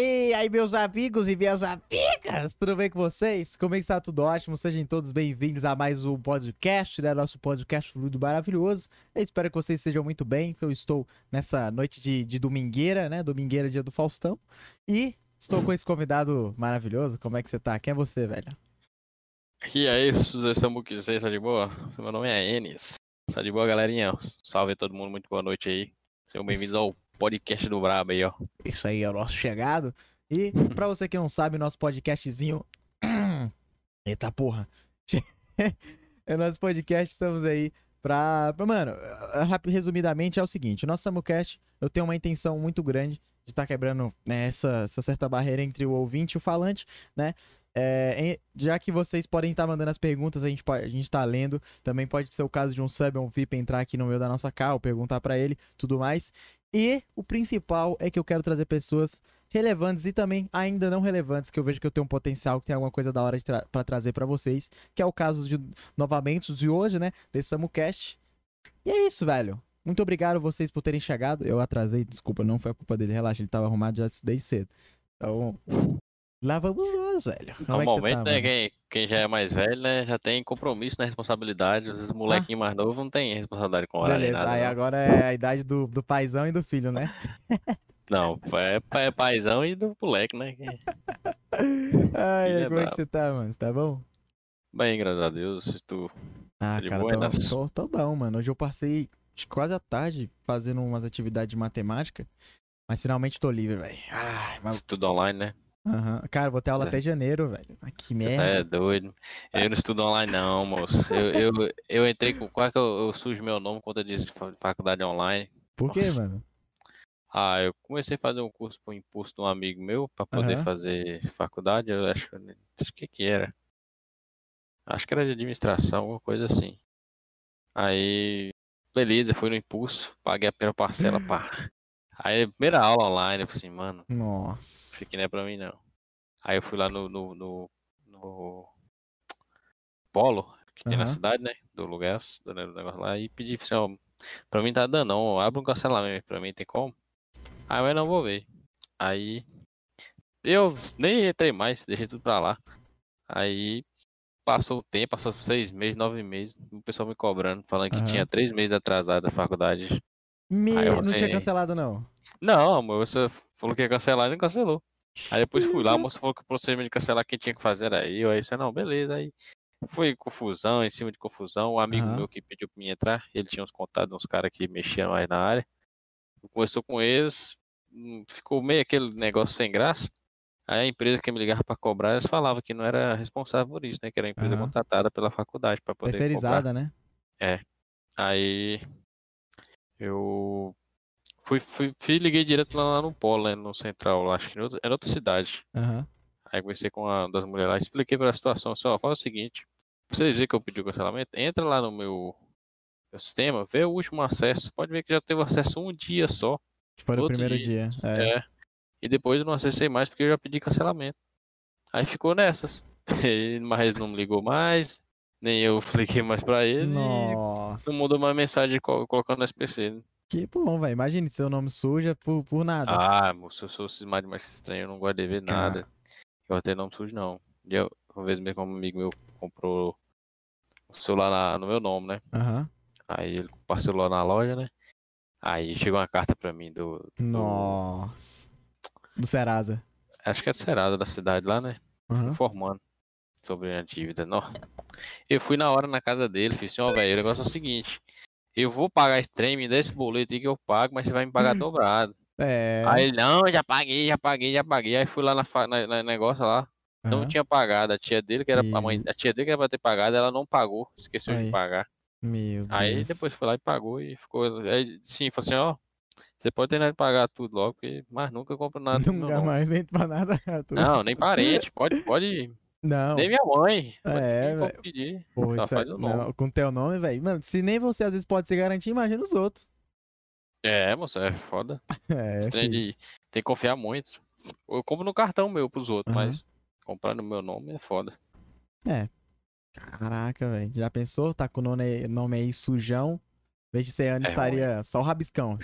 E aí, meus amigos e minhas amigas, tudo bem com vocês? Como é que está? Tudo ótimo? Sejam todos bem-vindos a mais um podcast, né? Nosso podcast fluido maravilhoso. Eu espero que vocês sejam muito bem, que eu estou nessa noite de, de domingueira, né? Domingueira, dia do Faustão. E estou com esse convidado maravilhoso. Como é que você tá? Quem é você, velho? E aí, Samuque, você tá de boa? Meu nome é Enes. Tá de boa, galerinha? Salve todo mundo, muito boa noite aí. Sejam bem-vindos ao podcast do Brabo aí, ó. Isso aí é o nosso chegado. E pra você que não sabe, nosso podcastzinho. Eita porra. é nosso podcast, estamos aí pra. mano, resumidamente é o seguinte: nosso Samucast, eu tenho uma intenção muito grande de estar tá quebrando né, essa, essa certa barreira entre o ouvinte e o falante, né? É, já que vocês podem estar mandando as perguntas, a gente, a gente tá lendo. Também pode ser o caso de um sub ou um VIP entrar aqui no meio da nossa cal, perguntar para ele, tudo mais. E o principal é que eu quero trazer pessoas relevantes e também ainda não relevantes, que eu vejo que eu tenho um potencial, que tem alguma coisa da hora tra para trazer para vocês, que é o caso de novamente de hoje, né, desse SamuCast. E é isso, velho. Muito obrigado vocês por terem chegado. Eu atrasei, desculpa, não foi a culpa dele, relaxa, ele tava arrumado já desde cedo. Então, Lá vamos nós, velho. Como Normalmente, é tá, né, quem, quem, já é mais velho, né, já tem compromisso na né, responsabilidade. Os molequinhos ah. mais novos não tem responsabilidade com horário. Beleza, nada, aí não. agora é a idade do, do paizão e do filho, né? Não, é, é paizão e do moleque, né? Ai, é como é que você tá, mano? Você tá bom? Bem, graças a Deus, estou. Ah, cara, tô, tô, tô bom, mano. Hoje eu passei quase a tarde fazendo umas atividades de matemática, mas finalmente tô livre, velho. Mas... Tudo online, né? Uhum. Cara, vou ter aula até janeiro, velho. Ah, que merda. É doido. Eu não estudo online, não, moço. Eu, eu, eu entrei com. Quase que eu, eu sujo meu nome quando eu disse faculdade online. Por que, mano? Ah, eu comecei a fazer um curso por imposto de um amigo meu para poder uhum. fazer faculdade. Eu acho, acho que que era. Acho que era de administração, alguma coisa assim. Aí, beleza, fui no impulso, paguei a primeira parcela, pá. Aí, primeira aula online, eu falei assim, mano. Nossa. Isso aqui não é pra mim, não. Aí eu fui lá no, no, no, no Polo, que uhum. tem na cidade, né? Do lugar, do negócio lá, e pedi assim, ó, pra mim tá dando, não. Abre um cancelamento pra mim, tem como? Aí eu não vou ver. Aí eu nem entrei mais, deixei tudo pra lá. Aí passou o tempo, passou seis meses, nove meses, o pessoal me cobrando, falando que uhum. tinha três meses atrasado da faculdade. Me... não tinha cancelado, não? Não, amor, você falou que ia cancelar e não cancelou. Aí depois fui lá, a moça falou que o procedimento de cancelar quem tinha que fazer era eu. Aí você, não, beleza. Aí foi confusão, em cima de confusão. Um amigo uhum. meu que pediu pra mim entrar, ele tinha uns contatos, uns caras que mexiam mais na área. Começou com eles, hum, ficou meio aquele negócio sem graça. Aí a empresa que me ligava para cobrar, eles falavam que não era responsável por isso, né? Que era a empresa uhum. contratada pela faculdade para poder Terceirizada, né? É. Aí eu fui, fui, fui, liguei direto lá, lá no Polo, né, no Central, acho que era outra cidade. Uhum. Aí conversei com uma das mulheres lá, expliquei para a situação, assim, faz o seguinte, pra você dizer que eu pedi o cancelamento, entra lá no meu, meu, sistema, vê o último acesso, pode ver que já teve acesso um dia só. Foi no primeiro dia. dia. É. é. E depois eu não acessei mais porque eu já pedi cancelamento. Aí ficou nessas. Mas não me ligou mais, nem eu liguei mais pra ele. Nossa. Não mandou mais mensagem colocando no SPC. Né? Que bom, velho. Imagine seu nome suja por, por nada. Ah, moço, eu sou cismado mais estranho, eu não gosto de ver nada. Eu até nome sujo, não. Eu, uma vez mesmo um amigo meu comprou o celular na, no meu nome, né? Aham. Uhum. Aí ele parcelou na loja, né? Aí chegou uma carta pra mim do. do... Nossa. Do Serasa. Acho que é do Serasa da cidade lá, né? Uhum. Informando sobre a dívida. Não. Eu fui na hora na casa dele, fiz assim, ó, oh, velho, o negócio é o seguinte. Eu vou pagar esse trem, me dá esse boleto aí que eu pago, mas você vai me pagar hum. dobrado. É. Aí ele, não, já paguei, já paguei, já paguei. Aí fui lá na, na, na negócio lá. Uhum. Não tinha pagado. A tia dele, que era e... a mãe, a tia dele que era pra ter pagado, ela não pagou, esqueceu aí. de pagar. Meu aí Deus. depois foi lá e pagou e ficou. Aí sim, falou assim, ó. Você pode ter de pagar tudo logo, porque, mas nunca compro nada. Nunca mais vem pra nada. Não, nem parente. Pode, pode não. Nem minha mãe. É, velho. é... com teu nome, velho. Mano, se nem você às vezes pode se garantir, imagina os outros. É, moça, é foda. É. de... Tem que confiar muito. Eu compro no cartão meu pros outros, uhum. mas comprar no meu nome é foda. É. Caraca, velho. Já pensou? Tá com o nome, nome aí sujão. Em vez de ser ano, é estaria ruim. só o rabiscão.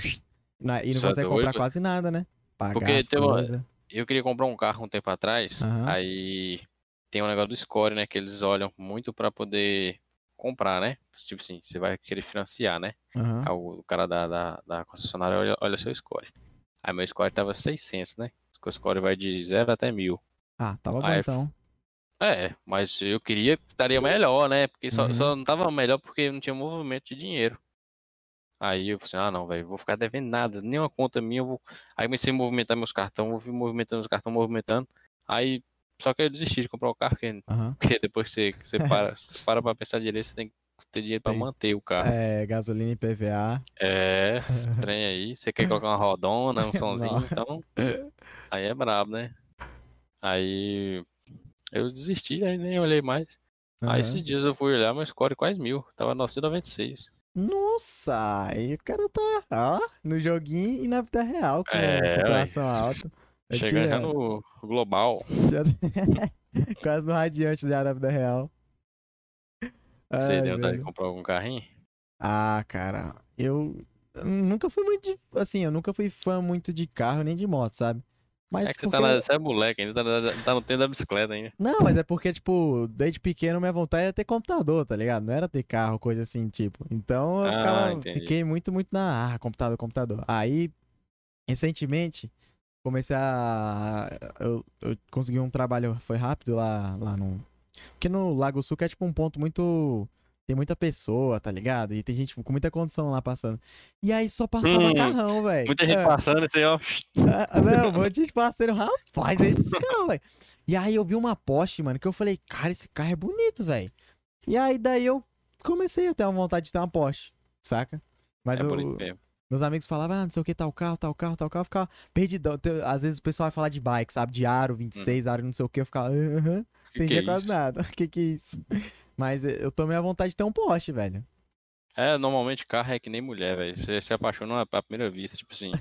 E não Isso é consegue é comprar quase nada, né? Pagar Porque uma, eu queria comprar um carro um tempo atrás, Aham. aí tem um negócio do score, né? Que eles olham muito pra poder comprar, né? Tipo assim, você vai querer financiar, né? Aí o cara da, da, da concessionária olha, olha seu score. Aí meu score tava 600, né? O score vai de 0 até 1000. Ah, tava bom Aí, então. É, mas eu queria que estaria melhor, né? Porque só, Uhum. só não tava melhor porque não tinha movimento de dinheiro. Aí eu falei assim, ah não, velho, vou ficar devendo nada, nenhuma conta minha, eu vou. Aí comecei a movimentar meus cartões, vou movimentando os cartões, movimentando. Aí, só que eu desisti de comprar o carro, porque, Aham. porque depois que você, que você para, você para pra pensar direito, você tem que ter dinheiro pra Tem. manter o carro. É, gasolina e PVA. É, trem aí, você quer colocar uma rodona, um sonzinho, então. Aí é brabo, né? Aí eu desisti, aí nem olhei mais. Aí Aham. esses dias eu fui olhar, meu score quase mil. Tava 996. Nossa, aí o cara tá, ó, no joguinho e na vida real, com É, população ué. alta. Eu Chegando já no global. já- Quase no radiante já na vida real. Você Ai, deu vontade de comprar algum carrinho? Ah, cara, eu nunca fui muito de, assim, eu nunca fui fã muito de carro nem de moto, sabe? Mas é que você porque... tá na, você é moleque ainda, tá, tá no tempo da bicicleta ainda. Não, mas é porque, tipo, desde pequeno minha vontade era ter computador, tá ligado? Não era ter carro, coisa assim, tipo. Então eu Ah, ficava, fiquei muito, muito na, ah, computador, computador. Aí, recentemente, comecei a, eu, eu consegui um trabalho, foi rápido lá, lá no, porque no Lago Sul que é tipo um ponto muito, tem muita pessoa, tá ligado? E tem gente com muita condição lá passando. E aí só passava Hum, carrão, velho. Muita gente É. passando, assim, ó. Ah, Não, um monte de gente parceiro, rapaz, é esses carros, velho. E aí eu vi uma Porsche, mano, que eu falei, cara, esse carro é bonito, velho. E aí daí eu comecei a ter uma vontade de ter uma Porsche, saca? Mas É eu- bonito mesmo. Meus amigos falavam, ah, não sei o que, tal carro, tal carro, tal carro, eu ficava perdidão. Te- Às vezes o pessoal vai falar de bike, sabe? De aro 26, aro não sei o que, eu ficava, aham, Que entendia é quase isso? nada. que que é isso? Mas eh, eu tomei a vontade de ter um Porsche, velho. É, normalmente carro é que nem mulher, velho. Você se apaixona à primeira vista, tipo assim.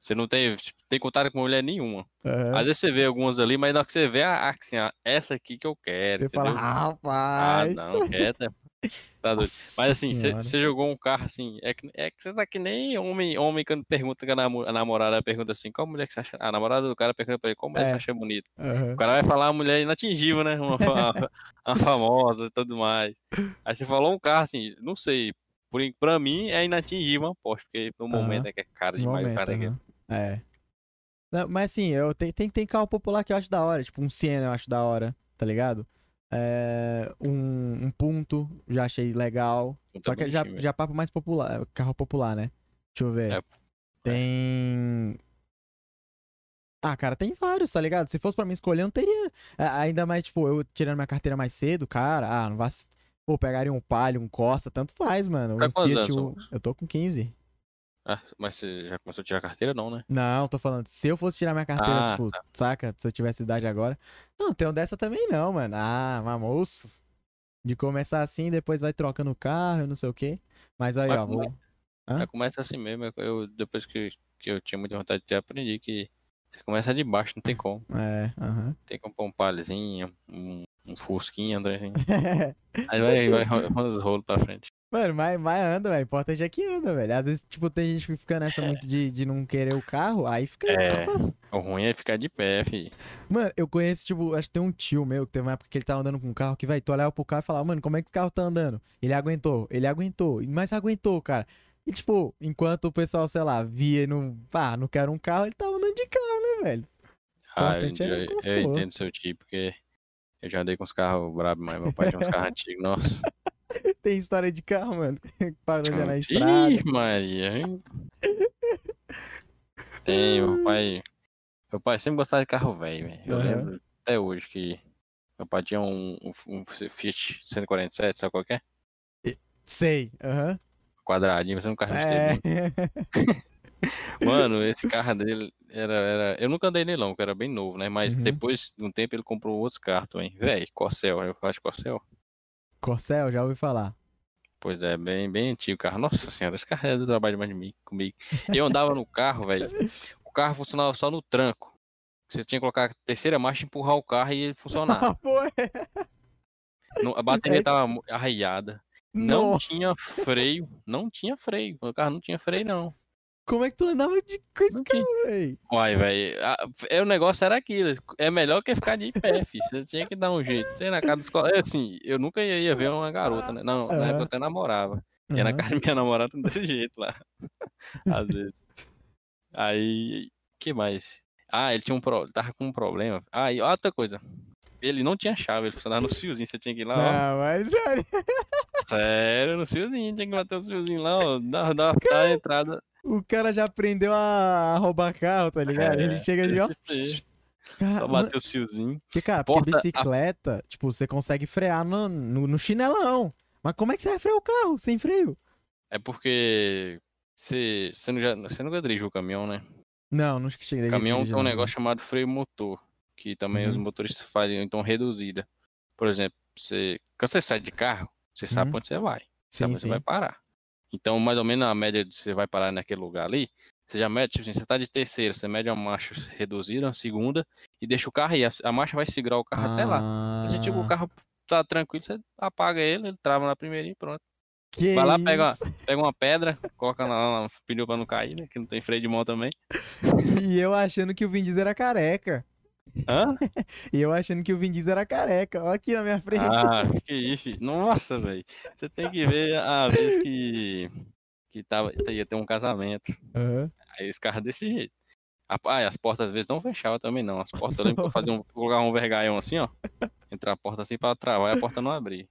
Você não tem, tipo, tem contato com mulher nenhuma. Aham. Às vezes você vê algumas ali, mas na hora que você vê, ah, assim, ah, essa aqui que eu quero, Você fala, entendeu? Ah, rapaz. não, quieta. Tá Mas assim, você jogou um carro assim, é que, é que você tá que nem homem, homem quando pergunta que a, namo- a namorada pergunta assim, qual mulher que você acha. A namorada do cara pergunta pra ele, qual mulher É. você acha bonita? Aham. O cara vai falar uma mulher inatingível, né? Uma, fa- uma famosa e tudo mais. Aí você falou um carro assim, não sei. Por, pra mim é inatingível uma Porsche, porque no Aham. momento é que é caro No demais o momento, cara. que- aham. É. Não, mas assim, eu tem, tem, tem carro popular que eu acho da hora, tipo um Siena eu acho da hora, tá ligado? É, um, um Punto, já achei legal. Só que já, já papo mais popular, carro popular, né? Deixa eu ver. É. Tem. Ah, cara, tem vários, tá ligado? Se fosse pra mim escolher, eu não teria. Ainda mais, tipo, eu tirando minha carteira mais cedo, cara, ah, não vai. Pô, pegaria um Palio, um Costa, tanto faz, mano. Tá Um Fiat, um-? Eu tô com 15. Ah, mas você já começou a tirar a carteira, não, né? Não, tô falando, se eu fosse tirar minha carteira, Ah, tipo, saca? Se eu tivesse idade agora. Não, tem um dessa também não, mano. Ah, mas moço. De começar assim, depois vai trocando o carro, não sei o quê. Mas aí, Mas ó, vou. Aí começa assim mesmo. eu- depois que, que eu tinha muita vontade de ter, aprendi que você começa de baixo, não tem como. É, aham. Tem como pôr um palhozinho, um, um fusquinha, André. assim. Aí vai, vai os rolos pra frente. Mano, mas, mas anda, velho. O importante é que anda, velho. Às vezes, tipo, tem gente que fica nessa muito de, de não querer o carro, aí fica. É. O ruim é ficar de pé, fi. Mano, eu conheço, tipo, acho que tem um tio meu que teve uma época que ele tava andando com um carro que, velho, tu olhava pro carro e falava, mano, como é que esse carro tá andando? Ele aguentou, ele aguentou, mas aguentou, cara. E, tipo, enquanto o pessoal, sei lá, via e não. Ah, não quero um carro, ele tava andando de carro, né, velho? Ah, eu, é eu, eu entendo seu tipo, porque eu já andei com os carros brabos, mas meu pai tinha uns carros antigos, nossa. Tem história de carro, mano. Parou já na estrada. Ih, Maria. hein? Tem, meu pai. Meu pai sempre gostava de carro velho, velho. Eu lembro até hoje que meu pai tinha um, um, um Fiat 147, sabe qual que é? Sei, aham. Quadradinho, você um carro de É. estrelinha. Mano, esse carro dele era, era. Eu nunca andei nele, não, porque era bem novo, né? Mas Uhum. depois de um tempo ele comprou outros carros também. Véi, Corcel, eu faço Corcel. Corcel, já ouvi falar. Pois é, bem, bem antigo o carro. Nossa senhora, esse carro é do trabalho demais de mim, comigo. Eu andava no carro, velho. O carro funcionava só no tranco. Você tinha que colocar a terceira marcha, empurrar o carro e ele funcionar. Ah, pô, é. No- A bateria É tava arraiada. Não Nossa. tinha freio. Não tinha freio. O carro não tinha freio, não. Como é que tu andava de... com esse velho? Uai, velho. É, o negócio era aquilo. É melhor que ficar de pé, filho. Você tinha que dar um jeito. Você na casa da escola. É assim, eu nunca ia ver uma garota, né? Não, na época eu até namorava. Ia na casa da minha namorada desse jeito lá. Às vezes. Aí. que mais? Ah, ele tinha um pro... tava com um problema. Ah, e outra coisa. Ele não tinha chave, ele funcionava no fiozinho, você tinha que ir lá, ó. Não, mas sério. Sério, no fiozinho, tinha que bater o fiozinho lá, ó, dar, dar, dar a entrada. O cara já aprendeu a roubar carro, tá ligado? É, ele chega ali, ó. Cara, Só bater o fiozinho. Porque, cara, Porta, porque bicicleta, a... tipo, você consegue frear no, no, no, chinelão. Mas como é que você vai frear o carro sem freio? É porque você, você, não já, você nunca dirigiu o caminhão, né? Não, não cheguei a Caminhão tem um negócio chamado freio motor, que também uhum. os motoristas fazem então reduzida. Por exemplo, você, quando você sai de carro, você uhum. sabe onde você vai. Sim, sabe onde você vai parar. Então, mais ou menos a média de você vai parar naquele lugar ali, você já mede, tipo assim, você tá de terceira, você mede uma marcha reduzida, uma segunda, e deixa o carro aí. A, a marcha vai segurar o carro ah. até lá. Se tipo, o ah. carro tá tranquilo, você apaga ele, ele trava na primeira e pronto. Que Vai lá, pega uma, pega uma pedra, coloca na, na pneu pra não cair, né? Que não tem freio de mão também. e eu achando que o Vin Diesel era careca. Hã? e eu achando que o Vin Diesel era careca. Olha aqui na minha frente. Ah, que isso. Nossa, velho. Você tem que ver a vez que, que tava, ia ter um casamento. Uhum. Aí os carros desse jeito. Ah, as portas às vezes não fechavam também, não. As portas, eu lembro que eu fazia um, colocar um vergalhão assim, ó. Entrar a porta assim pra travar e a porta não abrir.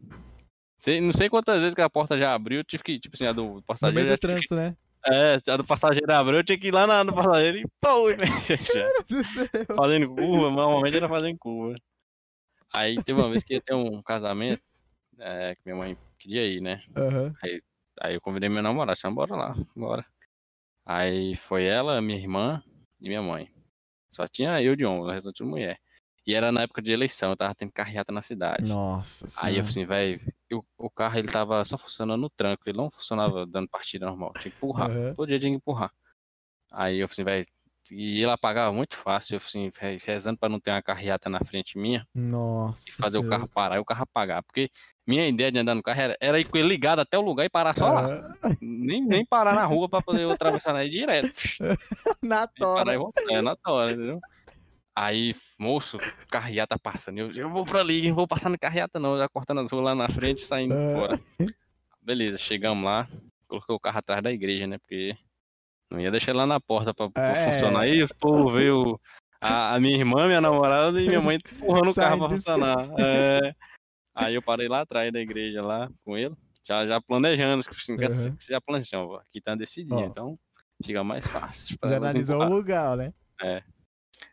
Sei, não sei quantas vezes que a porta já abriu, eu tive que, tipo assim, a do passageiro. No meio do trânsito, que... né? É, a do passageiro abriu, eu tinha que ir lá na do passageiro e pô, fazendo curva, normalmente era fazendo curva. Aí teve uma vez que ia ter um casamento, é, que minha mãe queria ir, né? Uhum. Aí, aí eu convidei meu namorado, disse, bora lá, bora. Aí foi ela, minha irmã e minha mãe. Só tinha eu de homem, o resto de mulher. E era na época de eleição, eu tava tendo carreata na cidade. Nossa Aí eu falei assim, velho, o carro ele tava só funcionando no tranco, ele não funcionava dando partida normal, tinha que empurrar, uhum. todo dia tinha que empurrar. Aí eu falei assim, velho, e ele apagava muito fácil, eu falei assim, rezando pra não ter uma carreata na frente minha. Nossa. E fazer o carro parar e o carro apagar. Porque minha ideia de andar no carro era, era ir com ele ligado até o lugar e parar só lá. Nem, nem parar na rua pra poder atravessar na direto. na tora. É, na tora, entendeu? Aí, moço, carreata passando. Eu, eu vou pra ali, não vou passar no carreata, não. Já cortando as ruas lá na frente e saindo é. fora. Beleza, chegamos lá. Coloquei o carro atrás da igreja, né? Porque não ia deixar ele lá na porta pra, pra é. funcionar. Aí o povo veio a, a, minha irmã, minha namorada e minha mãe empurrando o carro pra funcionar. É. Aí eu parei lá atrás da igreja lá com ele. Já, já planejando, assim, uhum. você já planejou, aqui tá decidindo, então fica mais fácil. Já analisou o lugar, né? É.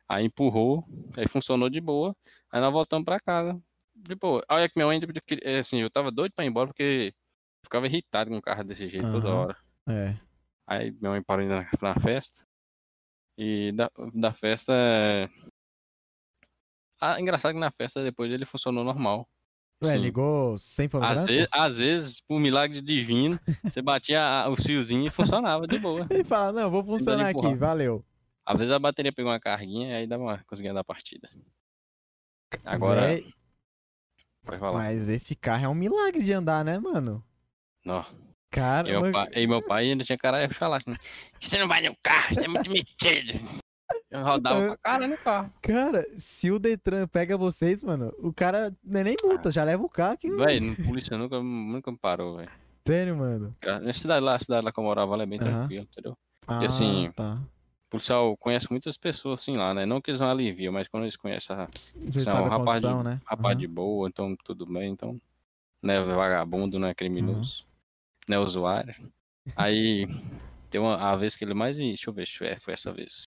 Aí empurrou, aí funcionou de boa. Aí nós voltamos pra casa. De boa. Olha que minha mãe, é, assim, eu tava doido pra ir embora porque ficava irritado com o carro desse jeito uhum. toda hora. É. Aí minha mãe parou indo na, festa. E da, da festa. Ah, engraçado que na festa depois ele funcionou normal. Ué, ligou sem às vezes, às vezes, por milagre divino, você batia o fiozinho e funcionava de boa. Ele fala, não, vou funcionar aqui, valeu. Às vezes a bateria pegou uma carguinha e aí dá uma, conseguia dar a partida. Agora. É... Mas esse carro é um milagre de andar, né, mano? Não. Cara, e meu, pai, e meu pai ainda tinha cara falar assim, você não vai no carro, você é muito metido. Eu rodava pra cara no carro. Cara, se o Detran pega vocês, mano, o cara não é nem multa, ah. já leva o carro aqui. Véi, polícia nunca, nunca me parou, velho. Sério, mano? Na cidade lá, a cidade lá que eu morava, ela é bem uhum. tranquila, entendeu? Ah, e assim, tá policial conhece muitas pessoas assim lá, né? Não que eles não aliviam, mas quando eles conhecem a, Você um rapaz, condição, de, né? rapaz uhum. de boa, então tudo bem, então não é vagabundo, não é criminoso, uhum. não é usuário. Aí tem uma a vez que ele mais. Deixa eu ver, ver, foi essa vez.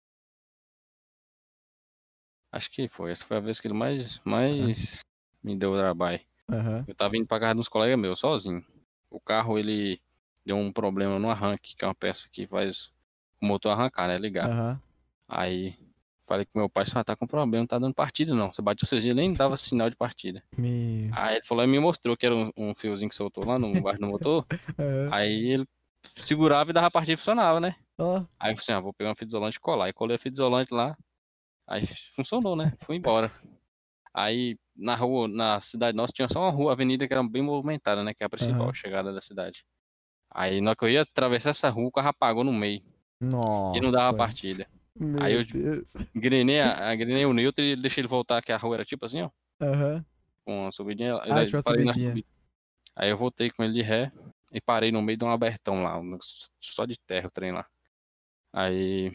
Acho que foi. Essa foi a vez que ele mais, mais uhum. me deu trabalho. Uhum. Eu tava indo pra casa de uns colegas meus, sozinho. O carro, ele deu um problema no arranque, que é uma peça que faz o motor arrancar, né? Ligar. Uhum. Aí falei com meu pai, só tá com problema, não tá dando partida não. Você bateu seus dias, nem dava sinal de partida. Meu... Aí ele falou, e me mostrou que era um, um, fiozinho que soltou lá no baixo do motor. uhum. Aí ele segurava e dava partida e funcionava, né? Aí eu falei assim, ah, vou pegar uma fita isolante e colar. Aí colei a fita isolante lá. Aí funcionou, né? Fui embora. Aí na rua, na cidade nossa, tinha só uma rua, avenida que era bem movimentada, né? Que é a principal uhum. chegada da cidade. Aí na hora que eu ia atravessar essa rua, o carro apagou no meio. Nossa. E não dava partida. Meu Aí eu- Deus. Engrenei, a, o neutro e deixei ele voltar, que a rua era tipo assim, ó. Aham. Com uma subidinha. Ah, parei subidinha. subida. Aí eu voltei com ele de ré e parei no meio de um abertão lá, só de terra o trem lá. Aí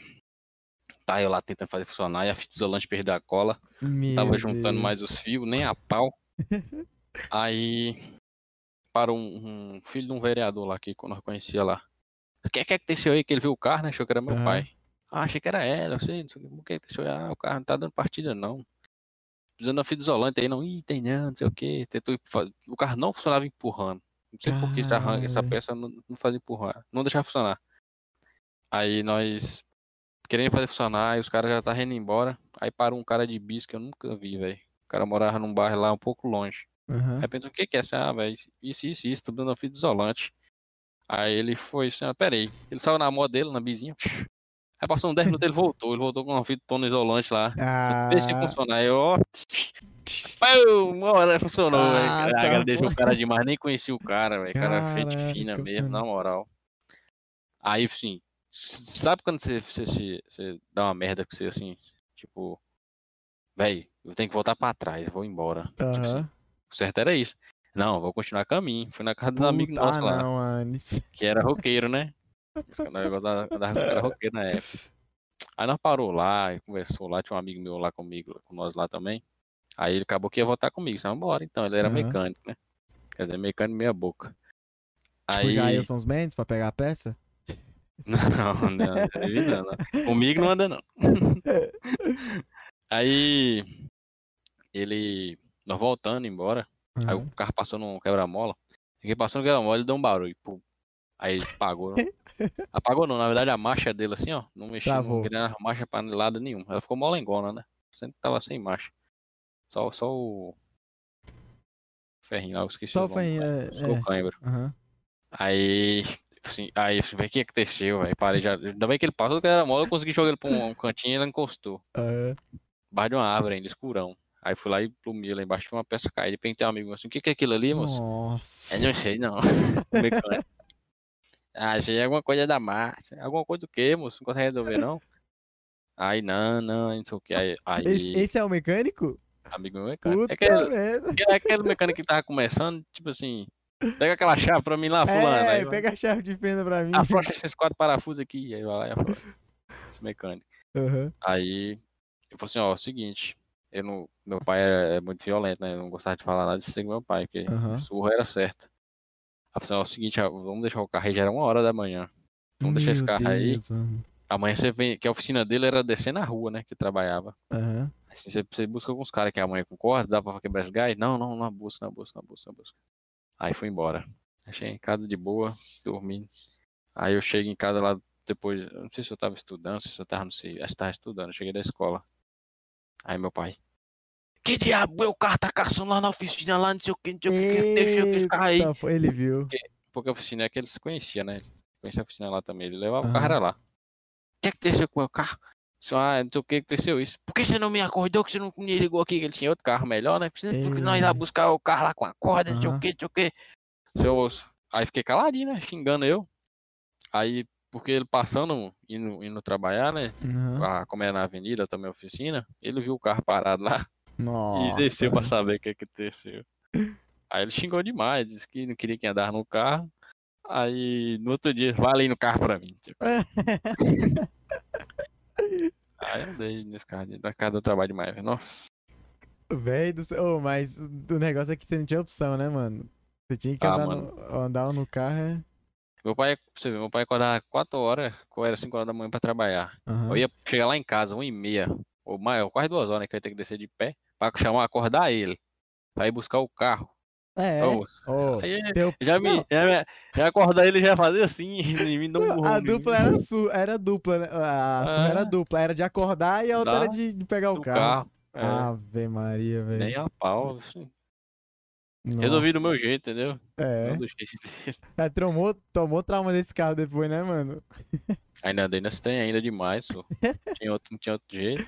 tá eu lá tentando fazer funcionar e a fita isolante perdeu a cola. Meu Tava juntando Deus. mais os fios, nem a pau. Aí parou um, um filho de um vereador lá que nós conhecia lá. O que é que aconteceu aí? Que ele viu o carro, né? Achou que era meu Aham. pai. Ah, achei que era ela, sei, não sei o que. Aconteceu? Ah, o carro não tá dando partida, não. Precisando da fita isolante aí, não. Ih, tem não, não sei o que. Tentou O carro não funcionava empurrando. Não sei por que essa, essa peça não, não fazia empurrar. Não deixava funcionar. Aí nós querendo fazer funcionar, e os caras já estavam indo embora. Aí parou um cara de bis que eu nunca vi, velho. O cara morava num bairro lá um pouco longe. Aham. Aí pensou, o que que é essa? Ah, velho, isso, isso, isso, tô dando uma fita isolante. Aí ele foi assim, ah, peraí. Ele saiu na moto dele, na bizinha. Aí passou uns 10 minutos, ele voltou. Ele voltou com uma fita tona isolante lá. Ah, Vê se funcionar. Aí eu, ó, uma hora funcionou, Ah, velho. essa Agradeceu o cara demais, nem conheci o cara, velho. Cara, gente fina mesmo, na moral. Aí, assim, sabe quando você, você, você, você dá uma merda que você, assim, tipo, velho, eu tenho que voltar pra trás, eu vou embora. Tipo assim, o certo era isso. Não, vou continuar caminho. Fui na casa dos amigos Puta, nossos ah, lá, não, Anis. que era roqueiro, né? Os caras caras roqueiros na época. Aí nós parou lá conversou lá, tinha um amigo meu lá comigo, com nós lá também. Aí ele acabou que ia voltar comigo, vamos embora então. Ele era Aham. mecânico, né? Quer dizer, mecânico meia boca. Tipo, Aí. Jailson Mendes pra pegar a peça? Não, não, não, não, não. Comigo não anda, não. Aí ele. Nós voltando embora. Aí Aham. o carro passou num quebra-mola. Ele passou no quebra-mola, ele deu um barulho. pum. Aí ele apagou. Apagou não, na verdade a marcha dele assim, ó. Não mexia, Travou. não queria a marcha pra lado nenhum. Ela ficou molengona, né? Sempre tava sem marcha. Só, só o. Ferrinho lá, eu esqueci Só o né? É, Só o é. cãibro. Aí. Assim, aí, assim, velho, o que aconteceu, velho? Parei já. Ainda bem que ele passou do quebra-mola, eu consegui jogar ele pra um, um cantinho e ele encostou. Aham. Embaixo de uma árvore ainda, escurão. Aí fui lá e plumei lá embaixo uma peça caída. E perguntei um amigo assim: o que, que é aquilo ali, moço? Nossa. Eu não sei, não. O mecânico. Ah, achei alguma coisa da massa. Alguma coisa do quê, moço? Não consegue resolver, não? Aí, não, não, não sei o que. Aí, aí Esse, esse é o mecânico? amigo meu mecânico. Puta É aquele, é aquele mecânico que tava começando, tipo assim, pega aquela chave pra mim lá, fulano. É, aí, pega a chave de fenda pra mim. afrouxa esses quatro parafusos aqui. Aí vai lá e afrouxa. Esse mecânico. Aham. Aí, eu falei assim, ó, é o seguinte. Eu não, meu pai era, é muito violento, né? Eu não gostava de falar nada de meu pai, porque Aham. surra era certa. Aí assim, ó, é o seguinte, vamos deixar o carro aí, já era uma hora da manhã. Vamos deixar esse Meu carro aí. Deus, mano. Amanhã você vem, que a oficina dele era descer na rua, né? Que trabalhava. Aham. Assim, você, você busca alguns caras que amanhã concorda, dá pra quebrar esse gás? Não, não, não busca, não busca, não busca, não busca. Aí fui embora. Achei em casa de boa, dormindo. Aí eu chego em casa lá depois, não sei se eu tava estudando, se eu tava, não sei, acho que tava estudando, eu cheguei da escola. Aí meu pai, que diabo, é o carro tá caçando lá na oficina, lá, não sei o que, não sei o que, deixa esse carro aí. Ele viu. Porque a oficina é que ele se conhecia, né? Ele conhecia a oficina lá também. Ele levava o era lá. O que aconteceu com o meu carro? Só, ah, não sei o que aconteceu isso. Por que você não me acordou que você não me ligou aqui que ele tinha outro carro melhor, né? Porque nós ia lá buscar o carro lá com a corda, não sei o que, não sei o que. Seu osso. Aí fiquei caladinho, né? Xingando eu. Aí, porque ele passando, indo, indo trabalhar, né? Aham. Ah, como era na avenida, também oficina, ele viu o carro parado lá Nossa. e desceu pra saber o que que aconteceu. Aí ele xingou demais, disse que não queria que andar no carro. Aí no outro dia, vai ali no carro pra mim. Aí eu andei nesse carro, na casa do trabalho demais. Nossa, Véi do céu. Ô, mas o negócio é que você não tinha opção, né, mano? Você tinha que Ah, andar, mano. no, andar no carro. É... meu pai, você ver, meu pai acordava 4 horas, era 5 horas da manhã pra trabalhar. Aham. Eu ia chegar lá em casa, 1 e meia, ou mais, quase 2 horas, né, que eu ia ter que descer de pé, pra chamar, acordar ele, pra ir buscar o carro. É. Ô, Ô, aí teu- já me, Não. já, me- já acordar ele já fazia assim, me um Não, a mim. dupla era su, era dupla, né? A sua É. era dupla, era de acordar e a outra Dá era de, de pegar o do carro. carro. É, Ave Maria, velho. nem a pau, assim. Resolvi do meu jeito, entendeu? É. Não do jeito dele. É, tomou, tomou trauma desse carro depois, né, mano? Ainda andei nesse trem ainda demais, pô. tinha outro, não tinha outro jeito.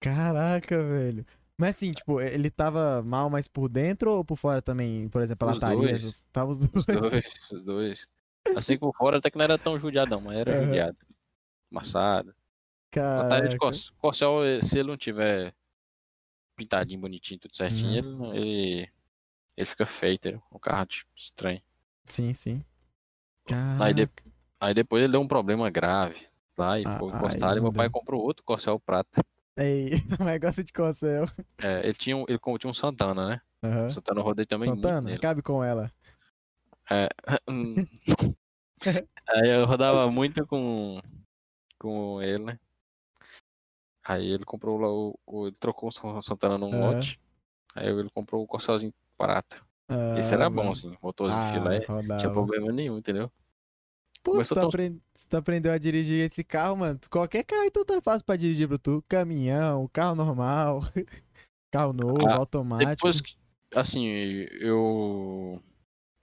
Caraca, velho. Mas assim, tipo, ele tava mal mais por dentro ou por fora também? Por exemplo, a Os lataria? dois. essas- Tava os dois. Os dois, os dois. Assim por fora até que não era tão judiadão, mas era Aham. judiado. amassada. Caraca. de Corcel, Corcel, se ele não tiver pintadinho, bonitinho, tudo certinho, Uhum. ele, não- ele, ele fica feio, entendeu? O carro tipo, estranho. Sim, sim. Aí, de- aí depois ele deu um problema grave lá e Ah, ficou encostado. E meu pai comprou outro Corcel prata. Ei, não é gosta de Corcel. É, ele, tinha um, ele tinha um Santana, né? O Santana eu rodei também Santana, cabe com ela. É. Aí eu rodava muito com, com ele, né? Aí ele comprou lá o. o- ele trocou o San- Santana num Aham. lote. Aí ele comprou o Corcelzinho prata. Esse Ah, era bom, assim. Motorzinho Ah, de filé. Não rodava. tinha problema nenhum, entendeu? Pô, Começou se tu, tão- apren- se tu aprendeu a dirigir esse carro, mano, qualquer carro então tá fácil pra dirigir pro tu. Caminhão, carro normal, carro novo, Ah, automático. Depois que. Assim, eu.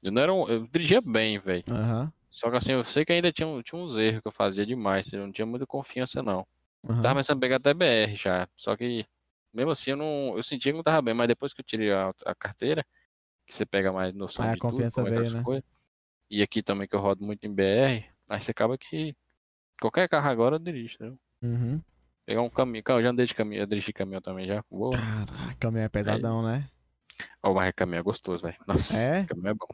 Eu não era um. Eu dirigia bem, velho. Aham, Só que assim, eu sei que ainda tinha, tinha uns erros que eu fazia demais. Eu não tinha muita confiança, não. aham. Tava começando a pegar até BR já. Só que, mesmo assim, eu não. Eu sentia que não tava bem, mas depois que eu tirei a, a carteira, que você pega mais noção Aí a de tudo, confiança é veio, as né? coisas. E aqui também que eu rodo muito em BR, aí você acaba que. Qualquer carro agora eu dirijo, entendeu? Uhum. Pegar um caminhão. Eu já andei de caminhão, eu dirigi caminhão também já. Boa. Caraca, caminhão é pesadão, né? Ó, mas caminhão é gostoso, velho. Nossa, É? caminhão é bom.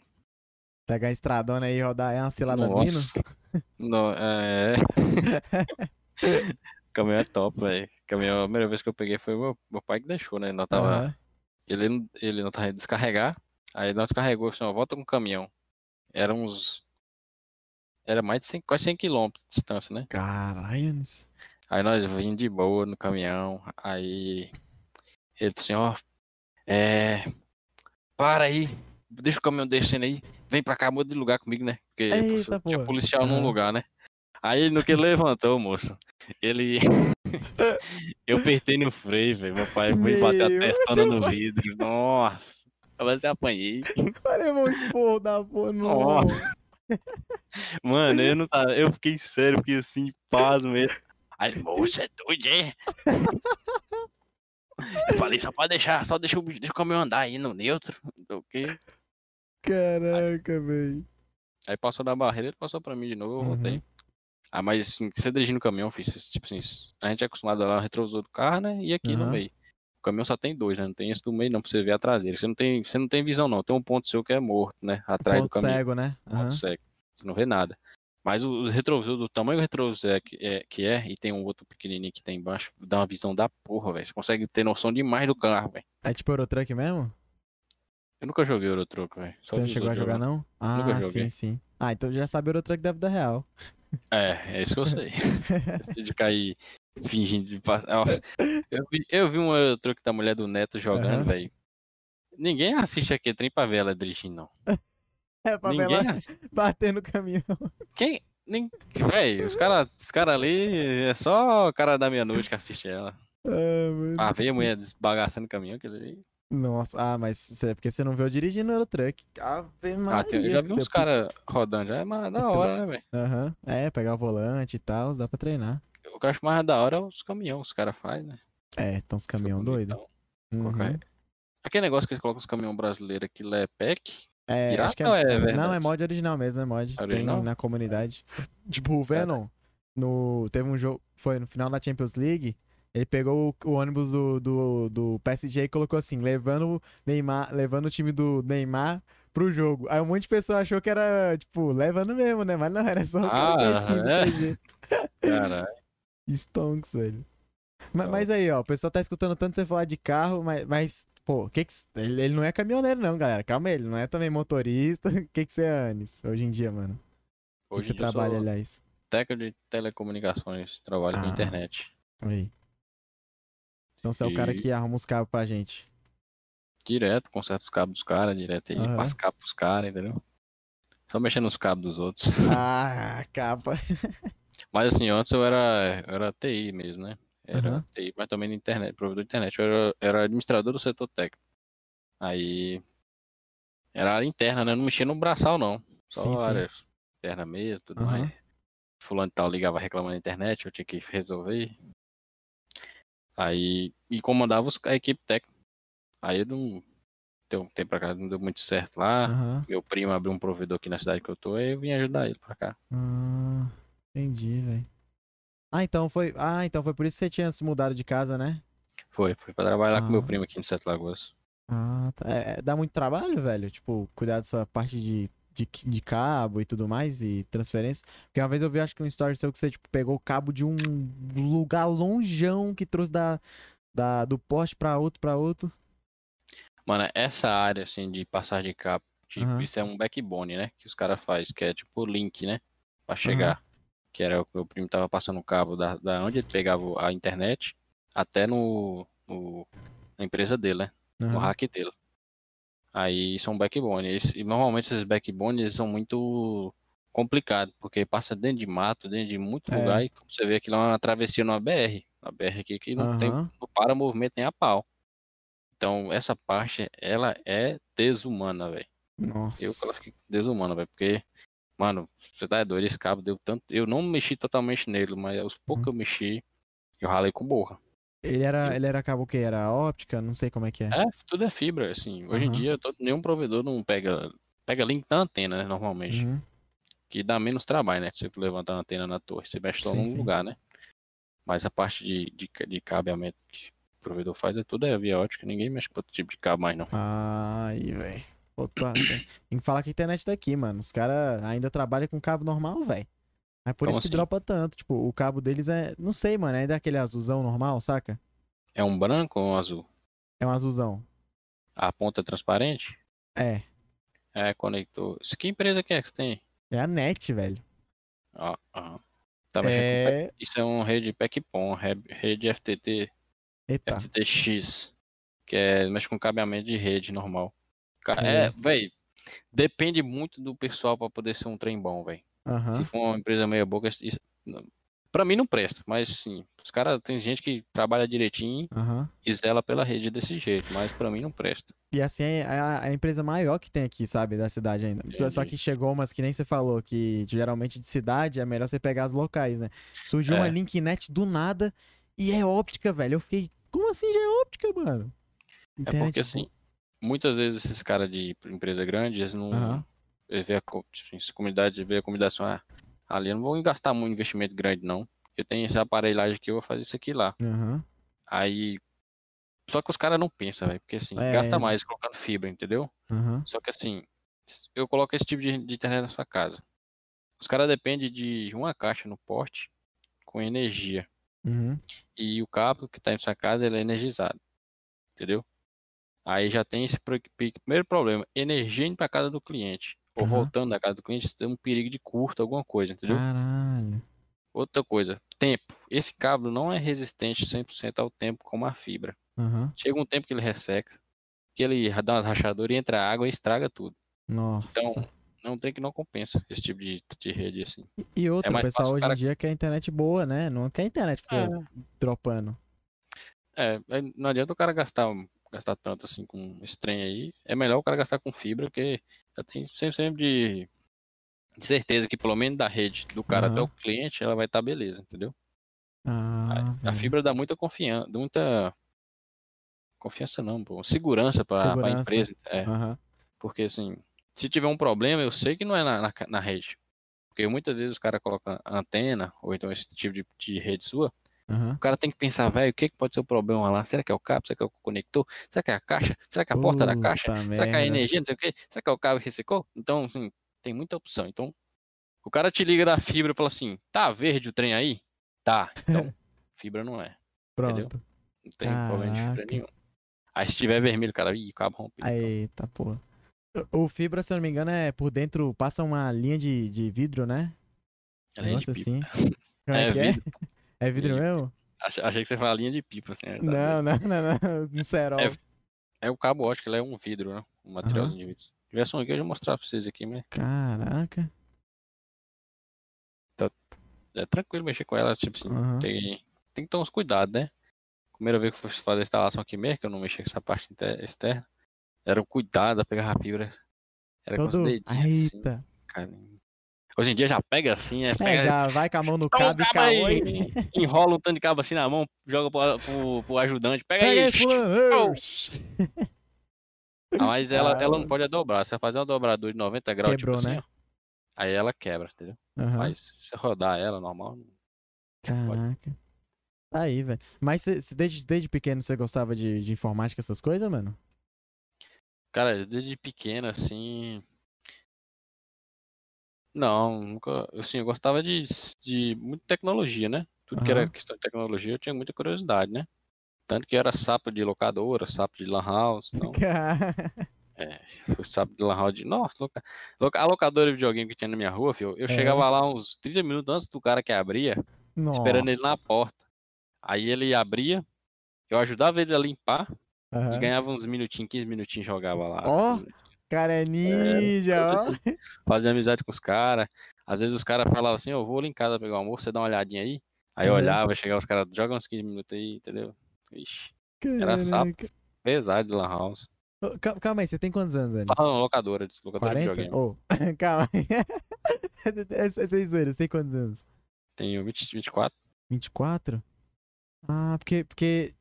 Pegar estradona aí e rodar é uma cilada mino. Nossa. Não, é. caminhão é top, velho. Caminhão, a primeira vez que eu peguei foi meu, meu pai que deixou, né? Não tava. Aham. Ele, não- ele não tava descarregar. Aí nós descarregou assim, ó, volta com o caminhão. Era uns. Era mais de 100, quase 100 km de distância, né? Caralho. Aí nós vimos de boa no caminhão. Aí ele falou assim, ó. É. Para aí. Deixa o caminhão descendo aí. Vem pra cá, muda de lugar comigo, né? Porque Eita, tinha porra. policial num Aham. lugar, né? Aí no que ele levantou, moço. Ele. Eu apertei no freio, velho. Meu pai foi bater a Meu testona no vidro. Nossa. Quase apanhei. Olha, meu esporro da porra, não. Nossa. Mano, eu não tava. Eu fiquei sério, fiquei assim, pasmo mesmo. Aí moço, é doido, é? Eu falei, só pode deixar, só deixa o, deixa o caminhão andar aí no neutro. Não sei o quê. Caraca, velho. Aí passou da barreira, ele passou pra mim de novo, eu Uhum. voltei. Ah, mas assim, você dirigindo o caminhão, fiz, tipo assim, a gente é acostumado a olhar o retrovisor do carro, né? E aqui no Aham. meio. O caminhão só tem dois, né? Não tem esse do meio não, pra você ver a traseira. Você não tem, você não tem visão não, tem um ponto seu que é morto, né? Atrás do Ponto caminhão. cego, né? ponto Aham. cego. Você não vê nada. Mas o, o retrovisor, do tamanho do retrovisor é que, é, que é, e tem um outro pequenininho que tem embaixo, dá uma visão da porra, velho. Você consegue ter noção demais do carro, velho. É tipo Eurotruck mesmo? Eu nunca joguei Eurotruck, velho. Você não chegou a jogar, não? Ah, Nunca sim, sim. Ah, então já sabe Eurotruck da vida real. É, é isso que eu sei. Esse de cair fingindo de passar. Eu, vi, eu vi um Eurotruck da mulher do Neto jogando, Aham. velho. Ninguém assiste aqui trem pra ver ela dirigindo, não. É pra ver Ninguém ela assiste. bater no caminhão. Quem. Nem... Véi, os caras os cara ali é só o cara da meia-noite que assiste ela. Ah. Ah, ver a mulher desbagaçando o caminhão, aquele ali. Nossa, ah, mas é porque você não viu eu dirigindo Eurotruck. Ave Ah, tem- eu já vi uns caras rodando já, é da hora, né, velho? Aham. É, pegar o volante e tal, dá pra treinar. O que eu acho mais da hora é os caminhões que os caras fazem, né? É, então os caminhão Fica doido. bonitão. Uhum. Qualquer- Aquele negócio que eles colocam os caminhões brasileiros aqui, é PEC. É, Pirata acho que é, é Não, é mod original mesmo, é mod. Original? Tem na comunidade. Tipo, o Venom, no, teve um jogo, foi no final da Champions League, ele pegou o, ônibus do, do, do PSG e colocou assim, levando o Neymar, levando o time do Neymar pro jogo. Aí um monte de pessoa achou que era, tipo, levando mesmo, né? Mas não, era só o cara Ah, é? Caralho. Stonks, velho. Ma- Então- Mas, aí, ó, o pessoal tá escutando tanto você falar de carro, mas, mas pô, que que, ele, ele não é caminhoneiro, não, galera. Calma aí, ele não é também motorista. O que, que você é, Anis, hoje em dia, mano? Hoje que você trabalha, aliás? técnico de telecomunicações, trabalho com Ah. internet. Aí. Então você é o cara E- que arruma os cabos pra gente. Direto, conserta os cabos dos caras, direto aí, Aham. passa cabo pros caras, entendeu? Só mexendo nos cabos dos outros. Ah, capa. Mas assim, antes eu era, eu era TI mesmo, né? Era Aham. TI, mas também na internet, provedor de internet. Eu era, era administrador do setor técnico. Aí. Era área interna, né? Não mexia no braçal, não. Só Sim, sim. área interna mesmo, tudo Aham. mais. Fulano e tal ligava reclamando na internet, eu tinha que resolver. Aí. E comandava a equipe técnica. Aí eu não. Deu um tempo pra cá, não deu muito certo lá. Aham. Meu primo abriu um provedor aqui na cidade que eu tô, aí eu vim ajudar ele pra cá. Ah, entendi, velho. Ah, então foi. Ah, então foi por isso que você tinha se mudado de casa, né? Foi, foi pra trabalhar com meu Ah. primo aqui em Sete Lagoas. Ah, tá. É, dá muito trabalho, velho? Tipo, cuidar dessa parte de, de, de cabo e tudo mais e transferência. Porque uma vez eu vi, acho que um story seu que você, tipo, pegou o cabo de um lugar longeão que trouxe da, da, do poste pra outro, pra outro. Mano, essa área, assim, de passagem de cabo, tipo, Aham. isso é um backbone, né? Que os caras fazem, que é tipo link, né? Pra chegar. Que era o que meu primo tava passando o cabo da, da onde ele pegava a internet até no, no- na empresa dele, né? No Aham. hack dele. Aí são backbone. Esse- E normalmente esses backbones são muito complicados, porque passa dentro de mato, dentro de muito É. lugar, e como você vê aquilo é uma travessia numa BR. Uma BR aqui que não tem Aham. não para movimento nem a pau. Então, essa parte, ela é desumana, velho. Nossa. Eu classifico desumana, velho, porque, mano, você tá doido, esse cabo deu tanto. Eu não mexi totalmente nele, mas os poucos que eu mexi, eu ralei com borra. Ele era, ele era cabo o quê? Era óptica? Não sei como é que é. É, tudo é fibra, assim. Hoje em Aham. dia, todo- nenhum provedor não pega. Pega link na antena, né, normalmente. Uhum. Que dá menos trabalho, né? Você levantar a antena na torre, você mexe só Sim, num sim. lugar, né? Mas a parte de, de, de cabeamento que o provedor faz é tudo é via ótica, ninguém mexe com outro tipo de cabo mais, não. Ai, velho. Pô, tá- tem que falar que a internet daqui, mano. Os caras ainda trabalham com cabo normal, velho. É por Como isso que assim? dropa tanto. Tipo, o cabo deles é. Não sei, mano. É daquele azulzão normal, saca? É um branco ou um azul? É um azulzão. A ponta é transparente? É. É, conector. Isso que empresa que é que você tem? É a net, velho. Ah, ah. Tá É. Isso é um rede PECPON, re- rede FTT, Eita. FTTX, que é mexe com cabeamento de rede normal. Ca- É. É, véi, depende muito do pessoal pra poder ser um trem bom, véi. Aham. Se for uma empresa meia boca, isso, pra mim não presta, mas sim, os caras, tem gente que trabalha direitinho Aham. e zela pela rede desse jeito, mas pra mim não presta. E assim, é a, a empresa maior que tem aqui, sabe? Da cidade ainda. Só Entendi. que chegou umas que nem você falou, que geralmente de cidade é melhor você pegar as locais, né? Surgiu uma É. linknet do nada e é óptica, velho. Eu fiquei, como assim já é óptica, mano? É Internet porque assim, muitas vezes esses caras de empresa grande, eles não. Aham. Eles vê a tipo, comunidade, vê a comunidade assim, ah, ali eu não vou gastar muito investimento grande, não. Eu tenho essa aparelhagem aqui, eu vou fazer isso aqui lá. Aham. Aí. Só que os caras não pensam, velho. Porque assim, É. gasta mais colocando fibra, entendeu? Aham. Só que assim, eu coloco esse tipo de, de internet na sua casa. Os caras dependem de uma caixa no porte com energia. Uhum. e o cabo que está em sua casa ele é energizado. Entendeu? Aí já tem esse primeiro problema, energia indo para casa do cliente ou Aham. voltando da casa do cliente, tem um perigo de curto, alguma coisa, entendeu? Caralho. Outra coisa, tempo. Esse cabo não é resistente 100% ao tempo como a fibra. Aham. Chega um tempo que ele resseca, que ele dá umas rachaduras e entra água e estraga tudo. Nossa. Então, não tem que não compensa esse tipo de, de rede assim. e outra, é o pessoal hoje cara- em dia quer internet boa, né? Não quer internet ficar dropando. É, é, não adianta o cara gastar, gastar tanto assim com esse trem aí. É melhor o cara gastar com fibra, porque já tem sempre, sempre de, de certeza que pelo menos da rede do cara até Aham. o cliente, ela vai estar beleza, entendeu? Ah, A velho. fibra dá muita confiança, muita confiança não, pô, segurança para a empresa. É, Aham. porque assim, se tiver um problema, eu sei que não é na, na, na rede. Porque muitas vezes os caras colocam antena, ou então esse tipo de, de rede sua, Aham. o cara tem que pensar, velho, o que, que pode ser o problema lá? Será que é o cabo? Será que é o conector? Será que é a caixa? Será que é a porta da caixa? Será que é a energia? Não sei o quê? Será que é o cabo que ressecou? Então, assim, tem muita opção. Então, o cara te liga da fibra e fala assim: tá verde o trem aí? Tá. Então, fibra não é. entendeu? Pronto. Não tem problema de fibra Caraca. nenhum. Aí se tiver vermelho, cara, ih, o cabo rompido. Eita, porra. O fibra, se eu não me engano, é por dentro, passa uma linha de, de vidro, né? É pipa. assim. Como é, É que é? vidro. É vidro mesmo? Ach- Achei que você fala linha de pipa, assim. né? Tá Não, não, não, não. Cerol. É- É o cabo ótico, ele é um vidro, né? Um materialzinho de vidro. Se tivesse um aqui, eu ia mostrar pra vocês aqui, mas Caraca. é tranquilo mexer com ela, tipo assim, tem, tem que ter uns cuidados, né? Primeira vez que eu fui fazer a instalação aqui mesmo, que eu não mexia com essa parte externa, era o cuidado a pegar a fibra. Era com os Todo. dedinhos assim, Eita. cara. Hoje em dia já pega assim, é, É, pega, já vai com a mão no cabo e cabo enrola um tanto de cabo assim na mão, joga pro, pro, pro ajudante, pega, Pega aí. Ah, mas ela, ela não Ah. pode dobrar, você vai fazer uma dobradura de 90 graus, Quebrou, tipo assim, né? ó, aí ela quebra, entendeu? Aham. Mas se rodar ela normal, Caraca. Tá aí, velho. Mas cê, cê desde, desde pequeno você gostava de, de informática, essas coisas, mano? Cara, desde pequeno, assim. Não, nunca. Assim, eu gostava de, de muita tecnologia, né? Tudo que era questão de tecnologia eu tinha muita curiosidade, né? Tanto que era sapo de locadora, sapo de lan house, então. É, fui sapo de lan house de. Nossa, loca... a locadora de videogame que tinha na minha rua, filho, eu É. chegava lá uns 30 minutos antes do cara que abria, esperando ele na Nossa. porta. Aí ele abria, eu ajudava ele a limpar e Aham. ganhava uns minutinhos, 15 minutinhos, jogava lá. Ó. 15 minutinhos. Cara é ninja, ó. todo Fazia amizade com os caras. Às vezes os caras falavam assim, eu vou ali em casa pegar o almoço, você dá uma olhadinha aí. Aí eu Uhum. olhava, chegava os caras, joga uns 15 minutos aí, entendeu? Ixi, Era sapo. Pesado de lan house. Calma aí, você tem quantos anos, Anis? Ah, não, locadora, locadora de 40? videogame. Ô, calma aí. É zoeira, você tem quantos anos? Tenho 20, 24. 24? Ah, porque. porque...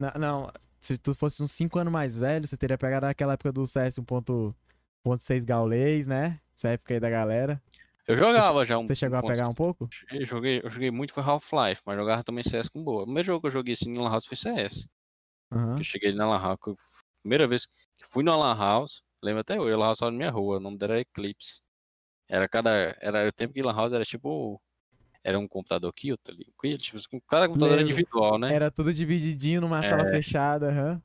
Não, não, se tu fosse uns 5 anos mais velho, você teria pegado aquela época do CS 1.6 Gaulês, né? Essa época aí da galera. Eu jogava já um Você chegou a um pegar um pouco? Eu joguei, eu joguei muito foi Half-Life, mas jogava também CS com boa. O primeiro jogo que eu joguei assim na Lan House foi CS. Aham. Eu cheguei na Lan House, eu- primeira vez que fui na Lan House, lembro até hoje, a Lan House era na minha rua, o nome dela era Eclipse. Era cada, era o tempo que Lan House era tipo, era um computador aqui, outro ali, tipo, cada computador Lembro. individual, né? Era tudo divididinho numa sala É. fechada, aham.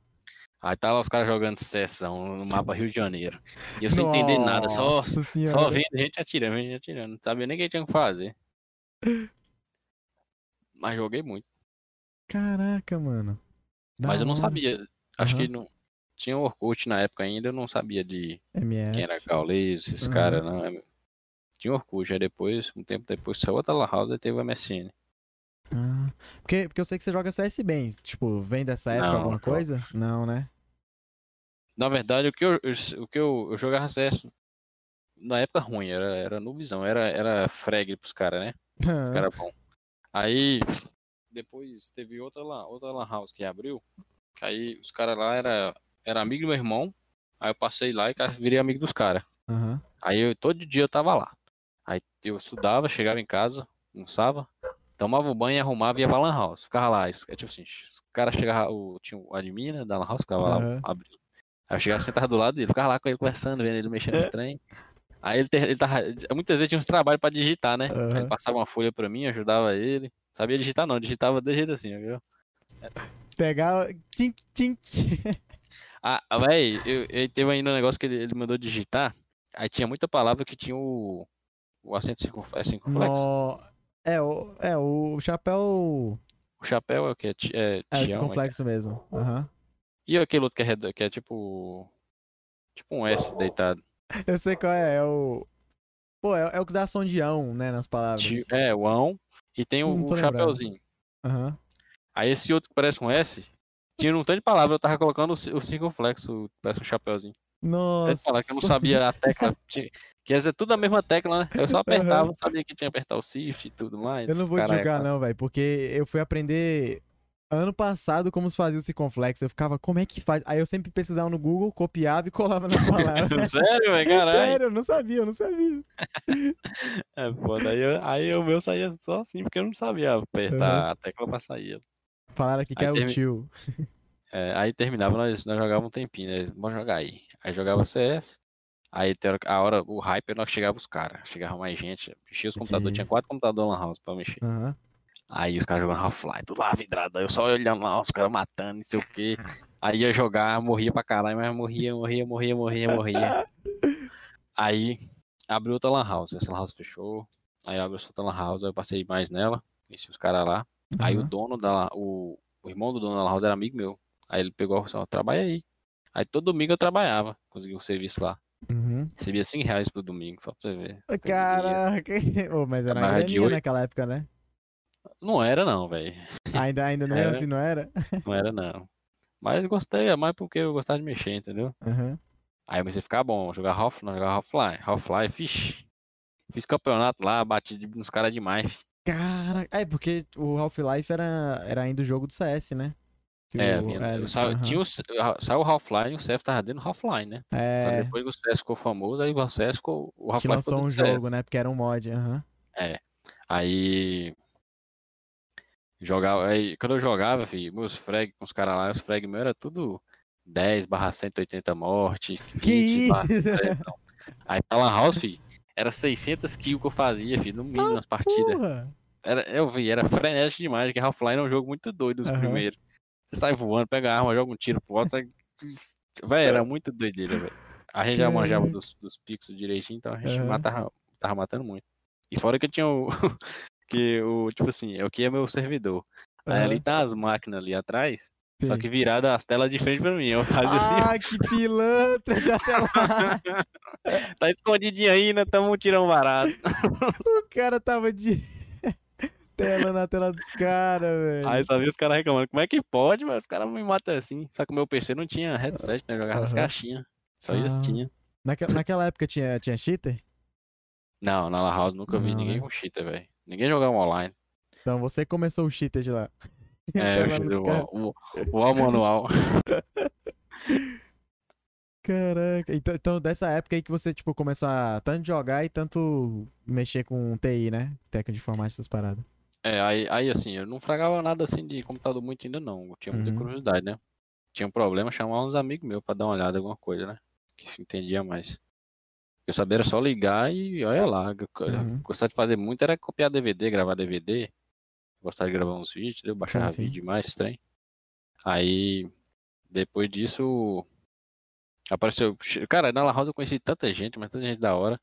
Aí tava os caras jogando sessão no mapa Rio de Janeiro. E eu sem entender nada, só, Nossa só vendo gente atirando, gente atirando. Não sabia nem o que tinha que fazer. Mas joguei muito. Caraca, mano. Da Mas eu não hora. sabia. Acho Aham. que não. Tinha o Orkut na época ainda, eu não sabia de MS. quem era Gaules, esses Aham. caras, não. Tinha Orkut, aí depois, um tempo depois, saiu outra Lan House e teve o MSN. Ah, porque, porque eu sei que você joga CS bem. Tipo, vem dessa época Não, alguma coisa? Não, né? Na verdade, o que eu, o que eu, eu jogava CS na época ruim, era, era nubizão, era, era frag pros caras, né? Os caras bom. Aí, depois teve outra lá, outra lan house que abriu, que aí os caras lá era, era amigo do meu irmão, aí eu passei lá e virei amigo dos caras. Aham. Aí eu, todo dia eu tava lá. Aí eu estudava, chegava em casa, almoçava, tomava um banho, arrumava e ia pra lan house. Ficava lá, é tipo assim, os caras chegavam, o, tinha o admin né, da lan house, ficava lá, Aham. abriu. Aí eu chegava sentado do lado dele, ficava lá com ele conversando, vendo ele mexendo nos trem. Aí ele, ele tava, muitas vezes tinha uns trabalhos pra digitar, né? Aí Aham. ele passava uma folha pra mim, ajudava ele. Sabia digitar não, digitava de jeito assim, viu? Pegar. o- Tink, tink. Ah, véi, eu, eu teve ainda um negócio que ele, ele mandou digitar, aí tinha muita palavra que tinha o, o acento circunflexo. É circunflexo? No... É, o, é, o chapéu. O chapéu é o que? É, é, É, o tião, é? circunflexo mesmo. Aham. E aquele outro que é, que é tipo. Tipo um S deitado. Eu sei qual é, é o. Pô, é, é o que dá som de ão, né, nas palavras. É, o ão. E tem o, chapéuzinho. Aham. Aí esse outro que parece um S, tinha um tanto de palavra, eu tava colocando o, ci- o circunflexo, parece um chapéuzinho. Nossa. palavra que eu não sabia a tecla. Quer dizer, tudo a mesma tecla, né? Eu só apertava, não sabia que tinha que apertar o shift e tudo mais. Eu não vou te julgar, não, velho, porque eu fui aprender ano passado como se fazia o circunflexo. Eu ficava, como é que faz? Aí eu sempre pesquisava no Google, copiava e colava nas palavras. Sério, velho, caralho. Sério, eu não sabia, eu não sabia. É foda. Aí, eu- aí o meu saía só assim, porque eu não sabia apertar a tecla pra sair. Falaram aqui que Aí é o termi- tio. É, aí terminava, nós, nós jogávamos um tempinho, né? Vamos jogar aí. Aí jogava CS. Aí a hora, o hype, nós chegava os caras. Chegava mais gente. Mexia os computadores. Tinha quatro computadores na house pra mexer. Aham. Aí os caras jogando Half-Life, tudo lá vidrado. Aí eu só olhando lá, os caras matando, não sei o quê. Aí ia jogar, morria pra caralho, mas morria, morria, morria, morria, morria. Aí abriu outra lan house. Essa lan house fechou. Aí abriu outra lan house, aí eu passei mais nela. Conheci os caras lá. Aí o dono da o, o irmão do dono da lan house era amigo meu. Aí ele pegou e falou, trabalha aí. Aí todo domingo eu trabalhava, consegui um serviço lá. Uhum. Recebia 100 reais por domingo, só pra você ver. Caraca. Ô, mas era uma graninha naquela época, né? Não era não, velho. Ainda, ainda não é Era. assim, não era? Não era não. Mas gostei, é mais porque eu gostava de mexer, entendeu? Aham. Aí eu comecei a ficar bom, jogar Half, não, jogar Half-Life. Half-Life, ixi. Fiz campeonato lá, bati nos caras demais. fi. Caraca. É, porque o Half-Life era, era ainda o jogo do CS, né? É, o- minha, é, sa- aham. tinha o, C- saiu o Half-Life e o CF tava dentro do Half-Life, né? Só É, depois que o CS ficou famoso, aí o CS ficou. O ficou lançou um jogo, CS. né? Porque era um mod, aham. É. Aí. Jogava, aí, quando eu jogava, filho, meus frag com os caras lá, os frag meus era tudo 10 barra 180 morte, 20 Que barra isso? 100, não. Aí na Lan House, filho, era 600 kills que eu fazia, filho, no mínimo nas partidas. Porra. Era, eu vi, era frenético demais, que Half-Life é um jogo muito doido, os Aham. primeiros. Você sai voando, pega a arma, joga um tiro pro alto, sai... Véi, era muito doideira, velho. A gente já manjava Caraca. dos, dos pixels direitinho, então a gente Aham. matava, tava matando muito. E fora que eu tinha o. que o, tipo assim, é o que é meu servidor. Aí Aham. ali tá as máquinas ali atrás, só Sim. que virada as telas de frente pra mim. Eu fazia assim, Ah, que pilantra! tá lá. tá escondidinho aí, né? Tamo tirando barato. O cara tava de tela na tela dos caras, velho. Aí só vi os caras reclamando, como é que pode, mas os caras me matam assim. Só que o meu PC não tinha headset, né? Eu jogava as Aham. caixinhas. Só isso Ah. tinha. Naquela, naquela época tinha, tinha cheater? Não, na La House nunca vi Não, ninguém né? com cheater, velho. Ninguém jogava online. Então você começou o cheater de lá. É, o, caras. o, o, o manual. Caraca. Então, então, dessa época aí que você, tipo, começou a tanto jogar e tanto mexer com TI, né? Técnica de informática, essas paradas. É, aí, aí assim, eu não fragava nada assim de computador muito ainda não. Eu tinha muita Uhum. curiosidade, né? Tinha um problema, chamar uns amigos meus pra dar uma olhada em alguma coisa, né? Que entendia mais. Eu sabia era só ligar e olha lá. Uhum. Gostava de fazer muito era copiar DVD, gravar DVD. Gostava de gravar uns vídeos, eu baixava sim. vídeo demais, estranho. Aí, depois disso, apareceu. Cara, na La House eu conheci tanta gente, mas tanta gente da hora.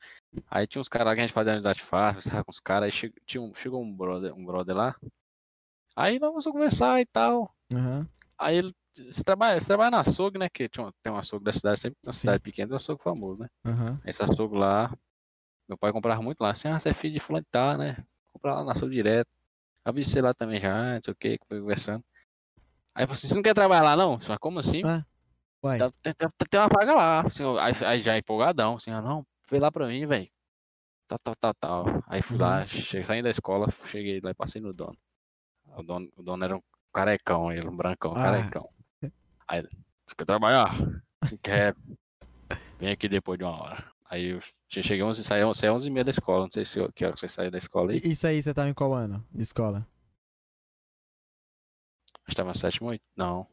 Aí tinha uns caras lá que a gente fazia amizade fácil, estava com os caras. Aí che- tinha um, chegou um brother, um brother lá. Aí nós a conversar e tal. Aham. Aí ele. Você trabalha, você trabalha na açougue, né? Que tinha, tem um açougue da cidade, sempre na cidade pequena, tem um açougue famoso, né? Aham. Esse açougue lá, meu pai comprava muito lá. Assim, ah, você é filho de fulano tal, né? Comprar lá na açougue direto. Avisei lá também já, não sei o que, conversando. Aí eu falei assim, você não quer trabalhar lá não? Falei, como assim? Ah, Uai. Tá- Tem, tem- uma vaga lá. Assim, aí, aí já empolgadão, assim, ah, não, vê lá pra mim, velho. Tal, tal, tal, tal. Aí fui lá, cheguei, saindo da escola, cheguei lá e passei no dono. O dono, o dono era um carecão, ele, um brancão, Ah. carecão. Aí, você quer trabalhar? Quero. Vem aqui depois de uma hora. Aí eu che- cheguei 11, saí, saí 11 e meia da escola, não sei se eu- que hora que você saiu da escola aí. Isso aí, você tava em qual ano de escola? Acho que tava no sétimo, oito- não.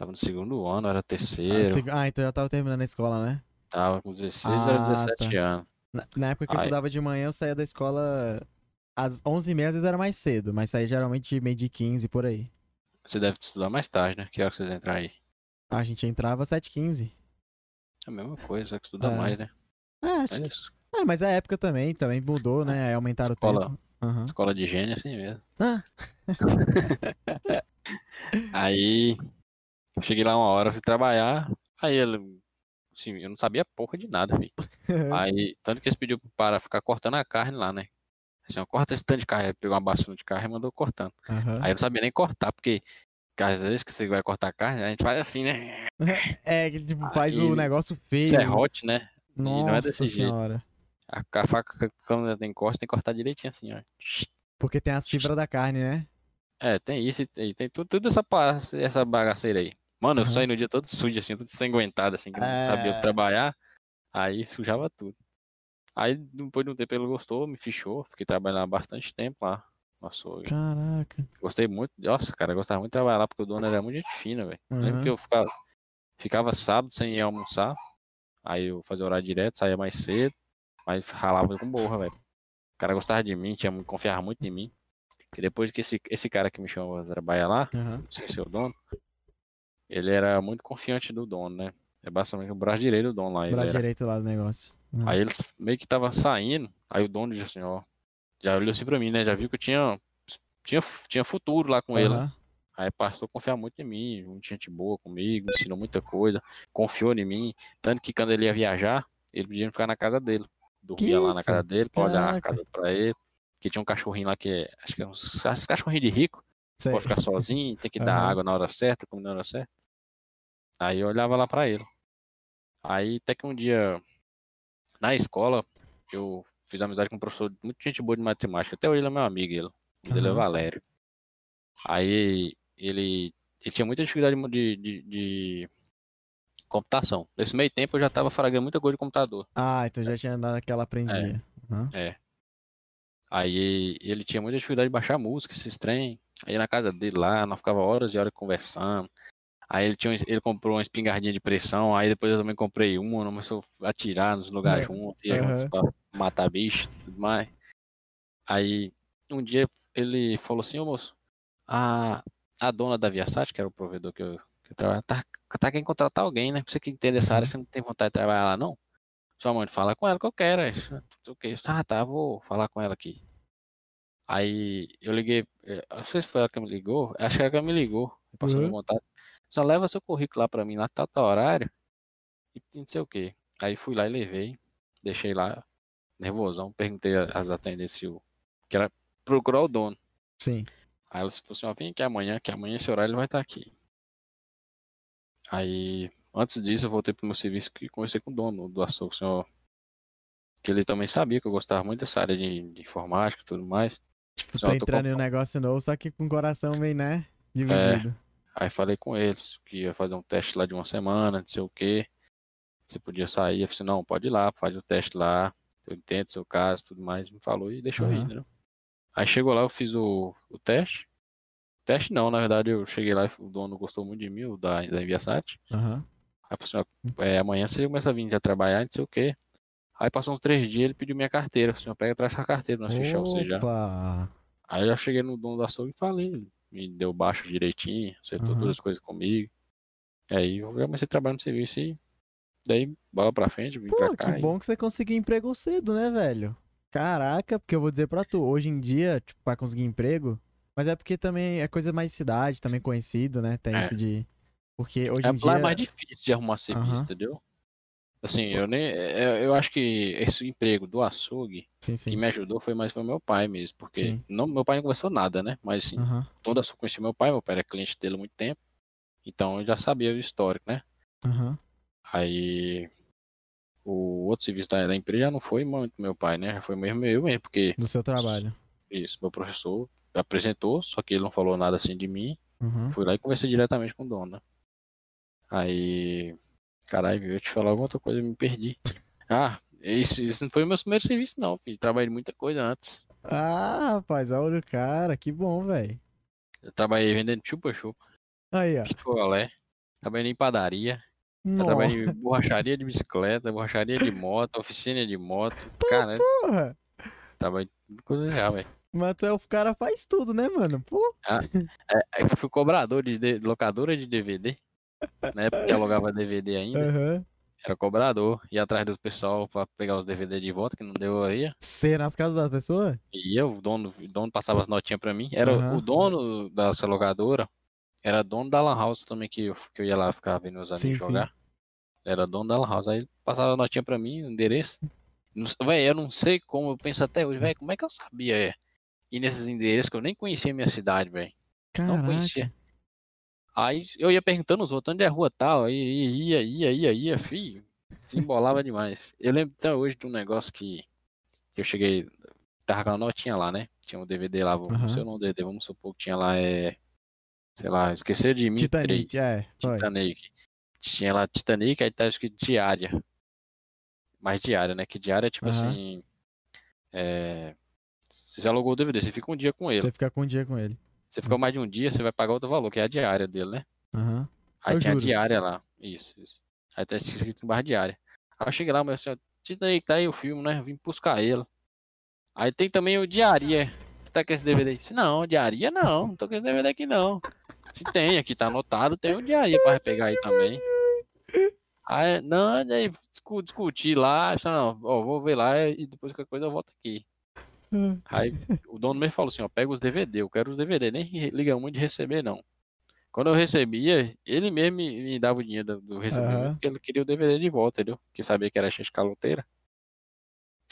Tava no segundo ano, era Ah, terceiro. seg- Ah, então já tava terminando a escola, né? Tava com 16, era Ah, 17 anos. Na, na época que eu Aí. estudava de manhã, eu saía da escola às 11h30, às vezes era mais cedo, mas saía geralmente de meio de 15 por aí. Você deve estudar mais tarde, né? Que hora que vocês entram aí? A gente entrava às 7h15. É a mesma coisa, só que estuda É. mais, né? É, acho É que... é, mas a época também, também mudou, né? Aí aumentaram Escola. o tempo. Aham. Escola de gênio é assim mesmo. Ah. Aí, eu cheguei lá uma hora, fui trabalhar. Aí ele, assim, eu não sabia porra de nada, filho. Aí, tanto que eles pediu para ficar cortando a carne lá, né? Assim, ó, corta esse tanto de carne. Pegou uma bastura de carne e mandou cortando. Aham. Aí eu não sabia nem cortar, porque que às vezes que você vai cortar a carne, a gente faz assim, né? É, que tipo, faz Aí, o negócio feio. Serrote, né? não é Nossa desse jeito. senhora. A, a faca, quando tem corte, tem que cortar direitinho assim, ó. Porque tem as fibras da carne, né? É, tem isso e tem, tem tudo, tudo essa, essa bagaceira aí. Mano, eu saí no dia todo sujo, assim, todo ensanguentado, assim, que não É. sabia trabalhar. Aí sujava tudo. Aí, depois de um tempo, ele gostou, me fichou. Fiquei trabalhando há bastante tempo lá. Nossa, Caraca. gostei muito. Nossa, cara, gostava muito de trabalhar lá, porque o dono era muito gente fina, velho. Lembro Aham. que eu ficava, ficava sábado sem ir almoçar. Aí eu fazia horário direto, saía mais cedo. Mas ralava com borra, velho. O cara gostava de mim, tinha, confiava muito em mim. Que depois que esse, esse cara que me chamou pra trabalhar lá, Aham. sem ser o dono, ele era muito confiante do dono, né? É basicamente o braço direito do dono lá. Ele Braço direito lá do negócio. Aham. Aí ele meio que tava saindo, aí o dono disse assim, ó. Já olhou assim pra mim, né? Já viu que eu tinha, tinha, tinha futuro lá com ele. Aham. Aí passou a confiar muito em mim, muita gente boa comigo, me ensinou muita coisa, confiou em mim. Tanto que quando ele ia viajar, ele pedia pra ficar na casa dele. Dormia lá na casa dele, pra olhar a Caraca. casa pra ele. Que tinha um cachorrinho lá que é, acho que é uns uns cachorrinho de rico. Sei. Pode ficar sozinho, tem que dar Aham. água na hora certa, comer na hora certa. Aí eu olhava lá pra ele. Aí até que um dia, na escola, eu fiz amizade com um professor muito gente boa de matemática. Até hoje ele é meu amigo, ele. Nome dele é. Valério. Aí ele, ele tinha muita dificuldade de, de, de computação. Nesse meio tempo eu já tava fragando muita coisa de computador. Ah, então já tinha dado aquela aprendida. Aham. Aí ele tinha muita dificuldade de baixar música, esses trem. Aí na casa dele lá, nós ficava horas e horas conversando. Aí ele, tinha, ele comprou uma espingardinha de pressão, aí depois eu também comprei uma, começou a atirar nos lugares É. juntos, juntos pra matar bicho e tudo mais. Aí um dia ele falou assim, ô moço, a, a dona da Viasat, que era o provedor que eu, que eu trabalhava, tá, tá querendo contratar alguém, né? Você que entende essa área, você não tem vontade de trabalhar lá, não? Sua mãe, fala com ela que eu quero. O que? Ah, tá, vou falar com ela aqui. Aí eu liguei, eh, não sei se foi ela que me ligou, acho que ela que me ligou, passou Uhum. contato. Só leva seu currículo lá pra mim, lá tá tal horário, e não sei o que. Aí fui lá e levei, deixei lá, nervosão, perguntei às atendentes se o. que era procurar o dono. Sim. Aí ela falou assim, ó, vem aqui amanhã, que amanhã esse horário ele vai estar aqui. Aí, antes disso, eu voltei pro meu serviço e conversei com o dono do açougue, o senhor. Que ele também sabia que eu gostava muito dessa área de, de informática e tudo mais. Tipo, tá entrando em um negócio novo, só que com o coração meio, né? É. Dividido. Aí falei com eles que ia fazer um teste lá de uma semana, não sei o que. Se podia sair, eu falei assim, não, pode ir lá, faz o teste lá, eu entendo seu caso, tudo mais, me falou e deixou aí, Aham. entendeu? Aí chegou lá, eu fiz o, o teste. Teste não, na verdade eu cheguei lá e o dono gostou muito de mim, o da, da Enviasat. Aham. Aí falou assim, ó, é, amanhã você começa a vir já trabalhar, não sei o que. Aí passou uns três dias, ele pediu minha carteira. Falei assim, ó, pega atrás da carteira, nós fechamos você já. Aí eu já cheguei no dono da açougue e falei, me deu baixo direitinho, acertou Aham. todas as coisas comigo. E aí eu comecei a trabalhar no serviço e daí bola pra frente, vim Pô, pra cá. que e- bom que você conseguiu emprego cedo, né, velho? Caraca, porque eu vou dizer pra tu, hoje em dia, tipo, pra conseguir emprego, mas é porque também é coisa mais de cidade, também conhecido, né? Tem É. isso de. Porque hoje É, em lá dia. é mais difícil de arrumar serviço, Aham. entendeu? Assim, eu nem. é, Eu acho que esse emprego do açougue Sim, que sim. me ajudou foi mais foi meu pai mesmo, porque Sim. não, meu pai não conversou nada, né? Mas assim, Aham, o dono da açougue conhecia meu pai, meu pai era cliente dele há muito tempo, então eu já sabia o histórico, né? aham. Aí o outro serviço da, da empresa já não foi muito meu pai, né? Já foi mesmo eu mesmo, porque Do seu trabalho. isso, meu professor apresentou, só que ele não falou nada assim de mim. Uhum. Fui lá e conversei diretamente com o dono, né? Aí, caralho, eu te falar alguma outra coisa, eu me perdi. Ah, isso, isso não foi o meu primeiro serviço, não, filho. Trabalhei muita coisa antes. Ah, rapaz, olha o cara, que bom, velho. Eu trabalhei vendendo chupa-chupa, Aí, ó. picolé, trabalhei em padaria, trabalhei em borracharia de bicicleta, borracharia de moto, oficina de moto. Cara, porra. trabalhei coisa já, velho. Mas tu é o cara faz tudo, né, mano? Pô, É, eu fui cobrador de, de- locadora de DVD. Na época que alugava DVD ainda, aham. era cobrador. Ia atrás do pessoal pra pegar os DVD de volta, que não deu aí. Ser nas casas das pessoas? E eu, o dono, o dono passava as notinhas pra mim. Era Aham. o dono dessa locadora, era dono da Lan House também, que eu, que eu ia lá ficar vendo meus amigos Sim, sim. jogar. Era dono da Lan House. Aí passava a notinha pra mim, o endereço. Véi, eu não sei como, eu penso até hoje, velho, como é que eu sabia é, ir nesses endereços que eu nem conhecia a minha cidade, velho. Não conhecia. Aí eu ia perguntando os outros onde é a rua tal, aí ia, ia, ia, ia, filho. Desembolava demais. Eu lembro até hoje de um negócio que, que eu cheguei, tava com a notinha lá, né? Tinha um DVD lá, vamos Aham. ser o nome do DVD, vamos supor que tinha lá, é. Sei lá, esquecer de mim. Titanic, 3. é. Foi. Titanic. Tinha lá Titanic, aí tava escrito diária. Mais diária, né? Que diária é tipo Aham. assim. É. Você já alugou o DVD, você fica um dia com ele. Você fica com um dia com ele. Você ficou mais de um dia, você vai pagar outro valor, que é a diária dele, né? Aham. Aí Eu tinha a juros. diária lá. Isso, isso. Aí tá escrito embaixo diária. Aí eu cheguei lá, mas assim, tira aí que tá aí o filme, né? Vim buscar ele. Aí tem também o diaria. Você tá com esse DVD? Disse, não, diaria não, não tô com esse DVD aqui não. Se tem, aqui tá anotado, tem o diaria pra pegar aí também. Aí, não, aí discu- discuti lá, disse, não, ó, vou ver lá e depois qualquer coisa eu volto aqui. Aí o dono mesmo falou assim, ó, pega os DVD, eu quero os DVD, nem liga muito de receber não. Quando eu recebia, ele mesmo me, me dava o dinheiro do, recebimento, Aham. porque ele queria o DVD de volta, entendeu? Que sabia que era cheio de caloteira.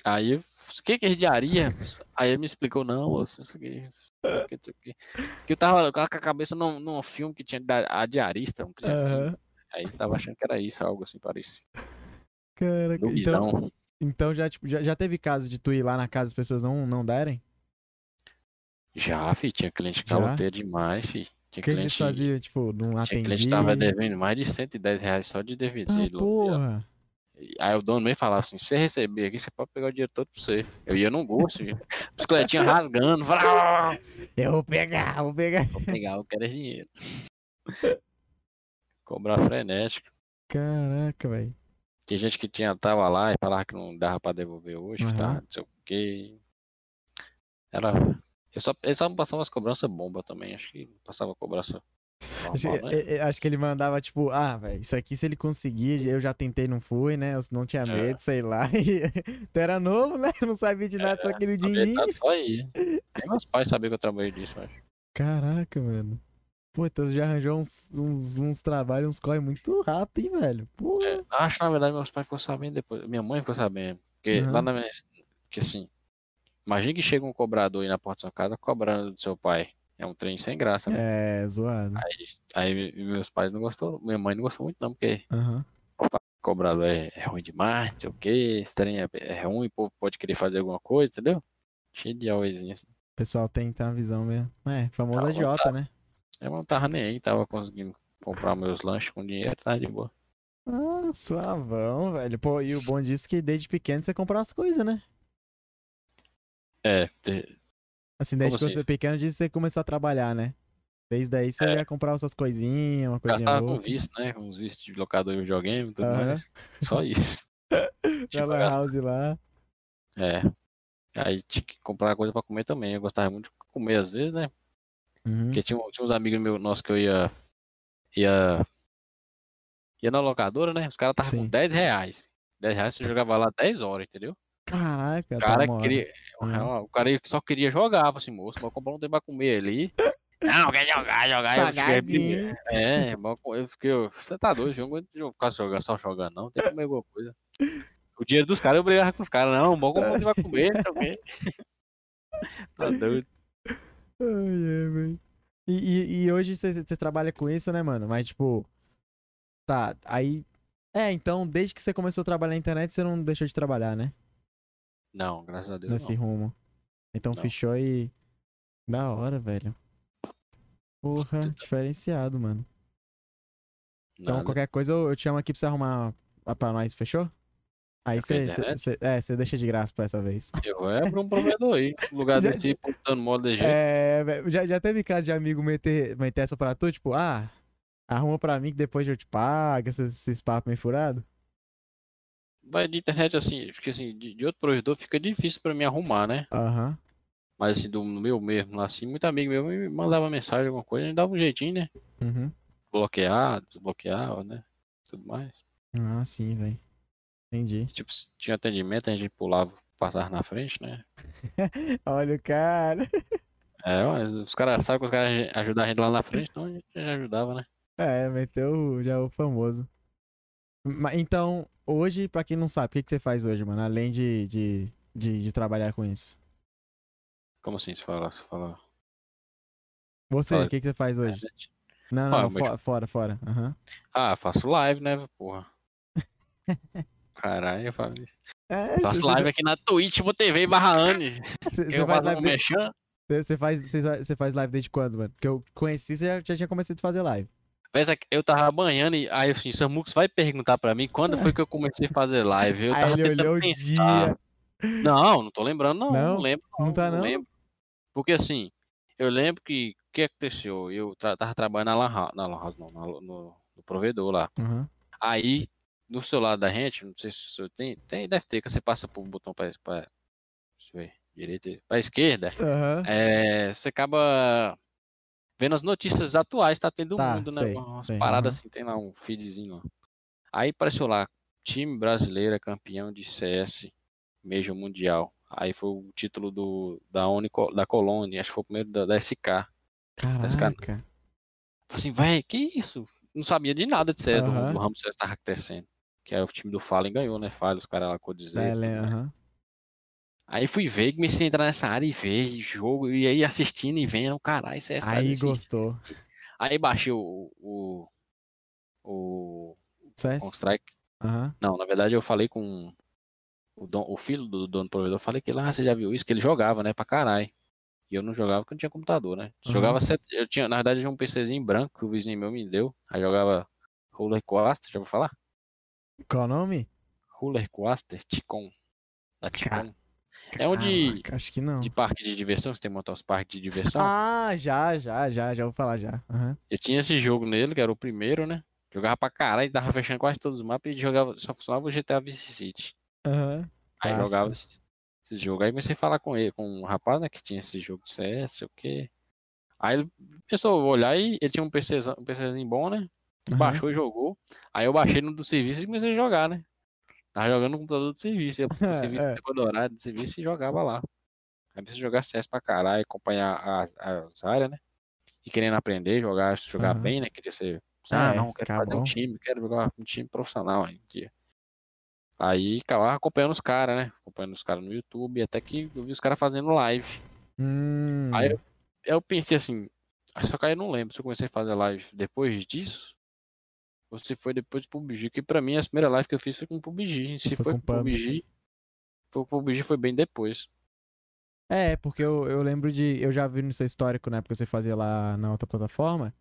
Aí, eu, o que que é diaria? Aí ele me explicou, não, moço, isso aqui, isso aqui, isso aqui. Que eu tava com a cabeça num, num filme que tinha da- a diarista, um trem assim. Aí tava achando que era isso, algo assim parecido. Caraca. Então. Então já, tipo, já, já teve caso de tu ir lá na casa e as pessoas não, não derem? Já, fi, tinha cliente caloteiro demais, fi. Tinha que eles cliente, faziam, tipo, não tinha cliente que atendia? tava devendo mais de 110 reais só de DVD. Ah, louco, viado. porra. Aí o dono meio falava assim: se você receber aqui, você pode pegar o dinheiro todo pra você. Eu ia no gosto, bicicletinha rasgando. Falava, eu vou pegar, vou pegar. Vou pegar, eu quero é dinheiro. Cobrar frenético. Caraca, velho. Tem gente que tinha, tava lá e falava que não dava pra devolver hoje, uhum. tá? Não sei o quê. Era. Eu só, ele só passava as cobranças bomba também. Acho que passava cobrança. Normal, acho, né? acho, que ele mandava, tipo, ah, velho, isso aqui se ele conseguir, eu já tentei, não fui, né? Eu não tinha é. medo, é. sei lá. tu era novo, né? Não sabia de nada, é, só aquele dinheiro. Só aí. Nem meus pais sabiam que eu trabalhei disso, acho. Caraca, mano. Pô, então você já arranjou uns, uns, uns trabalhos, uns corre muito rápido, hein, velho? É, acho que na verdade meus pais ficou sabendo depois. Minha mãe ficou sabendo. Porque uhum. lá na minha. Que assim. Imagina que chega um cobrador aí na porta da sua casa cobrando do seu pai. É um trem sem graça, né? É, zoado. Aí, aí meus pais não gostou, minha mãe não gostou muito, não, porque uhum. cobrador é, é, ruim demais, não sei o que, esse trem é, é ruim, o povo pode querer fazer alguma coisa, entendeu? Cheio de auezinho assim. O pessoal tem ter uma visão mesmo. É, famoso tá, agiota, tá. né? Eu não tava nem aí, tava conseguindo comprar meus lanches com dinheiro, tá de boa. Ah, suavão, velho. Pô, e o bom disso é que desde pequeno você comprou as coisas, né? É. Assim, desde Como que assim? você é pequeno, disse que você começou a trabalhar, né? Desde aí você é. ia comprar suas coisinhas, uma coisinha Gastava com visto, né? Uns vistos de locador de videogame e tudo mais. Só isso. tipo, Na house lá. É. Aí tinha que comprar coisa pra comer também. Eu gostava muito de comer às vezes, né? Uhum. Porque tinha, tinha uns amigos meus, nossos que eu ia. ia. ia na locadora, né? Os caras estavam com 10 reais. 10 reais você jogava lá 10 horas, entendeu? Caraca, o cara, tá queria, uhum. o cara só queria jogar, assim, moço, vou comprar um tempo pra comer ali. Não, quer jogar, jogar. Eu fiquei, é, eu fiquei, você tá doido, eu não aguento ficar jogando, só jogando, não, tem que comer alguma coisa. O dinheiro dos caras eu brigava com os caras, não, bom como você vai comer também. tá doido. Ai, é, velho. E, e, e, hoje você trabalha com isso, né, mano? Mas, tipo. Tá, aí. É, então, desde que você começou a trabalhar na internet, você não deixou de trabalhar, né? Não, graças a Deus. Nesse não. rumo. Então não. fechou e. Da hora, velho. Porra, diferenciado, mano. Então, Nada. qualquer coisa eu, eu te chamo aqui pra você arrumar pra nós, fechou? Aí você é, deixa de graça pra essa vez. Eu é pra um provedor aí. Lugar desse botando modo de jeito. É, já, já teve caso de amigo meter, meter essa pra tu, tipo, ah, arruma pra mim que depois eu te pago, esses, esses papos meio furados? Vai de internet assim, porque assim, de, de, outro provedor fica difícil pra mim arrumar, né? Aham. Uhum. Mas assim, do meu mesmo, assim, muito amigo meu me mandava mensagem, alguma coisa, a gente dava um jeitinho, né? Uhum. Bloquear, desbloquear, né? Tudo mais. Ah, sim, velho. Entendi. Tipo, tinha atendimento, a gente pulava, passava na frente, né? Olha o cara. É, os caras, sabe que os caras ajudam a gente lá na frente, então a gente já ajudava, né? É, meteu já o famoso. Então, hoje, pra quem não sabe, o que, que você faz hoje, mano? Além de, de, de, de trabalhar com isso? Como assim, se fala? Se fala... Você, o que, que você faz hoje? Não, não, ah, fora, fora, fora. Uhum. Ah, faço live, né, porra. Caralho, eu falo isso. É, Faço live aqui na Twitch, TV barra Anis. Você faz live desde... Você faz, você faz live desde quando, mano? Porque eu conheci, você já, já tinha começado a fazer live. Eu tava banhando e aí assim, o Samux vai perguntar pra mim quando foi que eu comecei a fazer live. Eu tava aí ele olhou pensar. o dia. Não, não tô lembrando, não. Não, não lembro. Não, não tá, não? não lembro. Porque assim, eu lembro que o que aconteceu? Eu tra tava trabalhando na Lan na Lan não, no, no, provedor lá. Uhum. Aí no celular da gente, não sei se o senhor tem, tem, deve ter, que você passa por um botão para direita, para esquerda, uhum. é, você acaba vendo as notícias atuais, tá tendo tá, mundo, né? sei, né? Umas sei, paradas uhum. assim, tem lá um feedzinho, ó. Aí apareceu lá, time brasileiro é campeão de CS Major Mundial. Aí foi o título do da Unico, da Colônia, acho que foi o primeiro da, da SK. Caraca. Assim, vai, que isso? Não sabia de nada de CS, uhum. do, do Ramos CS tava acontecendo que é o time do Fallen ganhou, né? Fallen, os caras lá com o É, uhum. Aí fui ver, comecei a entrar nessa área e ver jogo, e aí assistindo e vendo, caralho, isso é Aí gostou. Aí baixei o. O. O. CS? o Strike. Uhum. Não, na verdade eu falei com o, don, o filho do dono do provedor, falei que lá, ah, você já viu isso? Que ele jogava, né? Pra caralho. E eu não jogava porque não tinha computador, né? Uhum. Jogava set... Eu tinha, na verdade, eu tinha um PCzinho branco que o vizinho meu me deu. Aí jogava Roller 4, já vou falar? Qual o nome? Roller Coaster Ticon. Da Ticon. É onde- Acho que não. De parque de diversão, você tem que montar os parques de diversão. Ah, já, já, já, já vou falar já. Aham. Eu tinha esse jogo nele, que era o primeiro, né? Jogava pra caralho, tava fechando quase todos os mapas e jogava, só funcionava o GTA Vice City. Aham. Aí Clássico. jogava esse, esse jogo. Aí comecei a falar com ele, com um rapaz, né, que tinha esse jogo de CS, sei o quê. Aí ele começou a olhar e ele tinha um PCzão, um PCzinho bom, né? Aham. baixou e jogou. Aí eu baixei no do serviço e comecei a jogar, né? Tava jogando no computador do serviço. Eu, do serviço, É. depois do horário do serviço e jogava lá. Aí comecei a jogar CS pra caralho, acompanhar as, as áreas, né? E querendo aprender, jogar, jogar Aham. bem, né? Queria ser. Ah, É, não, quero fazer um time, quero jogar um time profissional aí. dia. Aí ficava acompanhando os caras, né? Acompanhando os caras no YouTube, até que eu vi os caras fazendo live. Hum. Aí eu, eu pensei assim, só que aí eu não lembro se eu comecei a fazer live depois disso. Se foi depois do PUBG, que pra mim a primeira live que eu fiz foi com o PUBG. Se Foi foi com PUBG, foi o PUBG foi bem depois. É, porque eu, eu lembro de. Eu já vi no seu histórico, né? Porque você fazia lá na outra plataforma.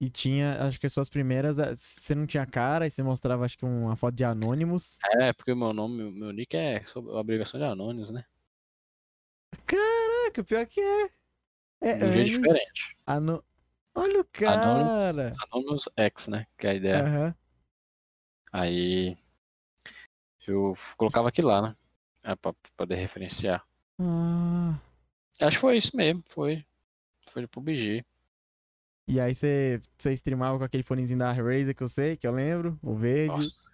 E tinha, acho que as suas primeiras. eh, Você não tinha cara, e você mostrava, acho que uma foto de Anonymous. É, porque meu nome, meu, meu nick é sob a abreviação de Anônimos, né? Caraca, pior que é. É um jeito diferente. Ano... Olha o Anonymous, cara. Anonymous X, né? Que é a ideia. Aham. Aí eu colocava aquilo lá, né? É, pra poder referenciar. Ah. Acho que foi isso mesmo, foi. Foi do PUBG. E aí você, você streamava com aquele fonezinho da Razer que eu sei, que eu lembro, o verde. Nossa.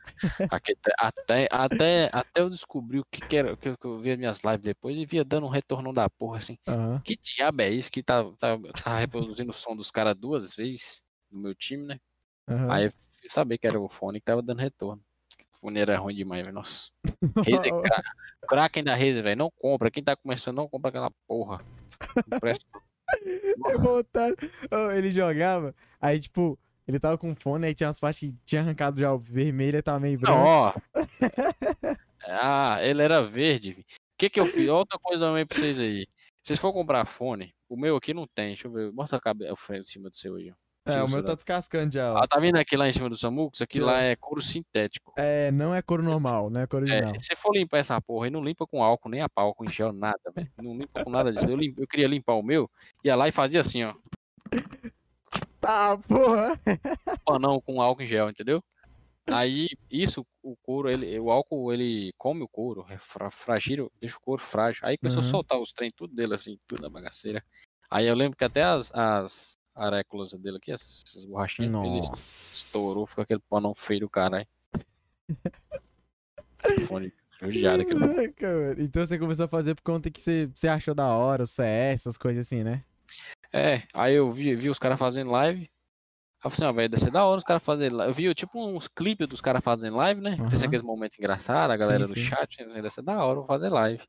Aqui, até, até, até eu descobri o que, que era, que eu, via minhas lives depois e via dando um retorno da porra assim. Aham. Que diabo é isso que tá, tá, tá reproduzindo o som dos caras duas vezes no meu time, né? aham. Aí eu fui saber que era o fone que tava dando retorno. O fone era ruim demais, velho. Nossa. Razer, cra Kraken da Razer, velho. Não compra. Quem tá começando, não compra aquela porra. Não presta. Revoltado. Oh, ele jogava, aí tipo, ele tava com fone, aí tinha umas partes que tinha arrancado já o vermelho, aí tava meio branco. ó. Ah, ele era verde. O que que eu fiz? Outra coisa também pra vocês aí. Se vocês for comprar fone, o meu aqui não tem. Deixa eu ver. Mostra a cabeça, o frente em cima do seu aí. É, o meu tá descascando já, ó. Ah, tá vendo aqui lá em cima do Samuco? Isso aqui lá é couro sintético. É, não é cor normal, não é cor original. É, se for limpar essa porra aí, não limpa com álcool, nem a pau, em gel, nada, velho. Não limpa com nada disso. Eu, lim- eu queria limpar o meu, ia lá e fazia assim, ó. Tá, porra! Panão com álcool em gel, entendeu? Aí, isso, o couro, ele, o álcool, ele come o couro, é fra- fragil, deixa o couro frágil. Aí começou Uhum. a soltar os trem tudo dele, assim, tudo na bagaceira. Aí eu lembro que até as, as aréculas dele aqui, essas, borrachinhas, ele Nossa. estourou, ficou aquele panão feio do caralho. Fone judiado aqui. Então você começou a fazer por conta que você, você achou da hora, o CS, essas coisas assim, né? É, aí eu vi, vi os caras fazendo live. Aí eu falei assim, ó, velho, deve ser da hora os caras fazendo live. Eu vi tipo uns clipes dos caras fazendo live, né? Aham. Tem aqueles momentos engraçados, a galera Sim, do sim. chat, né? deve ser da hora, vou fazer live.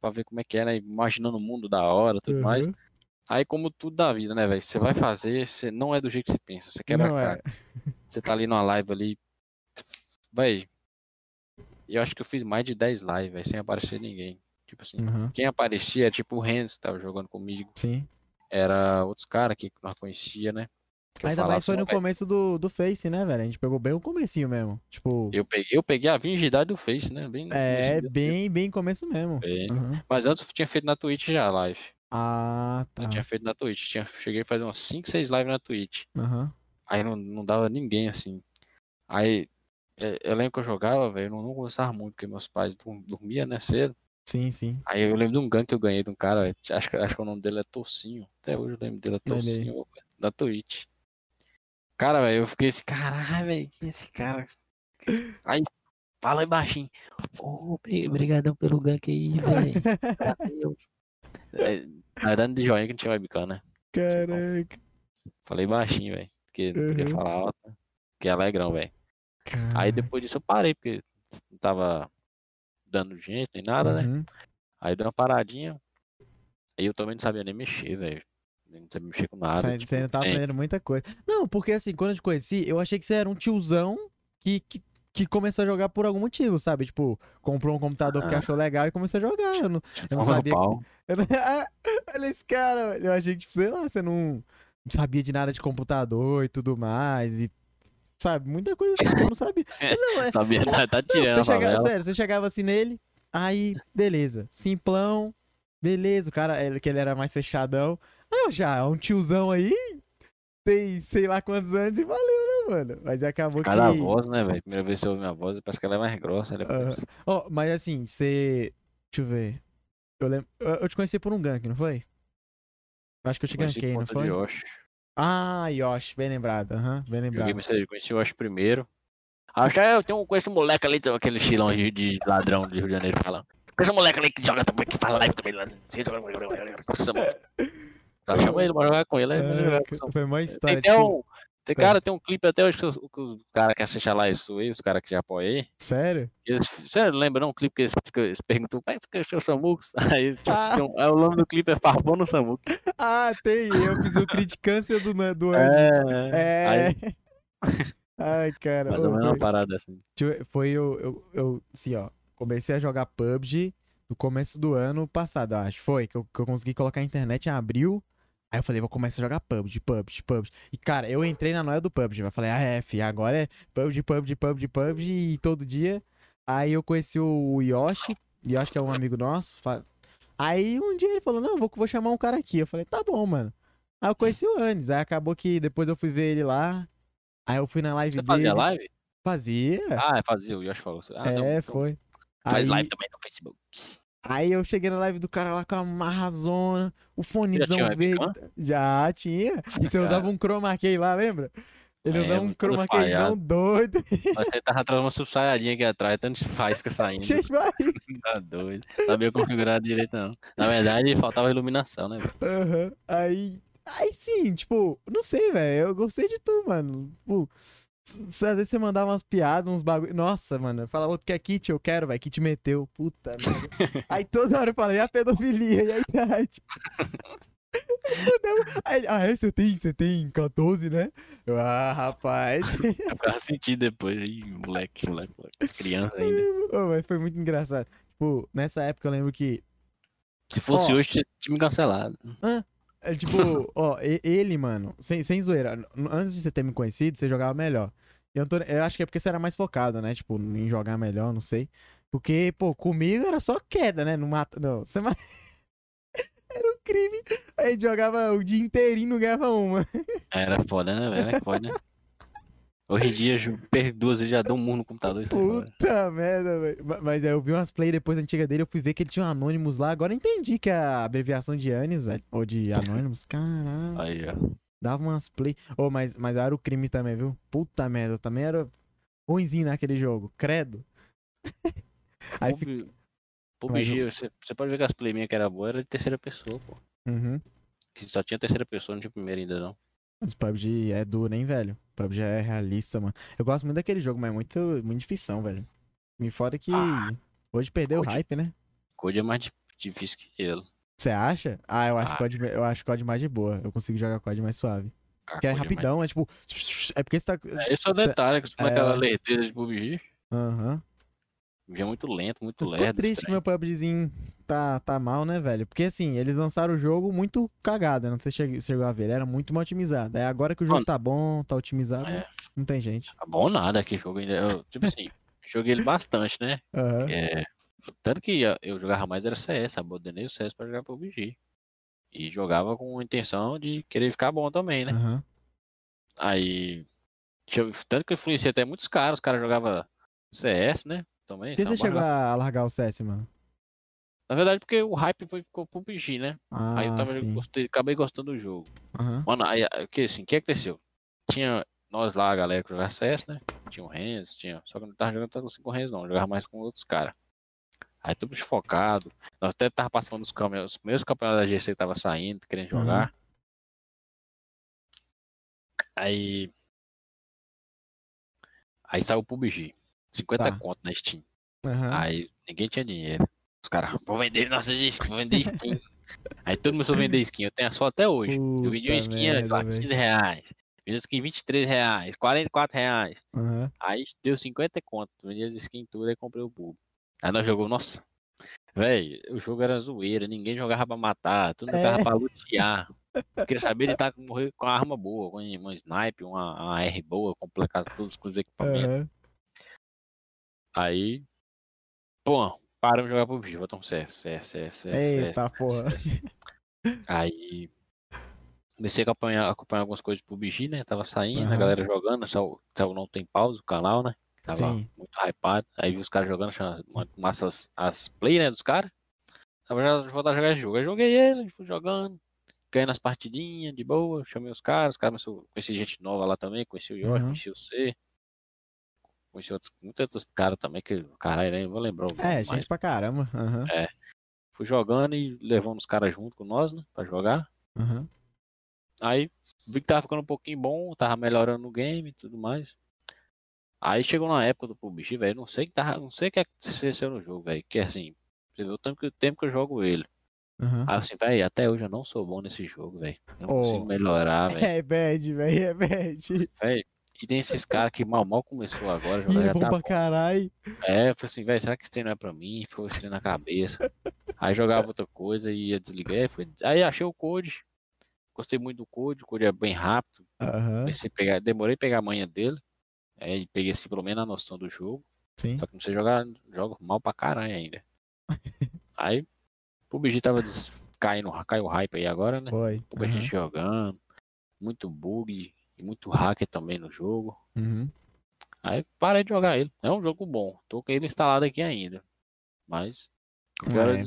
Pra ver como é que é, né? Imaginando o mundo da hora, tudo mais. Uhum. Aí, como tudo da vida, né, velho? Você vai fazer, você não é do jeito que você pensa, você quebra Não a é. Você tá ali numa live ali. Véi, eu acho que eu fiz mais de 10 lives, velho, sem aparecer ninguém. Tipo assim, Uhum. quem aparecia era tipo o Renzo, que tava jogando comigo. Sim. Era outros caras que nós conhecia, né? Que Ainda mais foi assim, no "Ó, véi, começo do, do Face, né, velho? A gente pegou bem o comecinho mesmo. Tipo, Eu peguei, eu peguei a virgindade do Face, né? Bem é, bem, bem começo mesmo. bem. Uhum. Mas antes eu tinha feito na Twitch já a live. Ah, tá. Eu tinha feito na Twitch. Tinha, cheguei a fazer umas 5, 6 lives na Twitch. Uhum. Aí não, não dava ninguém assim. Aí é, eu lembro que eu jogava, velho, eu não, não gostava muito, porque meus pais dormiam, né, cedo. Sim, sim. Aí eu lembro de um gank que eu ganhei de um cara, acho, que- acho que o nome dele é Tocinho. Até hoje eu lembro dele, é velho, da Twitch. Cara, velho, eu fiquei assim, caralho, velho, quem é esse cara? Aí, fala aí baixinho. Ô, brigadão pelo gank aí, velho. É, Na verdade, de joinha que não tinha webcam, né? Caraca. Falei baixinho, velho. Porque não podia Uhum. falar alto. Que é alegrão, velho. Aí depois disso eu parei, porque não tava dando gente nem nada, né? Uhum. Aí deu uma paradinha. Aí eu também não sabia nem mexer, velho. Não sabia mexer com nada. Você, tipo, você ainda tava é, aprendendo muita coisa. Não, porque assim, quando eu te conheci, eu achei que você era um tiozão que, que, que começou a jogar por algum motivo, sabe? Tipo, comprou um computador Ah. achou legal e começou a jogar. Eu não, eu não sabia. pau. eu não- Ah, Olha esse cara, eu achei que, tipo, sei lá, você não sabia de nada de computador e tudo mais. E sabe? Muita coisa assim que eu não sabia. Não, é, Sabia, tá não, tirando você a chegava, sério, você chegava assim nele, aí, beleza. Simplão, beleza, o cara, ele, que ele era mais fechadão. Aí eu já, um tiozão aí, tem sei lá quantos anos e valeu, né, mano? Mas acabou Cada que. voz, né, velho? Primeira vez que eu ouvi minha voz, parece que ela é mais grossa. É mais- Ó, mas assim, você. Deixa eu ver. Eu, lembro... eu te conheci por um gank, não foi? Acho que eu te por não foi? de Yoshi. Ah, Yoshi, bem lembrado, aham, bem Joguei lembrado. Mr. conheci o Yoshi primeiro. Acho que eu tenho, conheço um moleque ali, aquele estilão de, de ladrão de Rio de Janeiro falando. Conheço um moleque ali que joga também, que fala live também. Só chama ele pra jogar com ele. É, São- foi uma história. tipo, um. Tem, cara, tem um clipe até hoje que os, que os caras que assistem lá isso aí, os caras que já apoiam aí. Sério? Eles, você lembra não? Um clipe que eles, que eles perguntam, mas que é o Samucos? Aí, tipo, Ah. tem um- o nome do clipe é Farbão no Samucos. Ah, tem. Eu fiz o criticância do, Nan- do Andes. É. Aí, Ai, cara. mais ou menos foi- uma parada assim. Foi eu, eu, eu, assim, ó, comecei a jogar PUBG no começo do ano passado, acho. Foi, que eu, que eu consegui colocar a internet em abril. Aí eu falei, vou começar a jogar PUBG, PUBG, PUBG. E, cara, eu entrei na noia do PUBG. Eu falei, ah, é, fi, agora é PUBG, PUBG, PUBG, PUBG, e todo dia. Aí eu conheci o Yoshi, Yoshi que é um amigo nosso. Aí um dia ele falou, não, vou, vou chamar um cara aqui. Eu falei, tá bom, mano. Aí eu conheci o Anis, aí acabou que depois eu fui ver ele lá. Aí eu fui na live Você dele. fazia live? Fazia. Ah, fazia, o Yoshi falou. Ah, é, não, então foi. Faz Aí, live também no Facebook. Aí eu cheguei na live do cara lá com a marrazona, o fonezão verde. webcam? Já tinha. E você usava um chroma key lá, lembra? Ele É, usava um chroma keyzão falhado. doido. Mas você tava atrás de uma subsaiadinha aqui atrás, tanto faísca saindo. Cheio de barriga. Tá doido. Sabia configurar direito, não. Na verdade, faltava iluminação, né, velho? Aham. Aí. Aí sim, tipo, não sei, velho. Eu gostei de tu, mano. Tipo, às vezes você mandava umas piadas, uns bagulho. Nossa, mano. Fala outro quer kit, eu quero, velho. Kit meteu. Puta merda. Aí toda hora eu falo, e a pedofilia? E a idade? Aí, ah, é? Você tem, você tem 14, né? Eu, ah, rapaz. Eu sentindo depois. Ih, moleque, moleque, moleque. Criança ainda. Ô, mas foi muito engraçado. Tipo, nessa época eu lembro que Se fosse Ó. hoje, tinha time cancelado. É tipo, ó, ele, mano, sem, sem zoeira, antes de você ter me conhecido, você jogava melhor. E eu, tô- eu acho que é porque você era mais focado, né? Tipo, em jogar melhor, não sei. Porque, pô, comigo era só queda, né? Não mata. Não, você ma- Era um crime. A gente jogava o dia inteirinho e não ganhava uma. Era foda, né, velho? Era foda, né? Hoje em dia, perco duas vezes já dou um murro no computador. e. Puta merda, velho. Ma- Mas aí eu vi umas play depois antiga dele, eu fui ver que ele tinha um Anonymous lá. Agora eu entendi que é a abreviação de Anis, velho. Ou de Anonymous. Caralho. Aí, ó. Dava umas play. Ô, mas, mas era o crime também, viu? Puta merda, eu também era ruimzinho naquele jogo. Credo. Aí fica. PUBG, você, você pode ver que as play minha que era boa era de terceira pessoa, pô. Uhum. Que só tinha terceira pessoa, não tinha primeira ainda, não. Mas PUBG é duro, hein, velho? PUBG é realista, mano. Eu gosto muito daquele jogo, mas é muito, muito difícil, velho. Me foda que Ah, hoje perdeu o hype, né? Code é mais di- difícil que ele. Você acha? Ah, eu acho Ah. COD, eu acho COD mais de boa. Eu consigo jogar COD mais suave. Ah, Porque é Code mais- rapidão, é tipo. É porque você tá. É, esse é o detalhe, que você É. aquela leiteira de PUBG. Aham. É muito lento, muito Tô lerdo. triste que estranho. meu PUBGzinho tá, tá mal, né, velho? Porque assim, eles lançaram o jogo muito cagado, não sei se você chegou a ver, ele era muito mal otimizado. Aí agora que o jogo Mano. tá bom, tá otimizado, É. não tem gente. Tá bom nada que jogo ainda. Eu, tipo assim, joguei ele bastante, né? Aham. É, tanto que eu jogava mais era CS, abandonei o CS pra jogar PUBG. E jogava com a intenção de querer ficar bom também, né? Aham. Aí. Tanto que eu influenciei até muitos caras, os caras jogavam CS, né? Também. Por que você chegou a largar o CS, mano? Na verdade, porque o hype foi, ficou PUBG, né? Ah, aí eu sim. gostei, acabei gostando do jogo. Aham. Mano, aí, o que assim, o que aconteceu? Tinha nós lá, a galera que jogava CS, né? Tinha o Renz, tinha. Só que eu não tava jogando tanto assim com o Renz, não. Eu jogava mais com outros caras. Aí tudo desfocado. Nós até tava passando os, campe- os primeiros campeonatos da GC que tava saindo, querendo Uhum. jogar. Aí. Aí saiu o PUBG. 50 Tá. conto na Steam. Aham. Aí ninguém tinha dinheiro. Os caras, vou vender nossas skins, vou vender skin. Aí todo mundo a vender skin. Eu tenho a só até hoje. eu vendi uma Puta skin a merda, lá, velho. 15 reais. Vendi uma skin 23 reais, 44 reais. Aham. Aí deu 50 conto. Vendi as skins tudo e comprei o bug. Aí nós jogamos, nossa. Véi, o jogo era zoeira, ninguém jogava pra matar, tudo É. jogava pra lutear. Queria saber ele tá morrer com uma arma boa, com uma sniper, uma, uma R boa, completar todos os equipamentos. Aham. Aí, pô, paramos de jogar PUBG, um CS, CS, CS, CS, Eita porra. CS. Aí, comecei a acompanhar, acompanhar algumas coisas do PUBG, né? Tava saindo, a Aham. galera jogando, só, só não tem pausa o canal, né? Tava Sim. muito hypado. Aí vi os caras jogando, achando massa as, as play, né, dos caras. Tava já voltar a jogar esse jogo. Aí joguei ele, fui jogando, ganhando as partidinhas de boa, chamei os caras, os caras conheci gente nova lá também, conheci o Jorge, Uhum. conheci o C. Conheci outros, muitos outros caras também, que caralho, nem vou lembrar É, gente pra caramba. Aham. fui jogando e levando os caras junto com nós, né, pra jogar. Aham. Aí vi que tava ficando um pouquinho bom, tava melhorando o game e tudo mais. Aí chegou na época do PUBG, velho, não sei que tava, não sei o que aconteceu no jogo, velho, que assim, você vê o tempo que, o tempo que eu jogo ele. Aham. Aí assim, velho, até hoje eu não sou bom nesse jogo, velho. Não Oh. consigo melhorar, velho. É bad, velho, é bad. Velho, E tem esses caras que mal mal começou agora, Ih, já bom tá pra bom. caralho. É, eu falei assim, velho, será que esse treino é pra mim? Ficou esse treino na cabeça. Aí jogava outra coisa e ia desligar. Aí, fui- aí achei o code. Gostei muito do code, o code é bem rápido. A pegar, demorei a pegar a manha dele. Aí peguei assim, pelo menos a noção do jogo. sim. Só que não sei jogar, jogo mal pra caralho ainda. Aí, o PUBG tava des- caindo, caiu o hype aí agora, né? Foi. Pouca aham, gente jogando, muito bug e muito hacker também no jogo. uhum. Aí parei de jogar ele. É um jogo bom. Tô com ele instalado aqui ainda. Mas eu quero É, e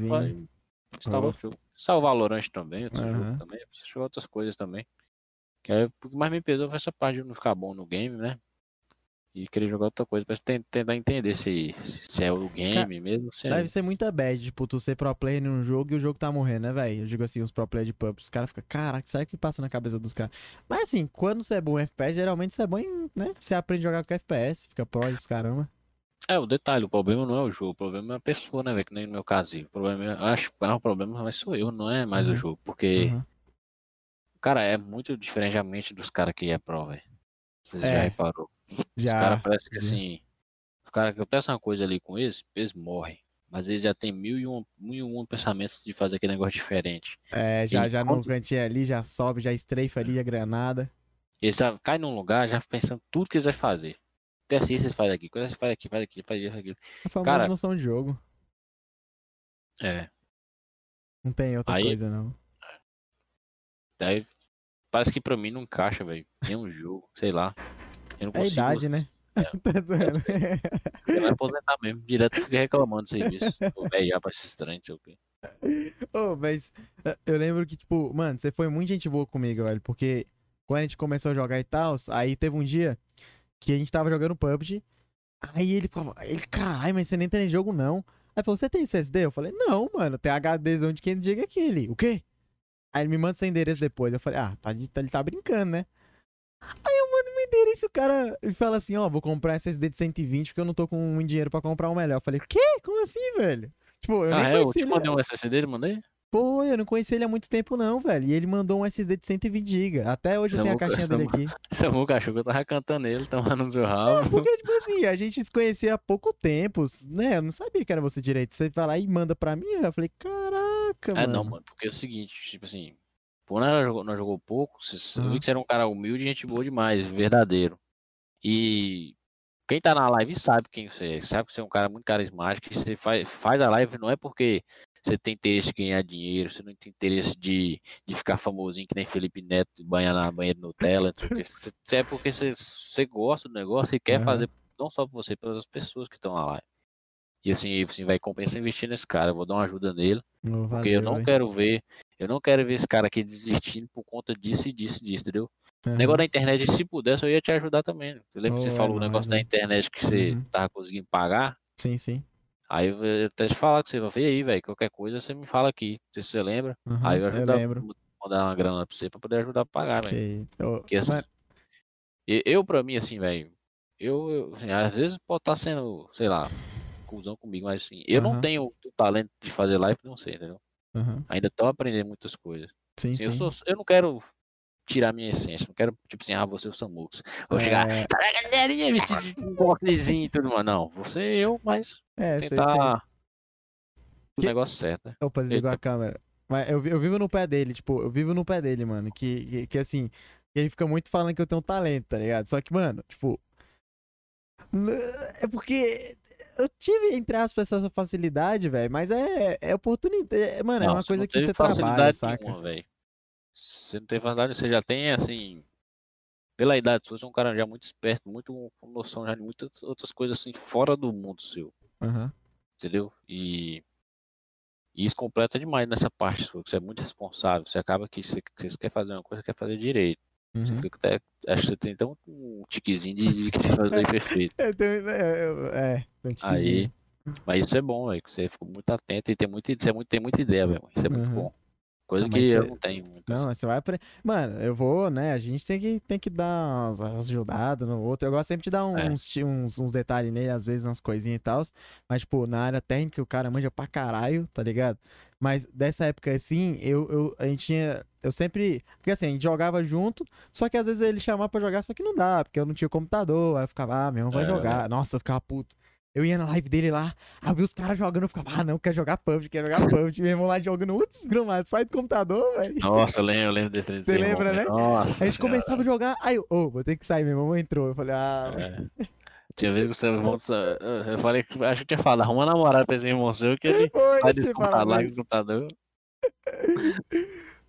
pra instalar Oh. outro jogo. Salvar o Valorant também, outro Aham. jogo também. Preciso outras coisas também. Que aí, o que mais me pesou foi essa parte de não ficar bom no game, né? E querer jogar outra coisa pra ten- tentar entender se, se é o game mesmo. Se é... Deve ser muita bad, tipo, tu ser pro player num jogo e o jogo tá morrendo, né, velho? Eu digo assim, os pro player de pub, os caras ficam, caraca, será que passa na cabeça dos caras? Mas assim, quando você é bom em FPS, geralmente você é bom em, né? Você aprende a jogar com FPS, fica pro os caramba. É, o detalhe, o problema não é o jogo, o problema é a pessoa, né, velho? Que nem no meu caso. O problema é, acho que o maior problema mas sou eu, não é mais Uhum. o jogo. Porque, Uhum. cara, é muito diferente a mente dos caras que é pro, velho. Você É, já reparou? Os Já. caras parece que assim. Os caras que acontece uma coisa ali com eles, eles morrem. Mas eles já tem mil e um, mil e um pensamentos de fazer aquele negócio diferente. É, já, E já no quando- cantinho ali, já sobe, já estreifa ali a granada. Eles já caem num lugar já pensando tudo que eles vão fazer. Até assim vocês fazem aqui, coisa vocês fazem aqui, faz aqui, faz isso, aquilo. A famosa Cara- noção de jogo. É. Não tem outra Aí- coisa, não. Daí parece que pra mim não encaixa, velho. Nenhum jogo, sei lá. Eu não É a consigo. idade, né? Tá zoando. Eu vou aposentar mesmo. Direto fica reclamando do serviço. Velho, já parece estranho, sei o quê. Ô, mas eh, eu lembro que, tipo, mano, você foi muito gente boa comigo, velho, porque quando a gente começou a jogar e tal, aí teve um dia que a gente tava jogando PUBG, aí ele falou, ele, caralho, mas você nem tem jogo não. Aí falou, você tem SSD? Eu falei, não, mano, tem HDzão de quem diga aquele. O quê? Aí ele me manda seu endereço depois. Eu falei, ah, tá, tá- ele tá brincando, né? Aí eu mando meu endereço e o cara ele fala assim, ó, vou comprar SSD de 120 porque eu não tô com muito dinheiro pra comprar um melhor. Eu falei, quê? Como assim, velho? Tipo, eu ah, nem é? Eu conhecia te ele. mandei um SSD dele, mandei? Pô, eu não conheci ele há muito tempo não, velho. E ele mandou um SSD de 120 GB. Até hoje eu tenho a caixinha dele Samu- aqui. Samu cachorro eu tava cantando ele, tomando no seu Não, rabo. porque, tipo assim, a gente se conhecia há pouco tempo, né? Eu não sabia que era você direito. Você vai lá e manda pra mim, eu falei, caraca, É, mano. não, mano, porque é o seguinte, tipo assim, por nós jogou, nós jogou pouco, cê- eu Aham. vi que você era um cara humilde e gente boa demais, verdadeiro. E quem tá na live sabe quem você é, sabe que você é um cara muito carismático, você faz, faz a live não é porque você tem interesse de ganhar dinheiro, você não tem interesse de, de ficar famosinho que nem Felipe Neto, banhar na banha de Nutella, não. Você- você é porque você, você gosta do negócio e quer Aham. fazer, não só por você, pelas pessoas que estão na live. E assim, assim, vai compensar investir nesse cara, eu vou dar uma ajuda nele. Ô, Porque eu valeu, não quero ver, eu não quero ver esse cara aqui desistindo por conta disso e disso e disso, entendeu? Aham. Negócio da internet, se pudesse, eu ia te ajudar também. né? Eu lembro que Oh, você é falou o negócio da internet que você Uhum. tava conseguindo pagar. Sim, sim. Aí eu até te falar com você, eu falei, e aí, velho, qualquer coisa você me fala aqui. Não sei se você lembra. Aham, Aí eu eu ajudar, lembro. mandar uma grana pra você pra poder ajudar a pagar, velho. Que... Ô, Porque assim, e- eu, pra mim, assim, velho, eu, eu assim, às vezes pode estar sendo, sei lá, cuzão comigo, mas assim, eu não Aham. tenho o talento de fazer live, não sei, entendeu? aham. Ainda tô aprendendo muitas coisas. Sim, Assim, eu, sim. sou, eu não quero tirar minha essência, não quero, tipo assim, ah, você é o Samux. Vou chegar, É, para a galerinha, vestido de um e tudo mais. Não, você eu, mas é, tentar o Que- negócio certo, né? Opa, desligou Eita. a câmera. Mas eu, eu vivo no pé dele, tipo, eu vivo no pé dele, mano. Que, que, que, assim, ele fica muito falando que eu tenho talento, tá ligado? Só que, mano, tipo. É porque eu tive, entre aspas, essa facilidade, velho, mas é, é oportunidade. É, mano, Não, é uma coisa que você trabalha, saca? nenhuma, velho. Você não tem facilidade, você já tem, assim, pela idade sua, você é um cara já muito esperto, muito com noção já de muitas outras coisas, assim, fora do mundo seu, Aham. entendeu? E, e isso completa demais nessa parte sua, que você é muito responsável, você acaba que você, você quer fazer uma coisa, quer fazer direito. Você uhum. fica até, acho que você tem tão um tiquezinho de, de fazer perfeito. É, tem- é, é, é, tem que- Aí, mas isso é bom, velho, que você ficou muito atento e tem muita, você é muito, tem muita ideia, velho. Isso é muito Uhum. bom. Coisa Não, que mas eu cê- não tenho muito. Não, assim. você vai aprender. Mano, eu vou, né? A gente tem que, tem que dar umas ajudadas no outro. Eu gosto sempre de dar um- É. uns, ti- uns, uns detalhes nele, às vezes, umas coisinhas e tal. Mas, tipo, na área técnica, o cara manja pra caralho, tá ligado? Mas dessa época, assim, eu, eu, a gente tinha. Eu sempre. Porque assim, a gente jogava junto, só que às vezes ele chamava pra jogar, só que não dá, porque eu não tinha computador. Aí eu ficava, ah, meu irmão vai É. jogar. Nossa, eu ficava puto. Eu ia na live dele lá, aí eu vi os caras jogando, eu ficava, ah, não, quer jogar PUBG, quer jogar PUBG. Meu irmão lá jogando outro desgramado, sai do computador, velho. Nossa, eu lembro, eu lembro desse Você lembra, irmão, né? Nossa. A gente senhora. começava a jogar, aí eu, ô, vou ter que sair, meu irmão entrou. Eu falei, ah, É. Tinha vezes que você irmão, eu falei que acho que tinha falado, arruma uma namorada pra esse irmão seu que ele falava larga isso. do computador.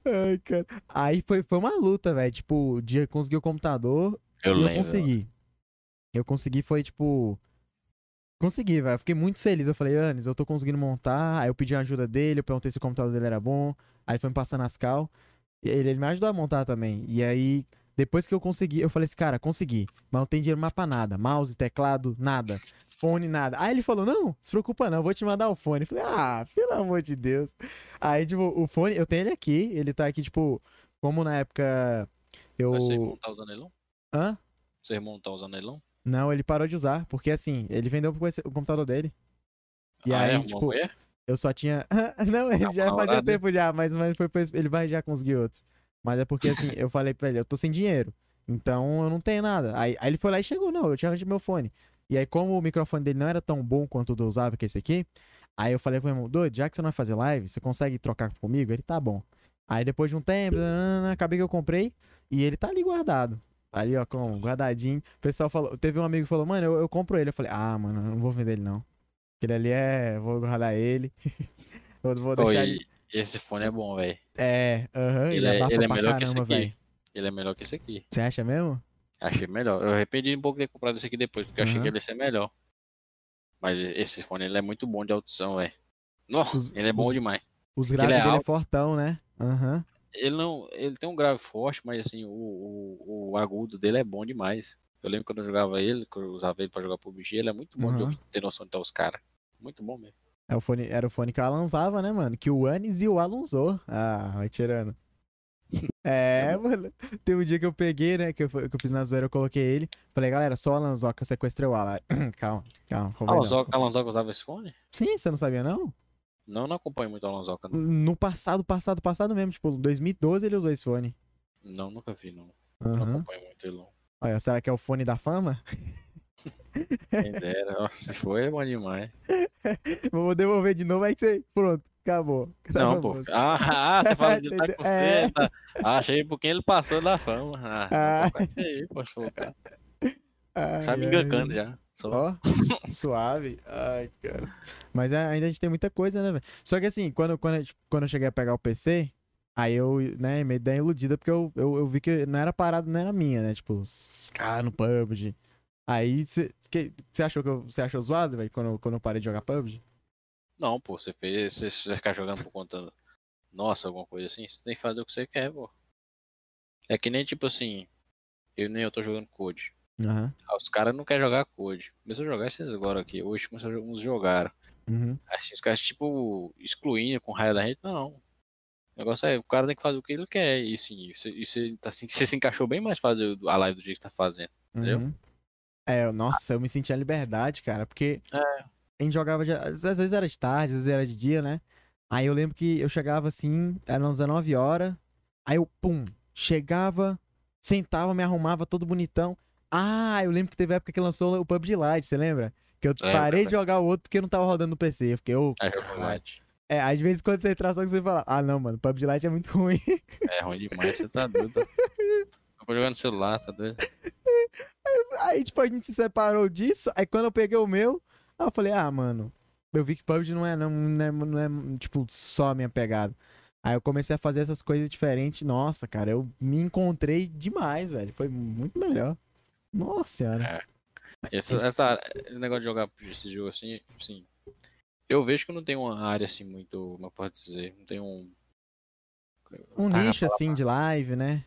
Ai, cara. Aí foi, foi uma luta, velho. Tipo, o dia que consegui o computador Eu e eu lembro. consegui. Eu consegui, foi tipo. Consegui, velho. Fiquei muito feliz. Eu falei, Anis, eu tô conseguindo montar. Aí eu pedi a ajuda dele, eu perguntei se o computador dele era bom. Aí foi me passando as cal. Ele, ele me ajudou a montar também. E aí, depois que eu consegui, eu falei assim, cara, consegui. Mas não tem dinheiro mais pra nada. Mouse, teclado, nada. Fone, nada. Aí ele falou, não, se preocupa não, vou te mandar o fone. Eu falei, ah, pelo amor de Deus. Aí, tipo, o fone, eu tenho ele aqui. Ele tá aqui, tipo, como na época eu... Mas tá usando ele não? Hã? Irmão tá usando ele não? Ele parou de usar, porque assim, ele vendeu o computador dele. E ah, aí, é, tipo, eu só tinha. não, ele já fazia namorada? tempo já, mas, mas foi ele vai já conseguir outro. Mas é porque assim, eu falei pra ele, eu tô sem dinheiro. Então eu não tenho nada. Aí, aí ele foi lá e chegou, não, eu tinha arranjado meu fone. E aí, como o microfone dele não era tão bom quanto o do usava, que é esse aqui, aí eu falei pro meu irmão, doido, já que você não vai fazer live, você consegue trocar comigo? Ele tá bom. Aí depois de um tempo, nananana, acabei que eu comprei e ele tá ali guardado. Tá ali, ó, com guardadinho. O pessoal falou, teve um amigo que falou, mano, eu, eu compro ele. Eu falei, ah, mano, eu não vou vender ele não. Aquele ali é, vou guardar ele. eu vou Pô, deixar e ele. Esse fone é bom, velho. É, aham, ele, Ele, é, ele é pra melhor que esse caramba, aqui. velho. Ele é melhor que esse aqui. Você acha mesmo? Achei melhor. Eu arrependi um pouco de ter comprado esse aqui depois, porque eu achei que ele ia ser melhor. Mas esse fone ele é muito bom de audição, velho. Nossa, Os- ele é bom os- demais. Os graves é dele é alto. fortão, né? Aham. Ele não. Ele tem um grave forte, mas assim, o, o, o agudo dele é bom demais. Eu lembro quando eu jogava ele, quando eu usava ele pra jogar PUBG, ele é muito bom de Aham. ouvir, ter noção de estar os caras. Muito bom mesmo. É o fone, era o fone que o Alan usava, né, mano? Que o Anis e o Alan usou. Ah, vai tirando. É, mano. Tem um dia que eu peguei, né? Que eu, que eu fiz na zoeira, eu coloquei ele. Falei, galera, só o Alan Zoca sequestrou o Alan. calma, calma. não. Alonsoca, Alonsoca usava esse fone? Sim, você não sabia, não? Não, não acompanho muito o Alonsoca, não. No passado, passado, passado mesmo. Tipo, 2012 ele usou esse fone. Não, nunca vi, não. Não Aham. acompanho muito ele, não. Olha, será que é o fone da fama? Quem dera. Nossa, é bom demais. Vou devolver de novo, aí você. Pronto, acabou. Não, pô. Ah, ah, você fala de estar com É. você. Tá. Ah, achei por quem ele passou da fama. Ah, Ah. não com isso aí, poxa, cara. Ai, Tá me ai. engancando já. Só... Su- suave. Ai, cara. Mas ainda a gente tem muita coisa, né, velho? Só que assim, quando, quando, quando eu cheguei a pegar o PC, aí eu, né, me dei uma iludida, porque eu, eu, eu vi que não era parada, não era minha, né? Tipo, ficar no PUBG. Aí, você achou que você achou zoado, velho, quando, eu- quando eu parei de jogar PUBG? Não, pô, você fez. Você, ficar jogando por conta. Nossa, alguma coisa assim. Você tem que fazer o que você quer, pô. É que nem tipo assim. Eu nem eu tô jogando Code. Aham. Ah, os caras não querem jogar Code. Começou a jogar esses agora aqui. Hoje uns jogaram. Uhum. Assim, os caras, tipo, excluindo com raio da gente. Não. O negócio é, o cara tem que fazer o que ele quer. E assim, isso, isso tá, assim, você se encaixou bem mais fazer a live do jeito que tá fazendo. Entendeu? Uhum. É, eu- nossa, eu me sentia liberdade, cara, porque É. a gente jogava, de- às vezes era de tarde, às vezes era de dia, né? Aí eu lembro que eu chegava assim, eram 19 horas, aí eu, pum, chegava, sentava, me arrumava todo bonitão. Ah, eu lembro que teve época que lançou o PUBG Lite, você lembra? Que eu parei de jogar o outro porque não tava rodando no PC. Eu fiquei, ô, É, caralho. verdade. É, às vezes quando você entrar, só que você fala, ah não, mano, PUBG Lite é muito ruim. É ruim demais, você tá doido. Vou jogar no celular, tá doido? Aí, tipo, a gente se separou disso. Aí quando eu peguei o meu, eu falei, ah, mano, eu vi que PUBG não é, não, não é, não é, tipo, só a minha pegada. Aí eu comecei a fazer essas coisas diferentes. Nossa, cara, eu me encontrei demais, velho. Foi muito melhor. Nossa senhora. É. Essa, essa, esse negócio de jogar esse jogo assim, assim, eu vejo que não tem uma área assim muito, como eu posso dizer, não tem um. Um nicho assim de live, né?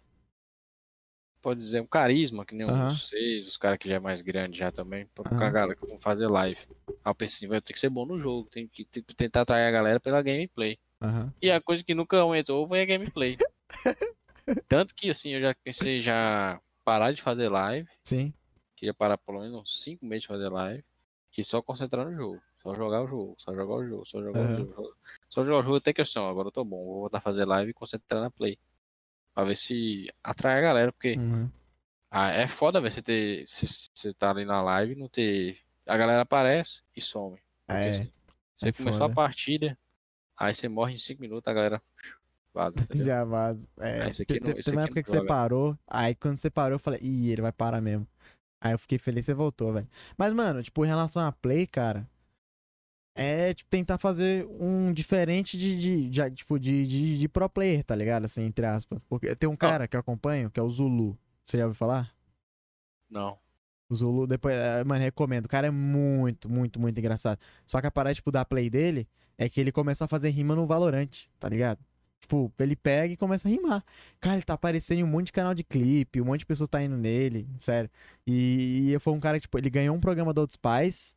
Pode dizer, um carisma, que nem Aham. vocês, os caras que já é mais grande já também, pra Aham. a galera que vão fazer live. Aí eu pensei, assim, vai ter que ser bom no jogo, tem que tentar atrair a galera pela gameplay. Aham. E a coisa que nunca aumentou foi a gameplay. Tanto que assim, eu já pensei já parar de fazer live, Sim. queria parar pelo menos uns 5 meses de fazer live, e só concentrar no jogo. Só jogar o jogo, só jogar o jogo, só jogar Aham. o jogo. Só jogar o jogo até que assim, ó, agora eu tô bom, vou voltar a fazer live e concentrar na play. Pra ver se atrai a galera, porque Uhum. ah, é foda ver você ter. Você tá ali na live e não ter. A galera aparece e some. É. assim, você é começou foda. a partida, aí você morre em 5 minutos, a galera vaza. entendeu? Já vaza. É, esse teve uma época que você parou. Aí quando você parou, eu falei, ih, ele vai parar mesmo. Aí eu fiquei feliz que você voltou, velho. Mas, mano, tipo, em relação a play, cara. É, tipo, tentar fazer um diferente de, de, de- tipo, de, de, de pro player, tá ligado? Assim, entre aspas. Porque tem um cara que eu acompanho, que é o Zulu. Você já ouviu falar? Não. O Zulu, depois, eh, mano, recomendo. O cara é muito, muito, muito engraçado. Só que a parada, tipo, da play dele é que ele começou a fazer rima no Valorant, tá ligado? Tipo, ele pega e começa a rimar. Cara, ele tá aparecendo em um monte de canal de clipe, um monte de pessoas tá indo nele, sério. E, e foi um cara que, tipo, ele ganhou um programa do Outros Pais.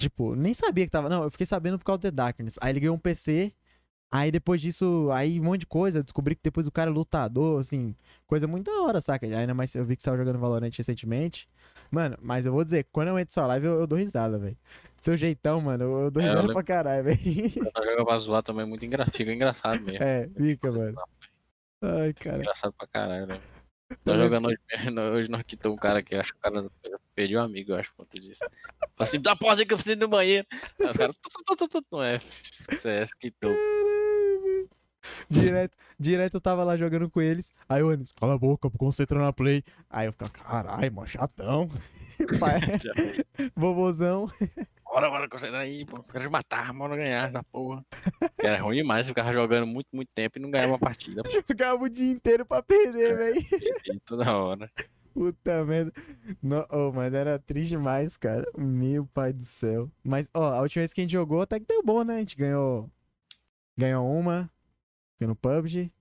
Tipo, nem sabia que tava. Não, eu fiquei sabendo por causa do The Darkness. Aí ele ganhou um PC. Aí depois disso, aí um monte de coisa. Descobri que depois o cara é lutador, assim, coisa muito da hora, saca? Ainda mais eu vi que você tava jogando Valorant recentemente. Mano, mas eu vou dizer, quando eu entro sua live, eu, eu dou risada, velho. Seu jeitão, mano, eu, dou É, eu risada pra caralho, velho. Joga pra zoar também é muito engraçado. Fica engraçado mesmo. É, fica, mano. Ai, cara. Engraçado pra caralho, né? Eu Tá jogando hoje, hoje nós quitou um cara que acho que o cara perdeu um amigo, eu acho, por conta disso. Falei assim, dá pausa aí que eu preciso ir no banheiro. Aí os caras, não é, CS quitou. Direto, direto eu tava lá jogando com eles. Aí o Anis, cala a boca, concentra na play. Aí eu ficava, caralho, mó chatão. Pai, vovozão. Bora, bora, concentra aí, pô. Quero matar, bora ganhar essa porra. Era ruim demais, ficava jogando muito, muito tempo e não ganhava uma partida. Pô, Ficava o dia inteiro pra perder, velho. e toda hora. Puta merda. No, oh, mas era triste demais, cara. Meu pai do céu. Mas, ó, a última vez que a gente jogou até que deu bom, né? A gente ganhou. Ganhou uma. Foi no PUBG.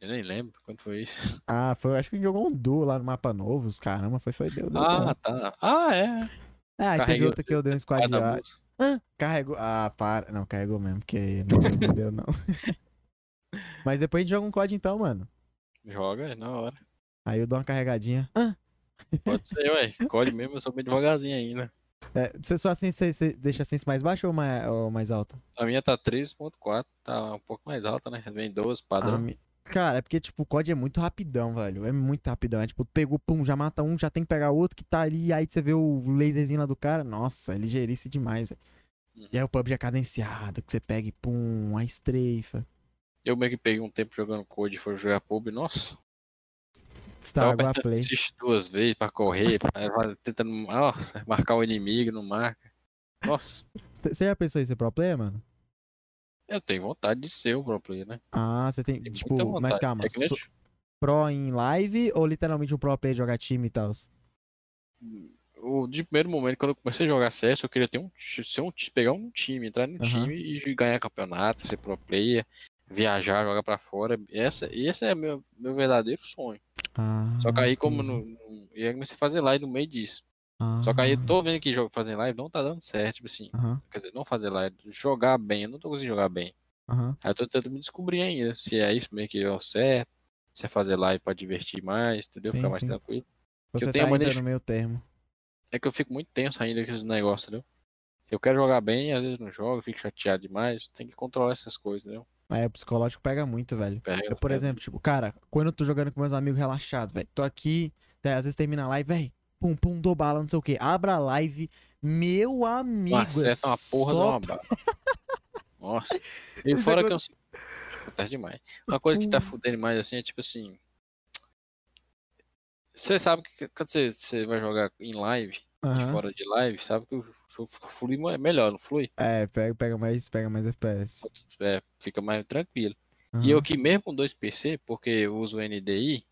Eu nem lembro quando foi isso. Ah, foi, acho que a gente jogou um duo lá no mapa novo. Os caramba, foi, foi, deu, deu Ah, bom. tá. Ah, é. Ah, e teve carreguei outra que eu dei um squad bus. Hã? Carregou. Ah, para. Não, carregou mesmo, porque não, deu, não. Mas depois a gente joga um COD então, mano. Joga, é na hora. Aí eu dou uma carregadinha. Pode ser, ué. Code mesmo, eu sou bem devagarzinho ainda. É, você só assim, você, você deixa a sense mais baixa ou mais, ou mais alta? A minha tá 13.4, tá um pouco mais alta, né? Vem 12, padrão. Ah, mi- Cara, é porque, tipo, o COD é muito rapidão, velho. É muito rapidão. É tipo, pegou, pum, já mata um, já tem que pegar outro que tá ali, aí você vê o laserzinho lá do cara. Nossa, é ligeirice demais, velho. Uhum. E aí o PUBG é cadenciado, que você pega e pum, a estreifa. Eu meio que peguei um tempo jogando Code e foi jogar pub, nossa. Estragou a play. duas vezes pra correr, pra, tentando nossa, marcar o inimigo, não marca. Nossa, Você já pensou em ser pro player, mano? Eu tenho vontade de ser o pro player, né? Ah, você tem, Tenho tipo, mas calma, É so- pro em live ou literalmente um pro player jogar time e tal? o de primeiro momento, quando eu comecei a jogar CS, eu queria ter um, ser um, pegar um time, entrar no Aham. time e ganhar campeonato, ser pro player, viajar, jogar pra fora. Essa, esse é meu, meu verdadeiro sonho. Ah, Só que aí, como entendi. no, no, e aí comecei a fazer live no meio disso. Ah, Só que aí eu tô vendo que jogo fazendo live não tá dando certo, tipo assim. Aham, Quer dizer, não fazer live, jogar bem, eu não tô conseguindo jogar bem. aham. Aí eu tô tentando me descobrir ainda, se é isso mesmo que deu certo, se é fazer live pra divertir mais, entendeu? Sim, Ficar mais sim. tranquilo. Você eu tá ainda no meio termo. É que eu fico muito tenso ainda com esses negócios, entendeu? Eu quero jogar bem, às vezes não jogo, fico chateado demais. Tem que controlar essas coisas, entendeu? É, o psicológico pega muito, velho. Pega, Eu, por pega. exemplo, tipo, cara, quando eu tô jogando com meus amigos relaxado, velho, tô aqui, né, às vezes termina a live, velho, pum, pum, dou bala, não sei o que, abra a live, meu amigo, é acerta uma porra de só uma bala. Nossa. E Isso fora é que eu. Acontece demais. Uma coisa que tá fudendo mais assim é tipo assim. Você sabe que quando você, você vai jogar em live, Aham. fora de live, sabe que o jogo flui mais- melhor, não flui? É, pega, pega mais, pega mais FPS. É, fica mais tranquilo. E Aham. eu aqui mesmo com dois PC, porque eu uso o NDI,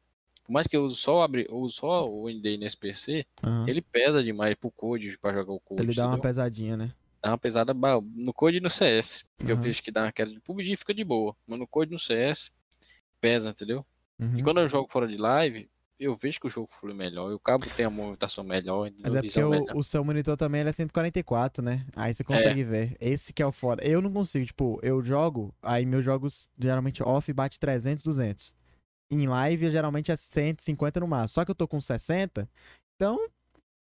por mais que eu use só, o abri- eu só o NDI nesse PC, Aham. ele pesa demais pro code pra jogar o code. Ele dá uma pesadinha, né? Dá uma pesada no code e no CS. que Eu vejo que dá uma queda de PUBG fica de boa. Mas no code e no CS pesa, entendeu? Uhum. E quando eu jogo fora de live, eu vejo que o jogo flui melhor. E o cabo tem a movimentação melhor, Mas é porque o, o seu monitor também é 144, né? Aí você consegue ver. Esse que é o foda. Eu não consigo, tipo, eu jogo, aí meus jogos geralmente off bate 300, 200. Em live geralmente é 150 no máximo. Só que eu tô com 60, então,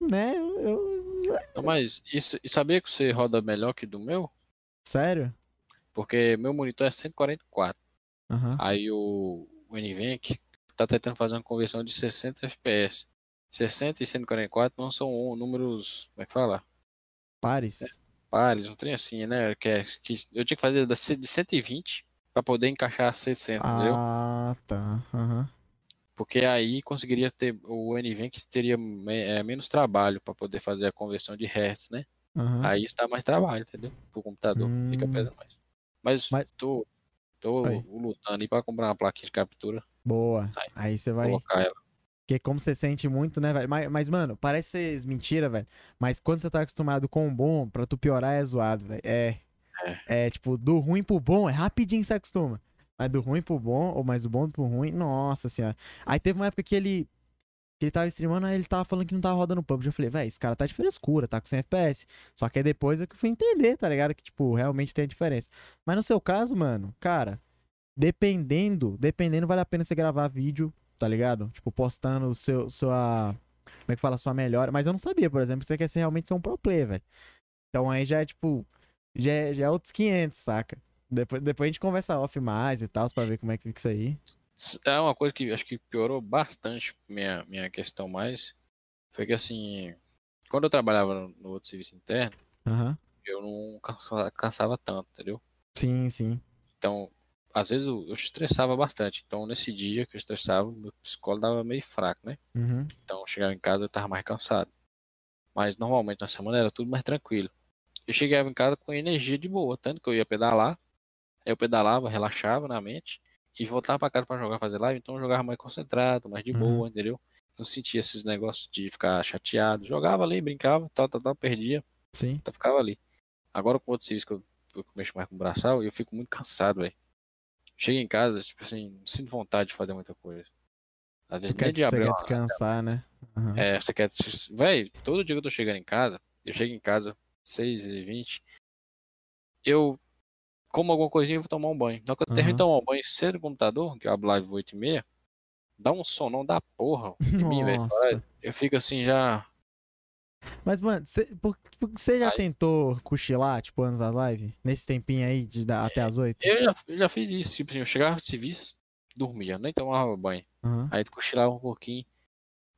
né, eu... mas isso, e sabia que você roda melhor que do meu? Sério? Porque meu monitor é 144. Aham. Aí o, o NVENC tá tentando fazer uma conversão de 60 FPS. 60 e 144 não são números, como é que fala? Pares. Pares, um trem assim, né? Que, é, que eu tinha que fazer de 120 para poder encaixar 60, entendeu? Ah, tá. Aham. Porque aí conseguiria ter o NVENC teria me- é, menos trabalho para poder fazer a conversão de hertz, né? Aham. Aí está mais trabalho, entendeu? Pro computador, fica Hum. pesando mais. Mas, Mas- tô, tô lutando aí para comprar uma plaquinha de captura, Boa. Aí, Aí você vai... colocar ela. Porque como você sente muito, né, velho? Mas, mas, mano, parece ser mentira, velho. Mas quando você tá acostumado com o bom, pra tu piorar é zoado, velho. É, é. tipo, do ruim pro bom, é rapidinho você acostuma. Mas do ruim pro bom, ou mais do bom pro ruim, nossa senhora. Aí teve uma época que ele. Que ele tava streamando, aí ele tava falando que não tava rodando PUBG. Eu falei, velho, esse cara tá de frescura, tá com 100 FPS. Só que aí depois é que eu fui entender, tá ligado? Que, tipo, realmente tem a diferença. Mas no seu caso, mano, cara, dependendo, dependendo, vale a pena você gravar vídeo, tá ligado? Tipo, postando seu, sua. Como é que fala? Sua melhora. Mas eu não sabia, por exemplo, que você quer ser, realmente ser um pro player, velho. Então aí já é, tipo. Já é, já é outros 500, saca? Depois, depois a gente conversa off mais e tal, pra ver como é que fica isso aí. É uma coisa que acho que piorou bastante minha, minha questão mais. Foi que assim, quando eu trabalhava no, outro serviço interno, Aham. eu não cansa- cansava tanto, entendeu? Sim, sim. Então, às vezes eu, eu estressava bastante. Então, nesse dia que eu estressava, meu psicólogo dava meio fraco, né? Uhum. Então, eu chegava em casa eu tava mais cansado. Mas normalmente na semana era tudo mais tranquilo. Eu chegava em casa com energia de boa, tanto que eu ia pedalar, aí eu pedalava, relaxava na mente e voltava pra casa pra jogar, fazer live, então eu jogava mais concentrado, mais de Uhum. boa, entendeu? Não sentia esses negócios de ficar chateado. Jogava ali, brincava, tal, tal, tal, perdia, Sim. então ficava ali. Agora com outros serviços que eu, eu mexo mais com braçal, eu fico muito cansado, velho. Chego em casa, tipo assim, não sinto vontade de fazer muita coisa. Às vezes quer, nem de você abrir quer uma- descansar, né? Aham. é, você quer. Véi, todo dia que eu tô chegando em casa, eu chego em casa 6 e 20 eu como alguma coisinha e vou tomar um banho. Na hora que eu termino Aham. de tomar um banho cedo no computador, que eu abro live 8 e meia, dá um sonão da porra em mim, velho. Eu fico assim já. Mas, mano, você já Aí- tentou cochilar, tipo, antes da live? Nesse tempinho aí, de da- até as 8? Eu já, eu já fiz isso. Tipo assim, eu chegava de serviço, dormia, nem tomava banho. Aham. Aí cochilava um pouquinho.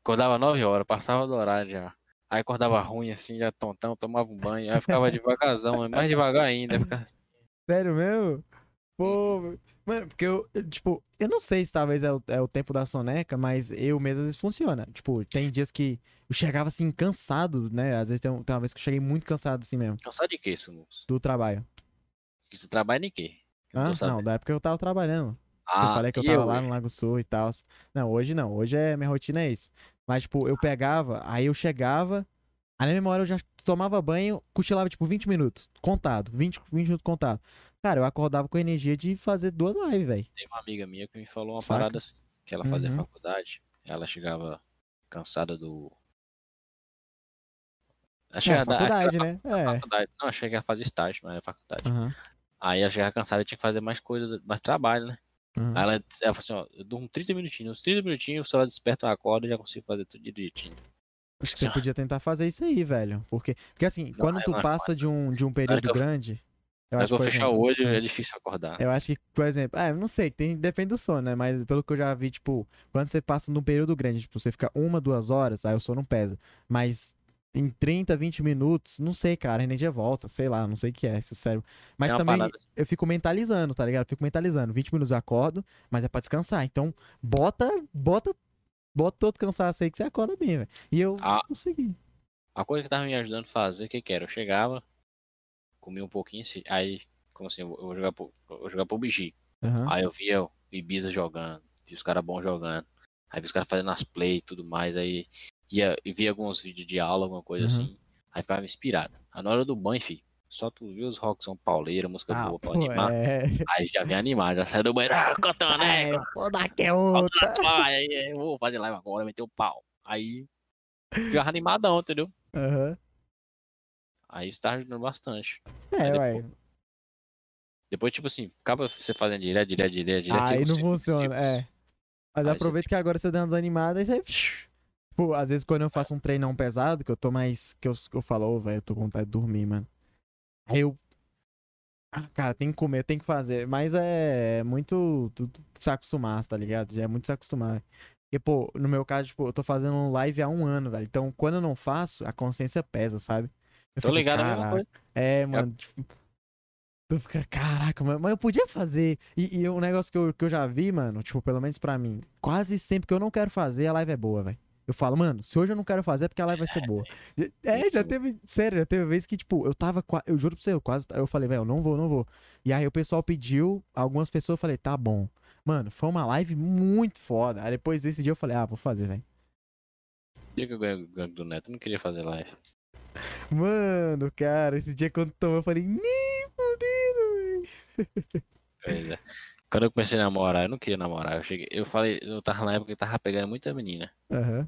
Acordava 9 horas, passava do horário já. Aí acordava ruim, assim, já tontão, tomava um banho. Aí ficava devagarzão, mais devagar ainda. Ficava... Sério mesmo? Pô, mano, porque eu, eu, tipo, eu não sei se talvez é o, é o tempo da soneca, mas eu mesmo às vezes funciona. Tipo, tem dias que eu chegava assim, cansado, né? Às vezes tem, tem uma vez que eu cheguei muito cansado assim mesmo, Cansado de quê, Sumus? do trabalho. Você trabalha em quê? Eu sabendo. Não, da época que eu tava trabalhando. Ah, eu falei que eu tava lá hoje? no Lago Sul e tal. Não, hoje não. Hoje é minha rotina é isso. Mas, tipo, eu pegava, aí eu chegava, aí na mesma hora eu já tomava banho, cochilava, tipo, 20 minutos. Contado. 20, 20 minutos contado. Cara, eu acordava com a energia de fazer duas lives, velho. Tem uma amiga minha que me falou uma Saca? parada assim, que ela fazia Uhum. faculdade, ela chegava cansada do. Ela É, chegava da- faculdade, da né? da É. faculdade. Não, achei que ela fazia estágio, mas é faculdade. Aham. Aí ela chegava cansada e tinha que fazer mais coisa, mais trabalho, né? Aham. Aí ela, ela falou assim, ó, eu durmo 30 minutinhos. Uns 30 minutinhos, se ela desperta, eu acordo e já consigo fazer tudo direitinho. Acho que você podia tentar fazer isso aí, velho. Porque, porque assim, quando é, tu mano, passa de um, de um período eu- grande. Eu acho, que fechar exemplo, o olho, é. é difícil acordar. Eu acho que, por exemplo, ah, eu não sei, tem, depende do sono, né? Mas pelo que eu já vi, tipo, quando você passa num período grande, tipo, você fica uma, duas horas, aí o sono pesa. Mas em 30, 20 minutos, não sei, cara, a energia volta, sei lá, não sei o que é, sério. Mas também parada... eu fico mentalizando, tá ligado? Eu fico mentalizando. 20 minutos eu acordo, mas é pra descansar. Então, bota, bota, bota todo cansaço aí que você acorda bem, velho. E eu ah, consegui. A coisa que tava me ajudando a fazer, o que que era? Eu chegava, comia um pouquinho, aí, como assim, eu vou jogar pro, eu vou jogar pro BG. Uhum. Aí eu via o Ibiza jogando, via os caras bons jogando. Aí via os caras fazendo as play e tudo mais. Aí ia e via alguns vídeos de aula, alguma coisa uhum. assim. Aí ficava inspirado. Aí na hora do banho, filho, só tu viu os rock São Pauleira, música ah, boa pra pô, animar. É... Aí já vem animar, já sai do banheiro, ah, cantando, né? É, vou dar que é outra. Aí, aí, vou fazer live agora, meter o pau. Aí ficava animadão, entendeu? Aham. Uhum. Aí isso tá ajudando bastante. É, ué. Depois, tipo assim, acaba você fazendo direto, direto, direto, direto. Aí não funciona, é. Mas aí aproveita que agora você deu uma desanimada e você Tipo, às vezes quando eu faço um treinão pesado, que eu tô mais. Que eu, que eu falo, oh, velho, eu tô com vontade de dormir, mano. Aí eu. Ah, cara, tem que comer, tem que fazer. Mas é muito. Tu, tu se acostumar, tá ligado? Já é muito se acostumar. Porque, pô, no meu caso, tipo, eu tô fazendo live há um ano, velho. Então, quando eu não faço, a consciência pesa, sabe? Eu tô fico, ligado mesma coisa. É, mano, tipo. Tu fica, caraca, mano, mas eu podia fazer. E, e um negócio que eu, que eu já vi, mano, tipo, pelo menos pra mim, quase sempre que eu não quero fazer, a live é boa, velho. Eu falo, mano, se hoje eu não quero fazer é porque a live vai ser boa. É, já teve, sério, já teve vez que, tipo, eu tava, eu juro pra você, eu quase, eu falei, velho, não vou, não vou. E aí o pessoal pediu, algumas pessoas eu falei, tá bom. Mano, foi uma live muito foda. Aí depois desse dia eu falei, ah, vou fazer, velho. Dia que eu ganhei o gangue do Neto, eu não queria fazer live. Mano, cara, esse dia quando tomou, eu falei, nem fudendo, velho. Pois é. Quando eu comecei a namorar, eu não queria namorar. Eu cheguei, eu falei, eu tava na época que tava pegando muita menina. Uhum.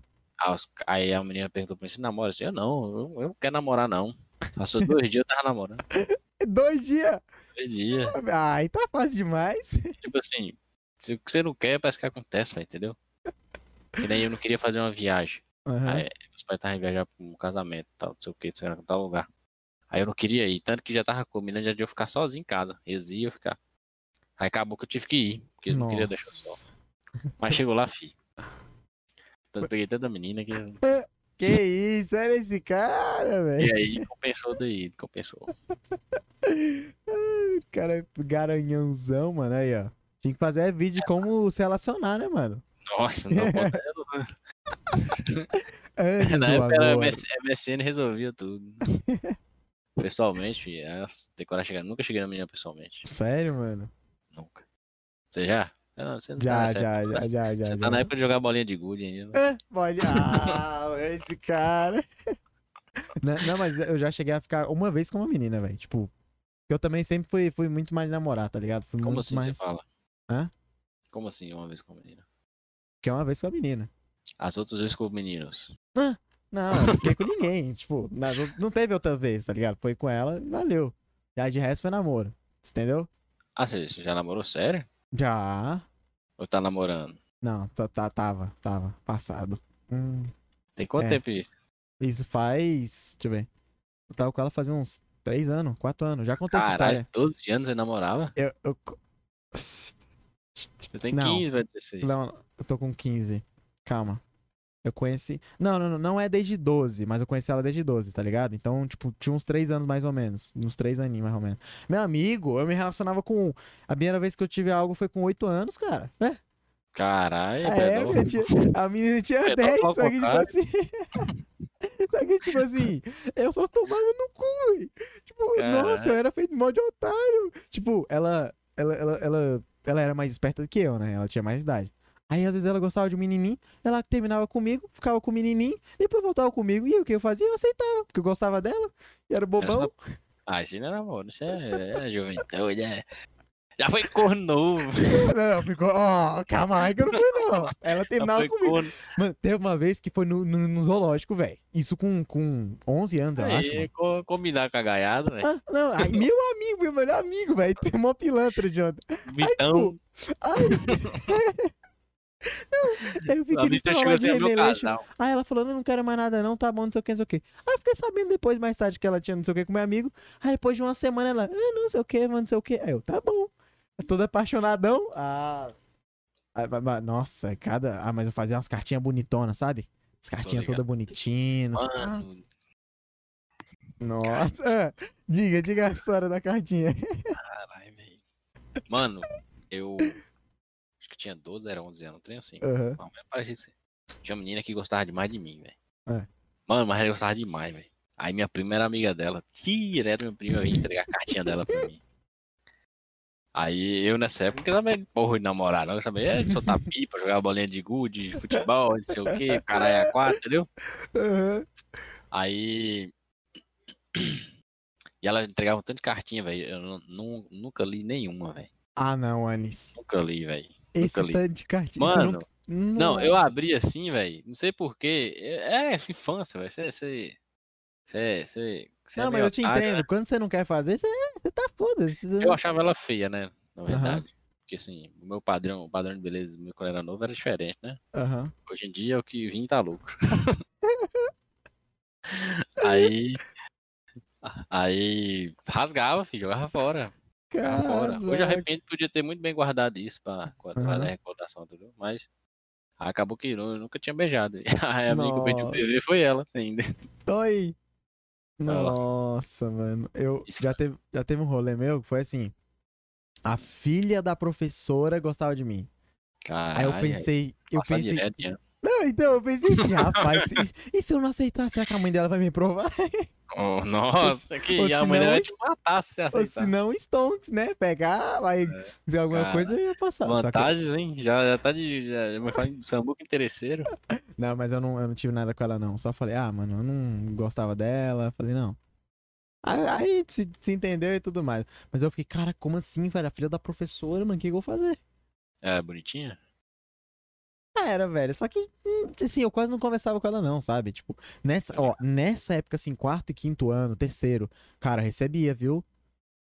Aí a menina perguntou pra mim, você namora? Eu, não, eu, eu não quero namorar, não. Passou dois dias, eu tava namorando. Dois dias? Dois dias. Ah, aí tá fácil demais. Tipo assim, se o que você não quer, parece que acontece, véio, entendeu? Que nem eu não queria fazer uma viagem. Uhum. Aí os pais estavam viajar pra um casamento, tal, não sei o que, sei lá, tal lugar. Aí eu não queria ir, tanto que já tava combinando já de eu ficar sozinho em casa. Eles iam ficar. Aí acabou que eu tive que ir, porque eles Nossa. não queriam deixar só. Mas chegou lá, fi. Então, peguei tanta menina que. Que isso, olha esse cara, velho. E aí compensou daí, compensou. cara é garanhãozão, mano. Aí, ó. Tinha que fazer vídeo de como se relacionar, né, mano? Nossa, não podendo. Na época era MSN resolvia tudo. Pessoalmente, é, tem coragem chegar. Nunca cheguei na menina pessoalmente. Sério, mano? Nunca. Você já? Não, você não já, tá já, já, já, já, Você já, tá na época de jogar bolinha de gude ainda. É, bolinha. Ah, esse cara. não, não, mas eu já cheguei a ficar uma vez com uma menina, velho. Tipo, eu também sempre fui, fui muito mais namorar, tá ligado? Fui Como muito assim mais... você fala? Hã? Como assim uma vez com a menina? Que é uma vez com a menina. As outras vezes com meninos. Ah, não, não fiquei com ninguém. Tipo, não, não teve outra vez, tá ligado? Foi com ela e valeu. Já de resto foi namoro. Entendeu? Ah, você já namorou sério? Já. Ou tá namorando? Não, tá, tá, tava, tava, passado. Hum, Tem quanto é. tempo isso? Isso faz. Deixa eu ver. Eu tava com ela fazia uns 3 anos, 4 anos. Já contei Caralho, essa história. 12 anos você namorava? Eu. eu... Eu tenho não, 15, vai 16. Não, eu tô com 15. Calma. Eu conheci. Não, não, não, é desde 12, mas eu conheci ela desde 12, tá ligado? Então, tipo, tinha uns 3 anos mais ou menos. Uns 3 aninhos mais ou menos. Meu amigo, eu me relacionava com. A primeira vez que eu tive algo foi com 8 anos, cara. É. Caralho, é, é tinha... a menina tinha é 10, só que, tipo assim. só que, tipo assim, eu só tomava no cu, Tipo, Caralho. nossa, eu era feito mal de otário. Tipo, ela, ela, ela, ela, ela era mais esperta do que eu, né? Ela tinha mais idade. Aí às vezes ela gostava de um menininho, ela terminava comigo, ficava com o menininho, depois voltava comigo. E o que eu fazia? Eu aceitava, porque eu gostava dela, e era bobão. Ah, isso não era amor, isso é, é juventude, é. Já foi corno novo. Não, não, ficou. Ó, oh, calma aí que eu não fui, não. Ela terminava comigo. Corno. Mano, teve uma vez que foi no, no, no zoológico, velho. Isso com, com 11 anos, eu acho. Co combinar com a gaiada, velho. Ah, não, aí, meu amigo, meu melhor amigo, velho. Tem uma pilantra de ontem. Vitão. Aí, tipo, aí... Não, aí eu fiquei de remeleixo. Aí ela falou, não, não quero mais nada não, tá bom, não sei o que, não sei o que. Aí eu fiquei sabendo depois, mais tarde, que ela tinha não sei o que com meu amigo. Aí depois de uma semana ela, ah, não sei o que, não sei o que. Aí eu, tá bom. Todo apaixonadão. Ah. Nossa, cada. Ah, mas eu fazia umas cartinhas bonitonas, sabe? As cartinhas todas bonitinhas. Mano, Nossa. Ah, diga, diga a história da cartinha. Caralho, velho. Mano, eu. Tinha 12, era 11 anos, trem assim. Não, mas parecia que Tinha uma menina que gostava demais de mim, velho. É. Mano, mas ela gostava demais, velho. Aí minha prima era amiga dela. Direto minha prima ia entregar a cartinha dela pra mim. Aí eu nessa época sabia porra de namorar, não. Eu sabia de soltar pipa, jogar bolinha de gude, de futebol, não sei o que, caralho é a quatro, entendeu? Aham. Aí. E ela entregava um tanto de cartinha, velho. Eu nu- nu- nunca li nenhuma, velho. Ah, não, Anis. Nunca li, velho. Esse tanto de cartinha. Mano, não... não, eu abri assim, velho. Não sei porquê. É, é infância, velho. Você. Você. Você. Você. você é Não, mas meio eu te otário, entendo. né? Quando você não quer fazer, você, você tá foda-se. você- Eu achava ela feia, né? Na verdade. Porque assim, o meu padrão, o padrão de beleza meu quando era novo era diferente, né? Aham. Hoje em dia o que vim tá louco. aí. Aí. Rasgava, filho, jogava fora. Fora. Hoje arrependo, podia ter muito bem guardado isso pra guardar Aham. a recordação, entendeu? Mas. Acabou que eu nunca tinha beijado. A amiga que eu pedi o Nossa. PV foi ela ainda. Oi. Lá. Nossa, mano. Eu Isso já teve, já teve um rolê meu que foi assim. A filha da professora gostava de mim. Aí eu Caralho, pensei, eu pensei, direto, né? Não, então eu pensei assim, rapaz, e, e se eu não aceitar, será que a mãe dela vai me provar? Oh, nossa, que ou a mãe dela isso- te matar se você Ou aceitar. se não, Stonks, né? Pegar, vai dizer alguma Cara, coisa e ia passar. Só que- Vantagens, hein? Já, já tá de. Já, me fala em sambuca interesseiro. não, mas eu não, eu não tive nada com ela, não. Só falei, ah, mano, eu não gostava dela. Falei, não. Aí, aí se, se entendeu e tudo mais. Mas eu fiquei, cara, como assim, velho? A filha da professora, mano, o que que eu vou fazer? É, bonitinha? Era, velho. Só que, hum, assim, eu quase não conversava com ela, não, sabe? Tipo, nessa, ó, nessa época, assim, quarto e quinto ano, terceiro, cara, eu recebia, viu?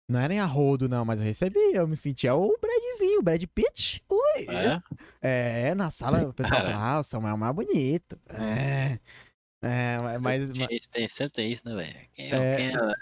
Não era em arrodo, não, mas eu recebia. Eu me sentia o Bradzinho, o Brad Pitt. Ui. É? É, na sala o pessoal Cara. falava, ah, o Samuel é mais bonito. É. É, mas. Tinha isso, tem, sempre tem isso, né, velho? Quem, É. quem era-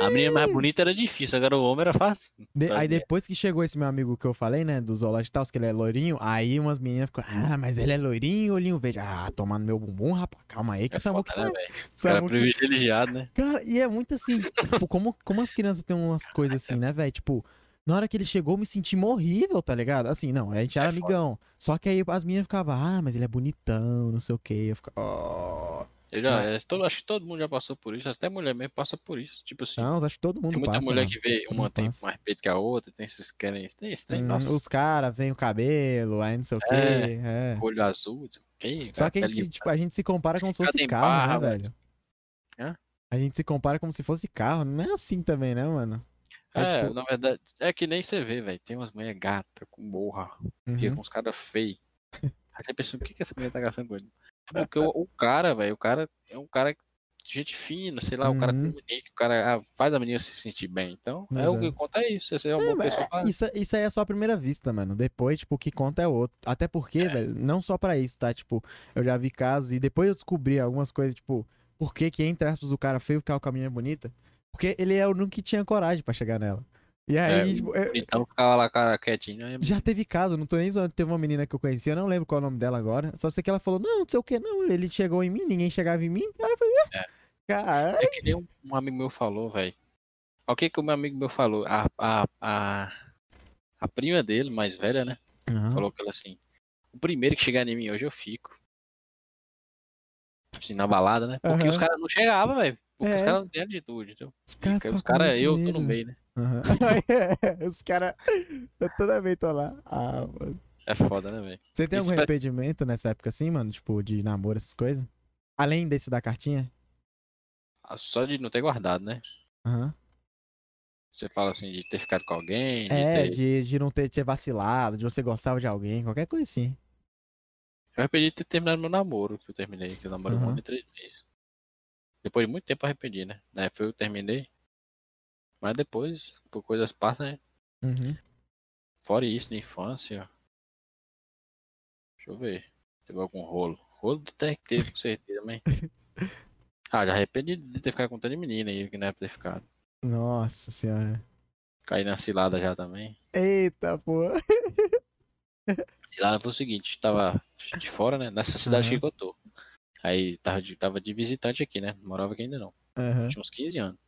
A menina mais bonita era difícil, agora o homem era fácil. de- aí depois que chegou esse meu amigo que eu falei, né, do Zoológico e tal, que ele é loirinho, aí umas meninas ficam, ah, mas ele é loirinho, olhinho verde. Ah, tomar no meu bumbum, rapaz, calma aí, que É foda, que né, tá. velho? Os caras Samuel que- privilegiados, né? Cara, e é muito assim, tipo, como, como as crianças têm umas coisas assim, né, velho? Tipo, na hora que ele chegou, eu me senti horrível, tá ligado? Assim, não, a gente era É foda. amigão. Só que aí as meninas ficavam, ah, mas ele é bonitão, não sei o quê. Eu ficava, oh. Eu já, Mas- é, todo- acho que todo mundo já passou por isso, até mulher mesmo passa por isso. Tipo assim, Não, acho que todo mundo tem muita passa, mulher mano. que vê, Todo uma tem passa. mais peito que a outra, tem esses que querem. Tem trem, Hum, nossa, Os caras vêm o cabelo, aí não sei o quê. É. olho azul, Só que a gente, se- tipo, a gente se compara como se fosse carro, barra, né, velho. Hã? A gente se compara como se fosse carro. Não é assim também, né, mano? É, É, tipo- na verdade, é que nem você vê, velho. Tem umas mulheres gatas com borra, Uhum. com uns caras feios. Aí você pensa, o que, que essa mulher tá gastando com ele? É porque o, o cara, velho, o cara é um cara de gente fina, sei lá, o cara Uhum. comunica, o cara ah, faz a menina se sentir bem. Então, é o que Exato. conta é isso. Você é uma É, boa mas pessoa pra... Isso, isso aí é só a primeira vista, mano. Depois, tipo, o que conta é outro. Até porque, velho, não só pra isso, tá? Tipo, eu já vi casos e depois eu descobri algumas coisas, tipo, por que que, entre aspas, o cara feio ficava com a menina bonita? Porque ele é o único que tinha coragem pra chegar nela. E aí, É, tipo, é- Então ficava lá, cara, quietinho. né? já teve caso, não tô nem zoando. Teve uma menina que eu conheci, eu não lembro qual é o nome dela agora. Só sei que ela falou, não, não sei o que, não. Ele chegou em mim, ninguém chegava em mim. Aí eu falei, É. ah, cara. É que nem um, um amigo meu falou, velho. O que que o meu amigo meu falou? A, a, a, a prima dele, mais velha, né? Aham. Falou que ela assim: o primeiro que chegar em mim hoje eu fico. Assim, na balada, né? Porque Aham. os caras não chegavam, velho. Porque os É. caras não têm atitude, entendeu? Os caras muito eu tô no meio, né? Aham. Os caras. Eu toda vez tô lá. Ah, mano. É foda, né, velho? Você tem Isso algum arrependimento nessa época assim, mano? Tipo, de namoro, essas coisas? Além desse da cartinha? Ah, Só de não ter guardado, né? Aham. Você fala assim, de ter ficado com alguém, de É, ter. de, de não ter, ter vacilado, de você gostava de alguém, qualquer coisa assim. Eu arrependi de ter terminado meu namoro, que eu terminei, que eu namorei um Aham. ano e três meses. Depois de muito tempo eu arrependi, né? Daí foi eu terminei. Mas depois, por coisas passam, né? Uhum. Fora isso, na infância. Deixa eu ver. Teve algum rolo. Rolo até que teve, com certeza, mas. Ah, já arrependi de ter ficado com tanta menina aí, que não era pra ter ficado. Nossa senhora. Caí na cilada já também. Eita, pô. Cilada foi o seguinte, tava de fora, né? Nessa cidade Aham. que eu tô. Aí tava de, tava de visitante aqui, né? Não morava aqui ainda não. Aham. Tinha uns 15 anos.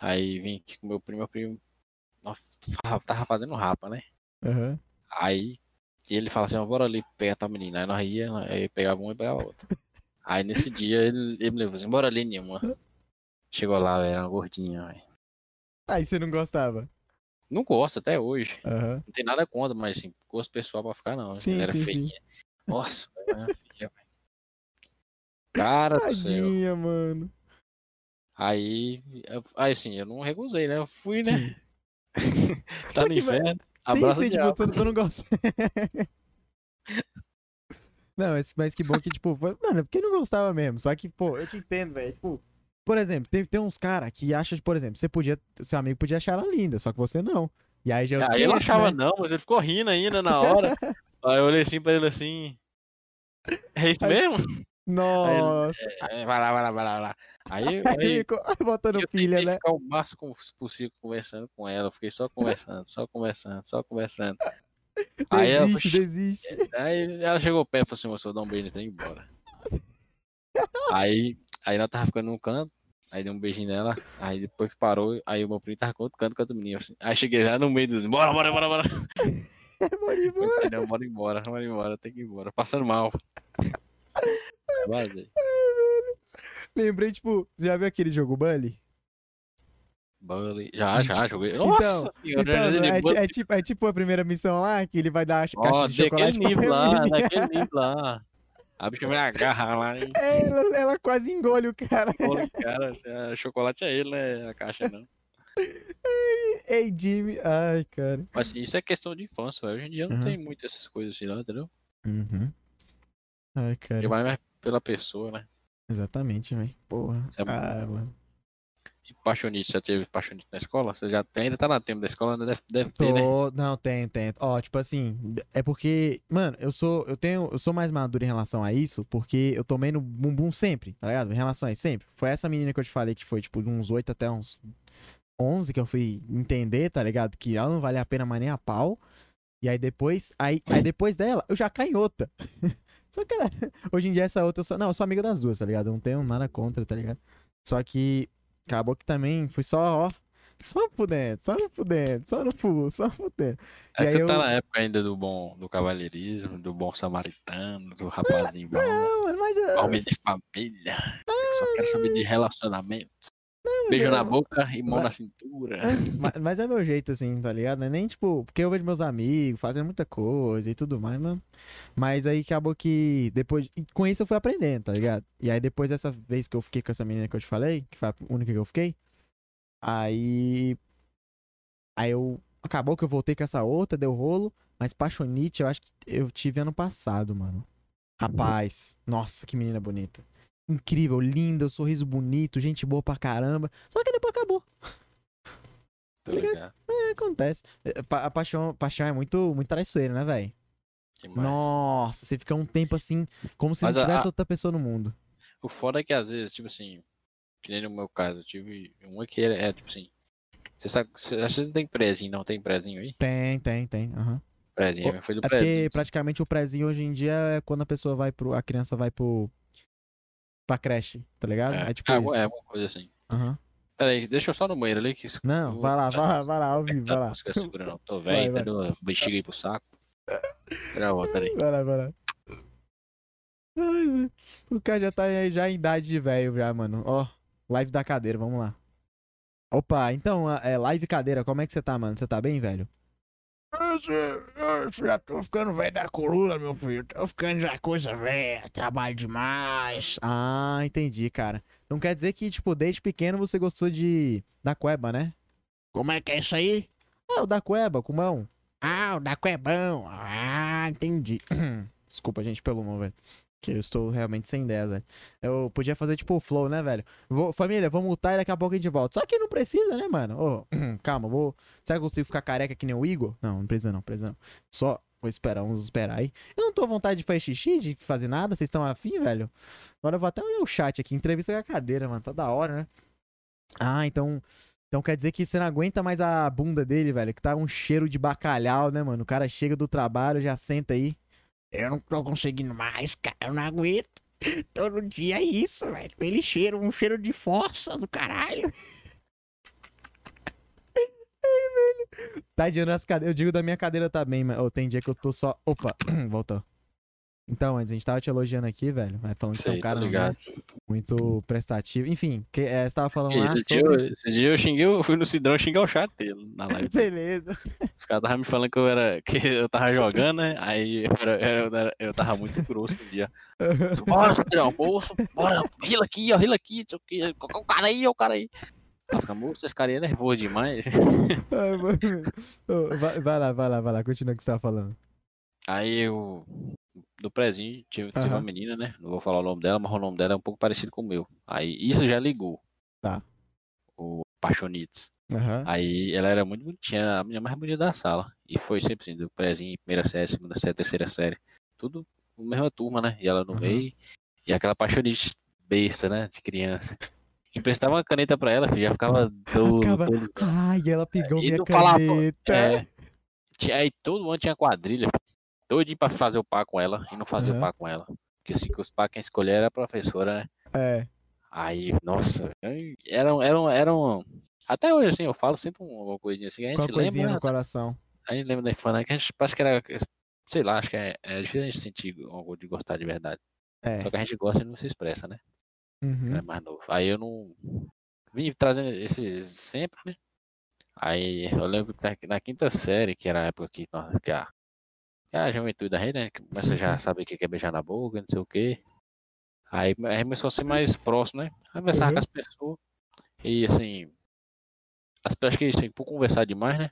Aí vim aqui com meu primo, meu primo. Nossa, tava fazendo rapa, né? Aham. Aí ele fala assim, ó, bora ali pegar tal menina. Aí nós ia, aí pegava uma e pegava outra. Aí nesse dia ele, ele me levou assim, bora ali, nenhuma. Chegou lá, era uma gordinha, velho. Aí você não gostava. Não gosto até hoje. Aham. Não tem nada contra, mas assim, gosto pessoal pra ficar não. né? Sim, era sim, sim. feinha. Nossa, velho, era feia, velho. Cara do céu. Tadinha, mano. Aí, aí assim, eu não recusei, né? Eu fui, né? Sim. tá Só no inferno. Sim, Abraço sim, de tipo, tu, tu não gosta. não, mas, mas que bom que, tipo, mano, porque não gostava mesmo. Só que, pô, eu te entendo, velho. Tipo, por exemplo, tem, tem uns caras que acham, por exemplo, você podia, seu amigo podia achar ela linda, só que você não. E aí já é Aí eu 500, achava né? não, mas ele ficou rindo ainda na hora. aí eu olhei assim pra ele assim. É isso Aí- mesmo? Nossa. É, vai lá, vai lá, vai lá, vai lá. Aí, Aí aí botando eu pilha, né? ficar o máximo possível conversando com ela. Eu fiquei só conversando, só conversando, só conversando. Aí, ela, Desiste, desiste. aí ela chegou perto e falou assim, moço, eu dou um beijo e indo embora. aí, aí ela tava ficando num canto, aí dei um beijinho nela, aí depois parou, aí o meu primo tava com outro canto com outro menino. Assim. Aí cheguei lá no meio dos. Bora, bora, bora, bora. Bora embora. Aí, não, bora embora, bora embora, tem que ir embora. Passando mal. Vazei. Lembrei, tipo, já viu aquele jogo Bully? Bully. Já, já, joguei. Nossa senhora, Então, já zerei é, Bully. é tipo, é tipo a primeira missão lá, que ele vai dar a caixa Ó, de chocolate daquele pra nível lá, daquele nível lá. A bicha me agarra lá e É, ela, ela quase engole o cara. cola o cara. assim, Chocolate é ele, né? A caixa não. Ei, Jimmy. Ai, cara. Mas assim, isso é questão de infância, velho. Hoje em dia não Uhum. tem muito essas coisas assim, não, entendeu? Uhum. Ai, cara. Vai mais pela pessoa, né? Exatamente, velho. Porra. É ah, mano. E paixonite, já teve paixonite na escola? Você já tem, ainda tá na tempo da escola, né? Deve, deve ter, né? Tô... Não, tem, tem. Ó, tipo assim, é porque, mano, eu sou, eu tenho, eu sou mais maduro em relação a isso, porque eu tomei no bumbum sempre, tá ligado? Em relação a isso, sempre. Foi essa menina que eu te falei que foi, tipo, de uns 8 até uns 11 que eu fui entender, tá ligado? Que ela não vale a pena mais nem a pau. E aí depois, aí, aí depois dela, eu já caí em outra. Só que ela, hoje em dia essa outra, eu sou, não, eu sou amiga das duas, tá ligado? Eu não tenho nada contra, tá ligado? Só que acabou que também fui só, ó, só por dentro, só por dentro, só no pulo, só por dentro. É E que você tá eu- na época ainda do bom, do cavalheirismo, do bom samaritano, do rapazinho bom, Não, mas eu, homem de família, que só quero saber de relacionamento. Beijo eu- na boca e mão Mas- na cintura. mas, mas é meu jeito, assim, tá ligado? Não é nem tipo, porque eu vejo meus amigos fazendo muita coisa e tudo mais, mano. Mas aí acabou que depois. e com isso eu fui aprendendo, tá ligado? E aí depois dessa vez que eu fiquei com essa menina que eu te falei, que foi a única que eu fiquei, aí. Aí eu. Acabou que eu voltei com essa outra, deu rolo, mas Paixonite eu acho que eu tive ano passado, mano. Rapaz, nossa, que menina bonita. Incrível, linda, sorriso bonito, gente boa pra caramba. Só que depois acabou. Tô ligado. É, acontece. É, A paixão, paixão é muito, muito traiçoeira, né, velho? Nossa, você fica um tempo assim, como se Mas não tivesse a- outra pessoa no mundo. O foda é que às vezes, tipo assim, que nem no meu caso, eu tive uma que era, é, tipo assim, você sabe, você, não tem prezinho, não tem prezinho aí? Tem, tem, tem. aham. Prezinho, foi do É porque prezinho. praticamente o prezinho hoje em dia é quando a pessoa vai pro. A criança vai pro. Pra creche, tá ligado? É, É, tipo ah, isso. é alguma coisa assim. Aham. Pera aí, deixa eu só no banheiro ali que isso. Não, eu- vai lá, vai lá, vai lá, ao vivo, vai Tá, lá. não esquece segura não, tô Vai, velho, vai. entendeu? Bexiga aí pro saco. Pera, volta aí. Vai lá, vai lá. Ai, velho. O cara já tá aí já em idade de velho já, mano. Ó, live da cadeira, vamos lá. Opa, então, é live cadeira, como é que você tá, mano? Você tá bem, velho? Eu já tô ficando velho da coluna, meu filho. Tô ficando já coisa velha, trabalho demais. Ah, entendi, cara. Não quer dizer que, tipo, desde pequeno você gostou de. da cueba, né? Como é que é isso aí? Ah, o da cueba, cumão. Ah, o Daco é bom. Ah, Entendi. Desculpa, gente, pelo mão, velho. Que eu estou realmente sem ideia, velho. Eu podia fazer tipo o flow, né, velho? Vou, família, vou multar e daqui a pouco a gente volta. Só que não precisa, né, mano? Ô, calma, vou. Será que eu consigo ficar careca que nem o Igor? Não, não precisa não, precisa não. Só vou esperar, vamos esperar aí. Eu não tô à vontade de fazer xixi, de fazer nada. Vocês estão afim, velho? Agora eu vou até olhar o chat aqui. Entrevista com a cadeira, mano. Tá da hora, né? Ah, então. Então quer dizer que você não aguenta mais a bunda dele, velho. Que tá um cheiro de bacalhau, né, mano? O cara chega do trabalho, já senta aí. Eu não tô conseguindo mais, cara. Eu não aguento. Todo dia é isso, velho. Ele cheira um cheiro de fossa do caralho. Tadinho nas cadeiras. Eu digo da minha cadeira também, mas oh, tem dia que eu tô só. Opa, voltou. Então, antes, a gente tava te elogiando aqui, velho. Mas falando que você é um cara né, muito prestativo. Enfim, que, é, você tava falando lá Esse dia, sobre. eu- esse dia eu xinguei, eu fui no Cidrão xingar o chat dele na live. Beleza. Os caras estavam me falando que eu era. que eu tava jogando, né? Aí eu, era- eu, era- eu tava muito grosso um dia. Bora, Cidrão, moço, bora, rila aqui, ó, rila aqui, o cara aí, o cara aí. Nossa, moço, esse cara aí é nervoso demais. Ai, vai, vai lá, vai lá, vai lá. Continua o que você tava falando. Aí eu. No prezinho, tive, tive uma menina, né? Não vou falar o nome dela, mas o nome dela é um pouco parecido com o meu. Aí isso já ligou. Tá. O Paixonites. Aham. Aí ela era muito bonitinha, a menina mais bonita da sala. E foi sempre assim, do prezinho, primeira série, segunda série, terceira série. Tudo na mesma turma, né? E ela no Uhum. meio. E aquela paixonite besta, né? De criança. Emprestava uma caneta pra ela, filho, já ficava todo. Acaba- todo Ai, ela pegou E minha falava- caneta. é, aí todo ano tinha quadrilha. Todo pra fazer o par com ela e não fazer Aham. o par com ela. Porque assim, que os par quem escolher era a professora, né? É. Aí, nossa, eram, eram, eram. Até hoje, assim, eu falo sempre uma coisinha assim, a gente coisinha lembra. no coração. A gente lembra da infância, que a gente parece que era. Sei lá, acho que é, é difícil a gente sentir algo de gostar de verdade. É. Só que a gente gosta e não se expressa, né? Uhum. É mais novo. Aí eu não. Vim trazendo esses sempre, né? Aí eu lembro que na, quinta série, que era a época que, nossa, que a, que a juventude da rede, né? Que começa Sim, já a saber o que é beijar na boca, não sei o quê. Aí, aí começou a ser mais próximo, né? Aí conversava Uhum. com as pessoas. E assim. As pessoas que assim, por conversar demais, né?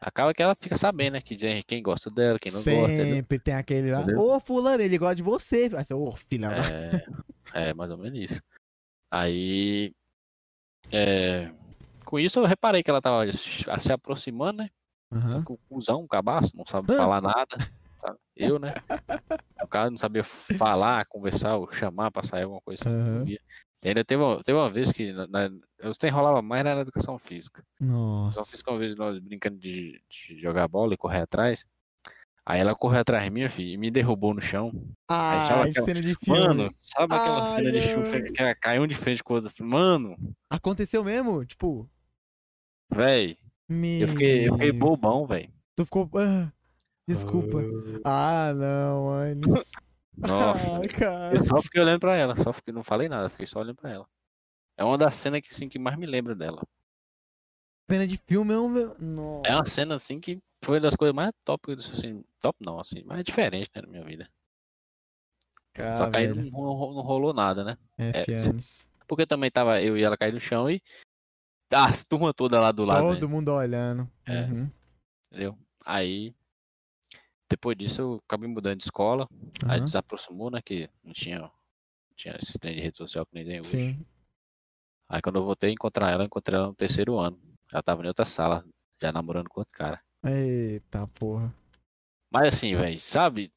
Acaba que ela fica sabendo, né? Que tem quem gosta dela, quem não gosta. entendeu? Sempre tem aquele lá. Entendeu? Ô, fulano, ele gosta de você. Vai ser, ô, filha. É, é, mais ou menos isso. Aí. é, com isso eu reparei que ela tava se aproximando, né? Aham. Com o cuzão, um cabaço, não sabe falar nada. Sabe? Eu, né? O cara não sabia falar, conversar, ou chamar pra sair alguma coisa. E ainda teve uma, teve uma vez que na, na, eu até enrolava mais na educação física. Educação Nossa. física, uma vez nós brincando de, de jogar bola e correr atrás. Aí ela correu atrás de mim, filho, e me derrubou no chão. Ai, tava aquela- cena de filme. Mano, sabe aquela Ai, cena de filme que, você- caiu um de frente com o outro assim? Mano, Aconteceu mesmo? Tipo, véi, meu... eu fiquei, eu fiquei bobão, véi. Tu ficou... ah, desculpa. Ah, não, Anis. Nossa, Ai, cara. eu só fiquei olhando pra ela, só fiquei, não falei nada, fiquei só olhando pra ela. É uma das cenas que, assim, que mais me lembra dela. Cena de filme é um... Nossa. É uma cena assim que foi uma das coisas mais top, assim, top não, assim, mais diferente né, na minha vida. Ah, só que aí não, não- rolou nada, né? É. Porque também tava eu e ela cair no chão e as turma toda lá do lado, né, Todo mundo olhando. É. Uhum. entendeu? Aí depois disso eu acabei mudando de escola, aí Aham. desaproximou, né, que não tinha, não tinha esse trem de rede social que nem tem hoje. Sim. Aí quando eu voltei a encontrar ela, eu encontrei ela no terceiro ano. Ela tava em outra sala, já namorando com outro cara. Eita porra. Mas assim, velho, sabe?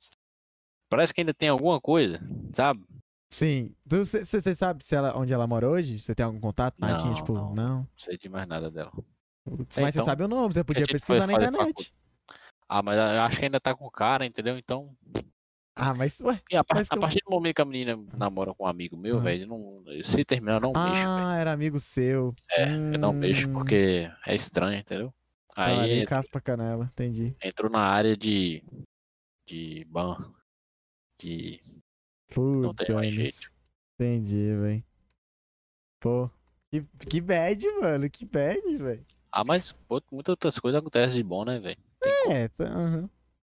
Parece que ainda tem alguma coisa, sabe? Sim. Você sabe se ela, onde ela mora hoje? Você tem algum contato? Não, Natinha, tipo, não. não. Sei de mais nada dela. Putz, É, mas você então, sabe o nome, você podia foi pesquisar na internet. Ah, mas eu acho que ainda tá com o cara, entendeu? Então. Ah, mas, ué. E a, Mas a eu- partir do momento que a menina namora com um amigo meu, Ah. velho, não, se terminar, eu não mexo, velho. Ah, era amigo seu. É, eu não mexo Hum, porque é estranho, entendeu? Aí Aí caspa a canela, entendi. entrou na área de. de ban. De. Não Putz, tem mais jeito. Entendi, velho. Pô. Que, que bad, mano. Que bad, velho. Ah, mas pô, muitas outras coisas acontecem de bom, né, velho? É, tá. aham.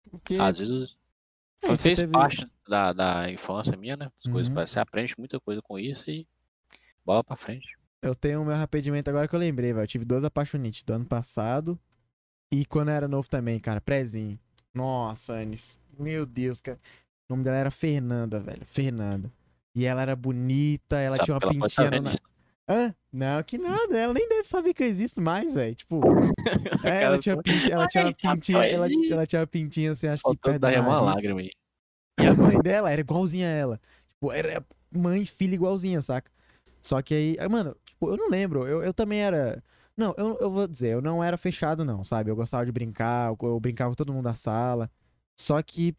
Porque. Às vezes. É, fez teve- parte da, da infância minha, né? As coisas, Uhum. parece você aprende muita coisa com isso e bola pra frente. Eu tenho o meu arrependimento agora que eu lembrei, velho. Eu tive duas apaixonites do ano passado e quando eu era novo também, cara. Prezinho. Nossa, Anis. Meu Deus, cara. O nome dela era Fernanda, velho. Fernanda. E ela era bonita, ela Sabe tinha uma pintinha no. vendo na- isso. Hã? Não, que nada. Ela nem deve saber que eu existo mais, velho. Tipo. É, ela tinha, pinti- ela tinha uma pintinha. Ela, doidinho. ela tinha uma pintinha assim, acho que perto uma lágrima aí. E a mãe dela era igualzinha a ela. Tipo, era mãe e filha igualzinha, saca? Só que aí, aí, mano, tipo, eu não lembro. Eu, eu também era. Não, eu, eu vou dizer, eu não era fechado, não, sabe? Eu gostava de brincar, eu, eu brincava com todo mundo da sala. Só que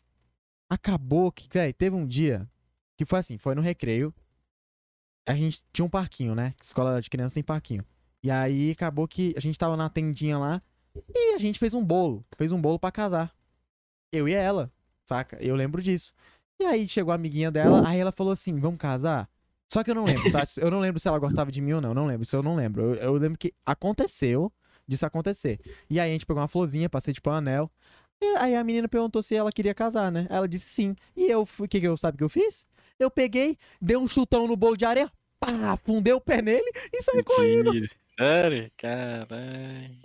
acabou que, velho, teve um dia Que foi assim, foi no recreio. A gente tinha um parquinho, né? Escola de criança tem parquinho. E aí acabou que a gente tava na tendinha lá e a gente fez um bolo. Fez um bolo pra casar. Eu e ela, saca? Eu lembro disso. E aí chegou a amiguinha dela, aí ela falou assim: vamos casar? Só que eu não lembro, tá? Eu não lembro se ela gostava de mim ou não, não lembro. Isso eu não lembro. Eu, eu lembro que aconteceu disso acontecer. E aí a gente pegou uma florzinha, passei tipo um anel. E aí a menina perguntou se ela queria casar, né? Ela disse sim. E eu, o que que eu sabe que eu fiz? Eu peguei, dei um chutão no bolo de areia, pá, fundei o pé nele e saí correndo. Sério? Caralho.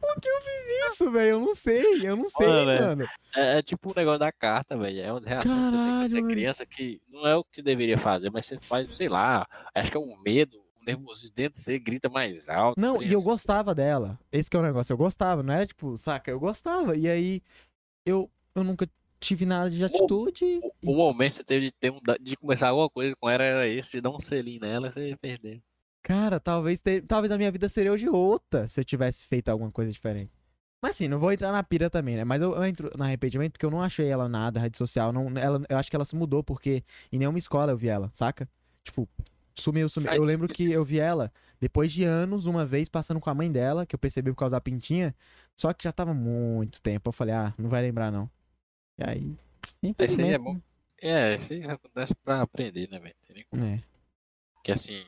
Por que eu fiz isso, velho? Eu não sei, eu não sei, Olha, velho. mano. É, é tipo o negócio da carta, velho. É uma reação que Caralho, é mano, criança que não é o que deveria fazer, mas você faz, sei lá, acho que é um medo, um nervosismo dentro de você, grita mais alto. Não, tem e eu gostava dela. Esse que é o negócio, eu gostava, não era tipo, saca? Eu gostava. E aí eu, eu nunca tive nada de atitude. O, o momento que você teve de, ter um, de começar alguma coisa com ela era esse, de dar um selinho nela, você ia perder. Cara, talvez, talvez a minha vida seria hoje outra se eu tivesse feito alguma coisa diferente. Mas assim, não vou entrar na pira também, né? Mas eu, eu entro no arrependimento porque eu não achei ela nada, rede social. Não, ela, eu acho que ela se mudou porque em nenhuma escola eu vi ela, saca? Tipo, sumiu, sumiu. Eu lembro que eu vi ela depois de anos, uma vez, passando com a mãe dela, que eu percebi por causa da pintinha. Só que já tava muito tempo. Eu falei, ah, não vai lembrar não. E aí, infelizmente. é bom. É, isso aí acontece pra aprender, né, velho? Né? Porque assim,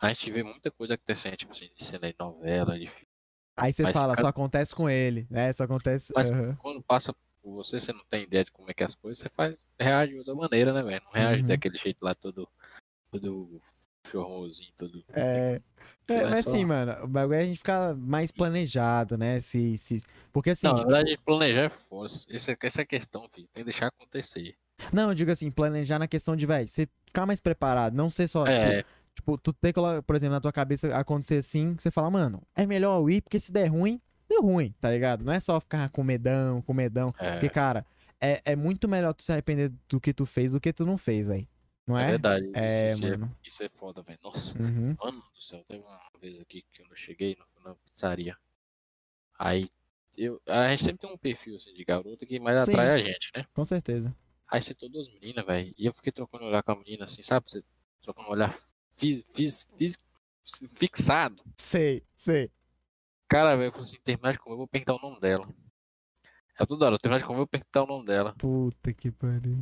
a gente vê muita coisa acontecendo, tipo assim, de cena de novela, de filme. Aí você Mas fala, cada- só acontece com ele, né? Só acontece. Mas- aham. Quando passa por você, você não tem ideia de como é que é as coisas, você faz, reage de outra maneira, né, velho? Não reage Uhum. daquele jeito lá todo, todo chorrosinho, todo. É. Que É, mas só- assim, mano, o bagulho é a gente ficar mais planejado, né? Se, se... Porque assim. Não, na verdade, planejar é força. Essa, essa é a questão, filho. Tem que deixar acontecer. Não, eu digo assim, planejar na questão de, velho, você ficar mais preparado, não ser só, É, tipo, tipo, tu ter, colo- por exemplo, na tua cabeça acontecer assim, que você fala, mano, é melhor eu ir, porque se der ruim, deu ruim, tá ligado? Não é só ficar com medão, com medão, é, porque, cara, é, é muito melhor tu se arrepender do que tu fez do que tu não fez, velho. Não é é? verdade. É, isso, mano. É, isso é foda, velho. Nossa, Uhum. mano do céu. Teve uma vez aqui que eu não cheguei na, na pizzaria. Aí, eu, a gente sempre tem um perfil assim de garota que mais Sim. atrai a gente, né? Com certeza. Aí sentou duas meninas, velho. E eu fiquei trocando olhar com a menina, assim, sabe? Você trocando olhar fiz, fiz, fiz, fixado. Sei, sei. Cara, velho, eu falei assim, terminar de comer, eu vou perguntar o nome dela. É toda hora, terminar de comer, eu vou perguntar o nome dela. Puta que pariu.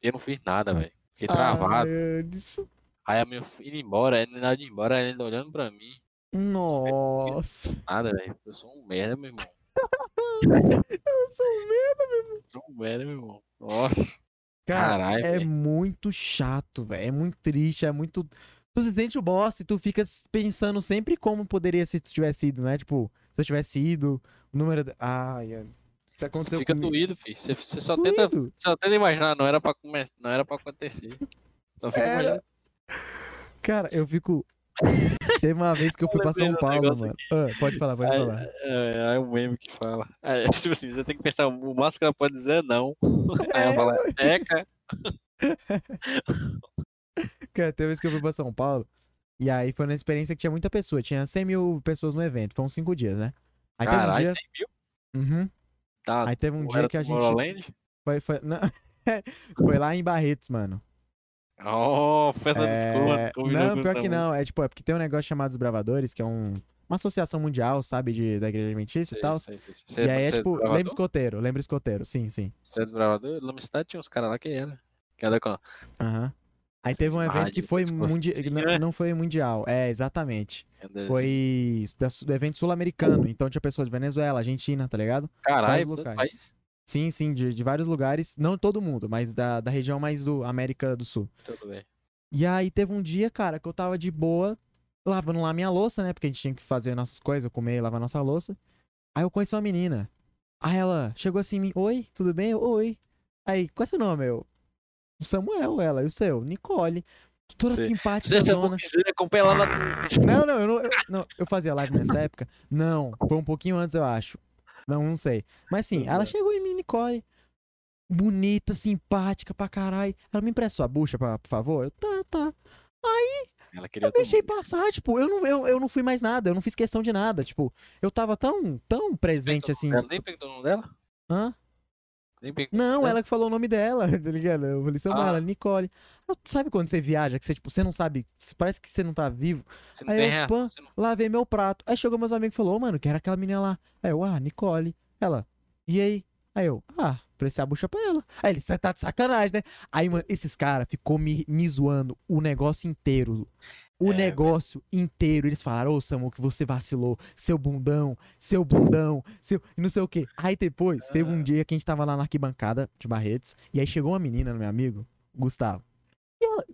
Eu não fiz nada, velho. Fiquei travado. Anderson. Aí a minha indo embora, aí nada de embora, ainda olhando pra mim. Nossa. Nada, velho. Eu sou um merda, meu irmão. Eu sou um merda. Eu sou um merda, meu irmão. Nossa. Cara, Caralho, é velho. muito chato, velho. É muito triste, é muito. Tu se sente o bosta e tu fica pensando sempre como poderia se tu tivesse ido, né? Tipo, se eu tivesse ido, o número. Ai, Anderson. Isso Você aconteceu fica comigo. doído, filho. Você, você só, tenta, só tenta imaginar, não era pra não era pra acontecer. Só fica Era. imaginando. Cara, eu fico. Teve uma vez que eu fui pra lembrei São Paulo, mano. Ah, pode falar, pode Aí- falar. É, é o meme que fala. É, tipo assim, você tem que pensar, o máximo que ela pode dizer é não. Aí ela fala, é, cara. Cara, teve uma vez que eu fui pra São Paulo. E aí foi uma experiência que tinha muita pessoa. Tinha 100 mil pessoas no evento. Foram cinco dias, né? Aí Caralho, um dia. mil? Uhum. Tá, Aí teve um dia que a do gente. Foi, foi, não, foi lá em Barretos, mano. Oh, festa É, combinou Não, pior que não. É tipo, é porque tem um negócio chamado Os Bravadores, que é um, uma associação mundial, sabe, de, da igreja adventista e tal. sei, sei. Você E aí é você tipo, lembra escoteiro, lembra escoteiro, sim, sim. Você é desbravador? Cidade tinha uns caras lá que era. Que era com... Aham. Aí teve um evento que foi pescoço, mundial. assim, Não, né? não foi mundial, é, exatamente. Foi do evento sul-americano. Então tinha pessoas de Venezuela, Argentina, tá ligado? Caralho, locais. Sim, sim, de, de vários lugares. Não todo mundo, mas da, da região mais do América do Sul. Tudo bem. E aí teve um dia, cara, que eu tava de boa, lavando lá minha louça, né? Porque a gente tinha que fazer nossas coisas, comer e lavar nossa louça. Aí eu conheci uma menina. Aí ela chegou assim em mim, oi, tudo bem? Oi. Aí, qual é seu nome? Eu, Samuel, ela. E o seu? Nicole. Toda Você- simpática, Você zona. acompanha lá na. Não, não eu, não, eu não, eu fazia live nessa época. Não, foi um pouquinho antes, eu acho. Não, não sei. Mas sim, ela Uhum. chegou em mim, Nicole. Bonita, simpática pra caralho. Ela me empresta sua bucha, pra, por favor? Eu, tá, tá. Ela queria Eu deixei passar, tipo, eu não, eu, eu não fui mais nada, eu não fiz questão de nada. Tipo, eu tava tão, tão presente assim. Ela nem perguntou o nome dela? Hã? Não, É. ela que falou o nome dela, tá ligado? Eu falei, seu Ah. ela, Nicole. Sabe quando você viaja, que você, tipo, você não sabe, parece que você não tá vivo? Você não Aí tem eu, pã, Você não... Lavei meu prato. Aí chegou meus amigos e falou, ô, mano, que era aquela menina lá. Aí eu, ah, Nicole. Ela, e aí? Aí eu, ah, prestei a bucha pra ela. Aí ele, você tá de sacanagem, né? Aí, mano, esses caras ficou me, me zoando o negócio inteiro. O É, negócio inteiro. Eles falaram, ô, Samu, que você vacilou. Seu bundão, seu bundão, seu. E não sei o quê. Aí depois, teve um dia que a gente tava lá na arquibancada de Barretes. E aí chegou uma menina, meu amigo, Gustavo. E ela,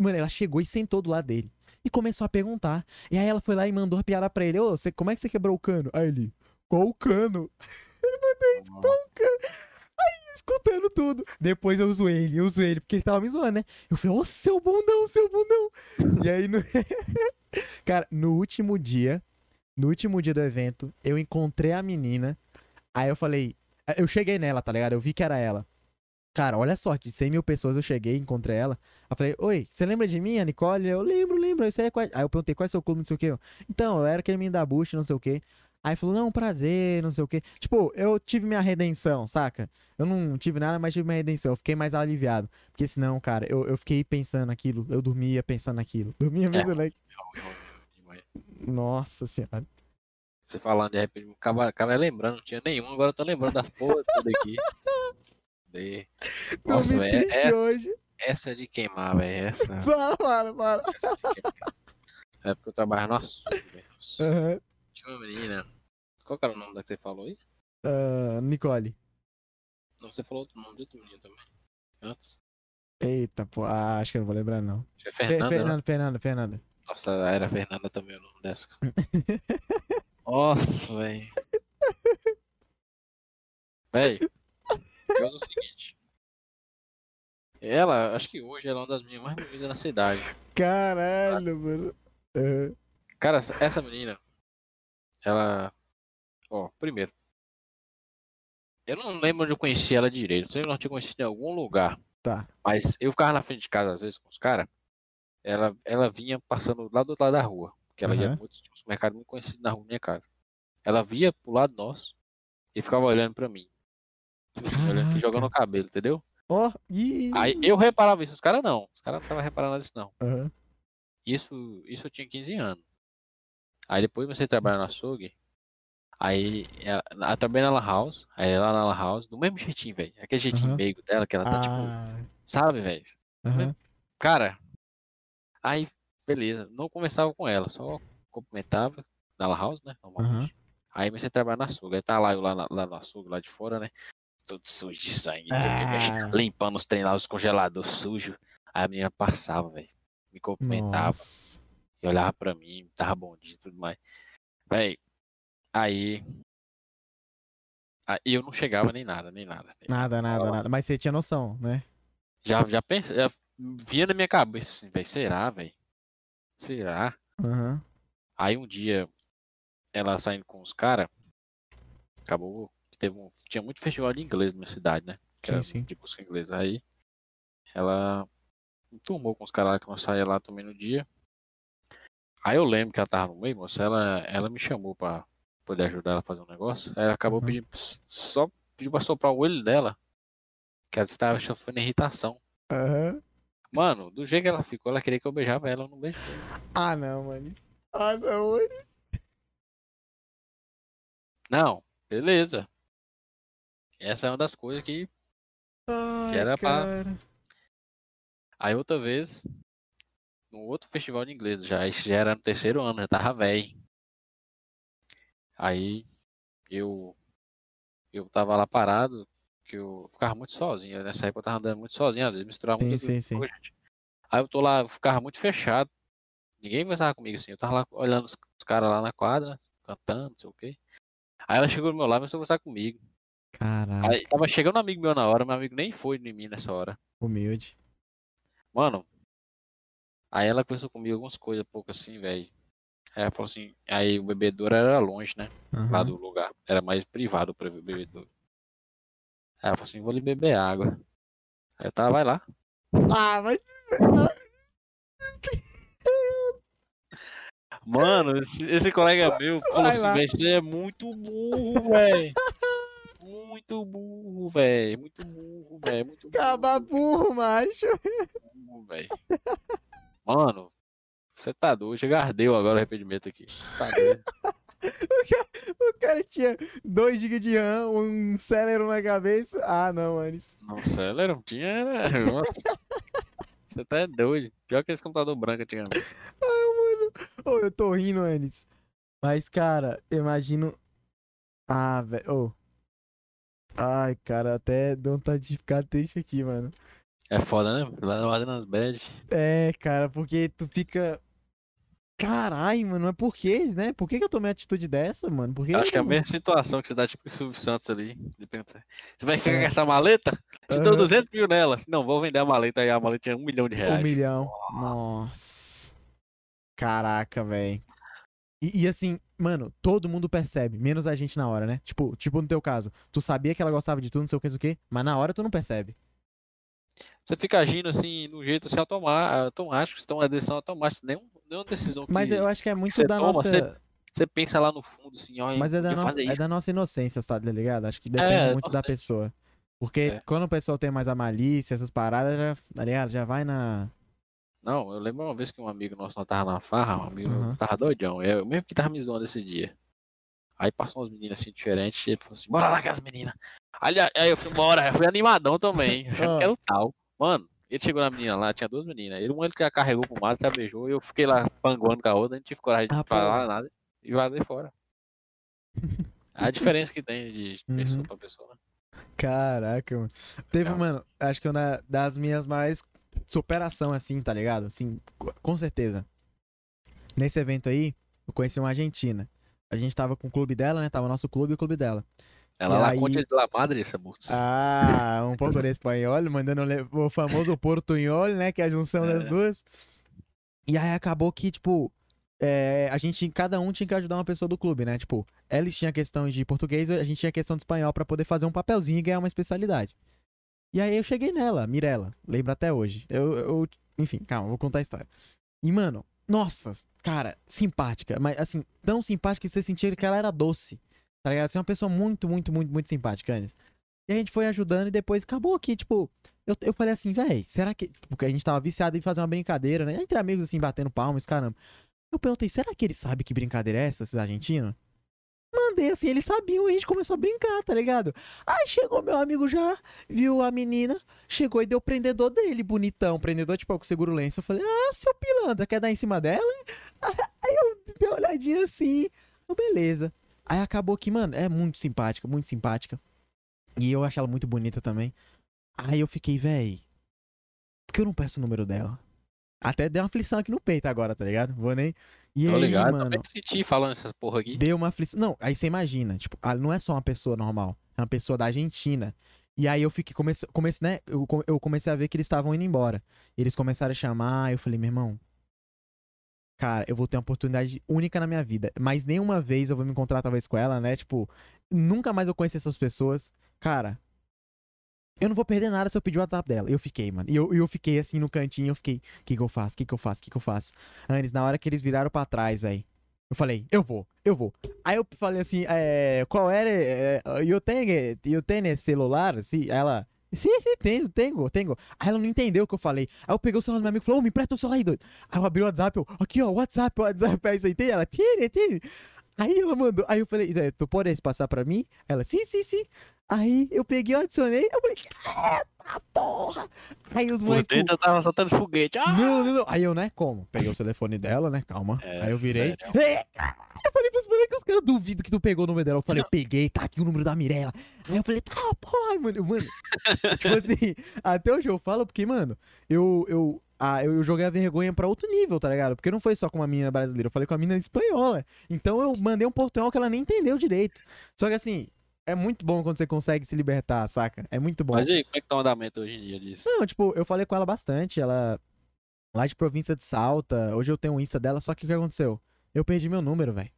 mano, ela chegou e sentou do lado dele. E começou a perguntar. E aí ela foi lá e mandou a piada pra ele. Ô, você, como é que você quebrou o cano? Aí ele, qual o cano? Escutando tudo. Depois eu zoei ele, eu zoei ele, porque ele tava me zoando, né? Eu falei, ô, seu bundão, seu bundão. e aí, no... cara, no último dia, no último dia do evento, eu encontrei a menina. Aí eu falei, eu cheguei nela, tá ligado? Eu vi que era ela. Cara, olha a sorte, de 100 mil pessoas eu cheguei, encontrei ela. Eu falei, oi, você lembra de mim, a Nicole? Eu lembro, lembro. Aí, qual... Aí eu perguntei, qual é seu clube, não sei o quê. Então, eu era aquele menino da Bush, não sei o quê. Aí falou, não, prazer, não sei o quê. Tipo, eu tive minha redenção, saca? Eu não tive nada, mas tive minha redenção. Eu fiquei mais aliviado. Porque senão, cara, eu, eu fiquei pensando naquilo. Eu dormia pensando naquilo. Dormia pensando naquilo. Nossa senhora. Você falando de repente, acaba, acaba lembrando, não tinha nenhum, agora eu tô lembrando das porras todas aqui. De... Nossa, velho, triste essa, hoje. essa é de queimar, velho. Essa, Fala, fala, fala. essa é de queimar. É porque eu trabalho no açougue, velho. Aham. Tinha uma menina. Qual era o nome da que você falou aí? Ah, Nicole. Não, você falou outro nome de outra menina também. Antes. Eita, pô. Ah, acho que eu não vou lembrar, não. Acho que é Fe- Fernanda. né? Fernanda, Fernanda, Fernanda. Nossa, era Fernanda também o nome dessa. Nossa, velho. Véi, faz o seguinte. Ela, acho que hoje ela é uma das meninas mais bonitas da cidade. Caralho, mano. Aham. Cara, essa menina, ela. Ó, primeiro. Eu não lembro onde eu conheci ela direito. Eu sei que nós tinha conhecido em algum lugar. Tá. Mas eu ficava na frente de casa, às vezes, com os caras. Ela, ela vinha passando lá do outro lado da rua. Porque ela ia Aham. muito, tinha um supermercado muito conhecido na rua da minha casa. Ela via pro lado nosso e ficava olhando pra mim. Tipo assim, olhando e Caraca. jogando o cabelo, entendeu? Ó, ih. Aí eu reparava isso, os caras não. Os caras não estavam reparando isso, não. Aham. Isso, isso eu tinha 15 anos. Aí depois comecei a trabalhar no açougue. Aí ela, ela trabalhei na Lan House. Aí ela na Lan House, do mesmo jeitinho, velho. Aquele jeitinho Aham. meigo dela, que ela tá tipo, Ah, sabe, velho? aham. Cara, aí, beleza. Não conversava com ela, só cumprimentava na Lan House, né? Normalmente. Aí comecei a trabalhar na açougue. Aí tá lá eu lá, na- lá no açougue, lá de fora, né? Todo sujo de sangue, que, Ah. limpando os trem lá, os congeladores sujos. Aí a menina passava, velho. Me cumprimentava Nossa. E olhava pra mim, tava bom dia e tudo mais. Véi, aí. Aí eu não chegava nem nada, nem nada. nem Nada, nada, nada. Mas você tinha noção, né? Já, já pensei, já vinha na minha cabeça assim, velho, será, velho? Será? Aham. Aí um dia, ela saindo com os caras, acabou. Teve um, tinha muito festival de inglês na minha cidade, né? Que Sim, era sim. de música inglesa. Aí ela turmou com os caras lá que nós saía lá também no dia. Aí eu lembro que ela tava no meio, moça, ela, ela me chamou pra poder ajudar ela a fazer um negócio. Aí ela acabou Uhum. pedindo, só pediu pra soprar o olho dela. Que ela estava sofrendo irritação. Aham. Mano, do jeito que ela ficou, ela queria que eu beijava ela, eu não beijei. Ah, não, mano. Ah, não, mano. Não, beleza. Essa é uma das coisas que. Ai, era pra- cara. Aí outra vez, no outro festival de inglês, já, isso já era no terceiro ano, já tava velho. Aí eu. Eu tava lá parado, que eu ficava muito sozinho. Nessa época eu tava andando muito sozinho, às vezes misturava Sim, muito sim, sim. Aí eu tô lá, eu ficava muito fechado. Ninguém conversava comigo assim. Eu tava lá olhando os, os caras lá na quadra, cantando, não sei o quê. Aí ela chegou do meu lado e começou a conversar comigo. Caraca, Aí tava chegando um amigo meu na hora, meu amigo nem foi em mim nessa hora. humilde. Mano, aí ela conversou comigo algumas coisas, pouco assim, velho. Aí ela falou assim, aí o bebedouro era longe, né? Lá Aham. do lugar. Era mais privado o bebedouro. Aí ela falou assim, vou lhe beber água. Aí eu tava, vai lá. Ah, mas. Mano, esse, esse colega meu falou Vai assim, lá. velho, você é muito burro, velho. Muito burro, velho. Muito burro, velho. Muito burro. Acaba burro, macho. burro, velho. Mano, você tá doido. Chega ardeu agora o arrependimento aqui. Tá doido. O cara tinha 2 GB de RAM, um Celeron na cabeça. Ah, não, Anis. Ela era, tinha. Nossa. Você tá doido. Pior que esse computador branco antigamente. Ô, eu tô rindo, Anis. Mas, cara, eu imagino. Ah, velho. Ai, cara, até deu vontade de ficar triste aqui, mano. É foda, né? Lá fazendo as bad. É, cara, porque tu fica. Caralho, mano, mas por quê, né? Por que, que eu tomei uma atitude dessa, mano? Por que Acho que é a mesma situação que você dá, tipo, o Silvio Santos ali. de pensar, Você vai ficar É. com essa maleta? Te dou Aham. 200 mil nela. Não, vou vender a maleta aí. A maleta tinha um milhão de reais. Um milhão. Nossa. Caraca, velho. E, e assim, mano, todo mundo percebe, menos a gente na hora, né? Tipo, tipo no teu caso, tu sabia que ela gostava de tu, não sei o que, não sei o que, mas na hora tu não percebe. Você fica agindo assim, no jeito assim, automático. Você toma uma decisão automática. Nenhum, nenhuma decisão que Mas eu acho que é muito você da toma, nossa. você- você pensa lá no fundo, assim, ó. Mas é da, nossa, é da nossa inocência, tá ligado? Acho que depende É, muito da pessoa. Porque É. quando o pessoal tem mais a malícia, essas paradas, já, tá ligado? Já vai na. Não, eu lembro uma vez que um amigo nosso nós tava na farra, um amigo Uhum. tava doidão. Eu mesmo que tava me zoando esse dia. Aí passou umas meninas assim diferentes, e ele falou assim, bora lá com as meninas. Aí, aí eu fui, bora, eu fui animadão também, achando Ah. que era o tal. Mano, ele chegou na menina lá, tinha duas meninas. Ele, uma ele que a carregou pro mato, já beijou, e eu fiquei lá panguando com a outra, não tive coragem de Ah, falar pô. nada e vazei fora. A diferença que tem de pessoa Uhum. pra pessoa. né? Caraca, mano. Teve, Legal. mano, acho que uma das minhas maiores superação, assim, tá ligado? Assim, co- com certeza. Nesse evento aí, eu conheci uma argentina. A gente tava com o clube dela, né? Tava o nosso clube e o clube dela. Ela lá aí- conta de la madre, essa moça. Ah, um pouco de espanhol, mandando o famoso portunhol, né? Que é a junção das É. duas. E aí acabou que, tipo, é, a gente, cada um tinha que ajudar uma pessoa do clube, né? Tipo, eles tinham questão de português, a gente tinha questão de espanhol pra poder fazer um papelzinho e ganhar uma especialidade. E aí eu cheguei nela, Mirella, lembro até hoje. Eu, eu- enfim, calma, vou contar a história. E, mano, nossa, cara, simpática, mas assim, tão simpática que você sentia que ela era doce. Tá ligado? Assim, uma pessoa muito, muito, muito, muito simpática, Anis. E a gente foi ajudando e depois acabou que, tipo, eu, eu falei assim, véi, será que. Porque a gente tava viciado em fazer uma brincadeira, né? Entre amigos, assim, batendo palmas, caramba. Eu perguntei, será que ele sabe que brincadeira é essa, esses argentinos? Mandei assim, eles sabiam a gente começou a brincar, tá ligado? Aí chegou meu amigo já, viu a menina, chegou e deu o prendedor dele, bonitão. Prendedor, tipo, com seguro lenço. Eu falei, ah, seu pilantra, quer dar em cima dela? Aí eu dei uma olhadinha assim, beleza. Aí acabou que, mano, é muito simpática, muito simpática. E eu acho ela muito bonita também. Aí eu fiquei, véi, por que eu não peço o número dela? Até deu uma aflição aqui no peito agora, tá ligado? Vou nem. E Tô aí, ligado, mano, também senti falando essas porra aqui. deu uma aflição. Não, aí você imagina, tipo, não é só uma pessoa normal, é uma pessoa da Argentina. E aí eu fiquei, comecei, comecei né? Eu, eu comecei a ver que eles estavam indo embora. Eles começaram a chamar, eu falei, meu irmão, cara, eu vou ter uma oportunidade única na minha vida. Mas nenhuma vez eu vou me encontrar, talvez, com ela, né? Tipo, nunca mais eu conhecer essas pessoas. Cara, eu não vou perder nada se eu pedir o WhatsApp dela. Eu fiquei, mano. E eu, eu fiquei assim no cantinho, eu fiquei, o que que eu faço? O que que eu faço? O que que eu faço? Anis, na hora que eles viraram pra trás, velho. Eu falei, eu vou, eu vou. Aí eu falei assim, é, qual era? É, eu tenho, eu tenho celular? Sim, ela, sim, sim, tenho, tenho, tenho. Aí ela não entendeu o que eu falei. Aí eu peguei o celular do meu amigo e falei, ô, me empresta o celular aí, doido. Aí eu abri o WhatsApp, eu, aqui, ó, WhatsApp, WhatsApp, aí você tem? Ela, tiene, tiene. Aí ela mandou, aí eu falei, "É, tu podes passar pra mim? Ela, sim, sim, sim. Aí eu peguei, eu adicionei, eu falei, eita porra! Aí os moleques. dentro eu tava soltando foguete. Ah! Não, não, não. Aí eu, né, como? Peguei o telefone dela, né? Calma. É, aí eu virei. sério. Eu duvidam que tu pegou o número dela. Eu falei, eu peguei, tá aqui o número da Mirella. Aí eu falei, tá, porra, mano. Mano, tipo assim, até hoje eu falo, porque, mano, eu, eu, ah, eu joguei a vergonha pra outro nível, tá ligado? Porque não foi só com uma menina brasileira, eu falei com a menina espanhola. Então eu mandei um portunhol que ela nem entendeu direito. Só que assim, é muito bom quando você consegue se libertar, saca? É muito bom. Mas e aí, como é que tá o andamento hoje em dia disso? Não, tipo, eu falei com ela bastante. Ela. Lá de província de Salta. Hoje eu tenho o Insta dela, só que o que aconteceu? Eu perdi meu número, velho.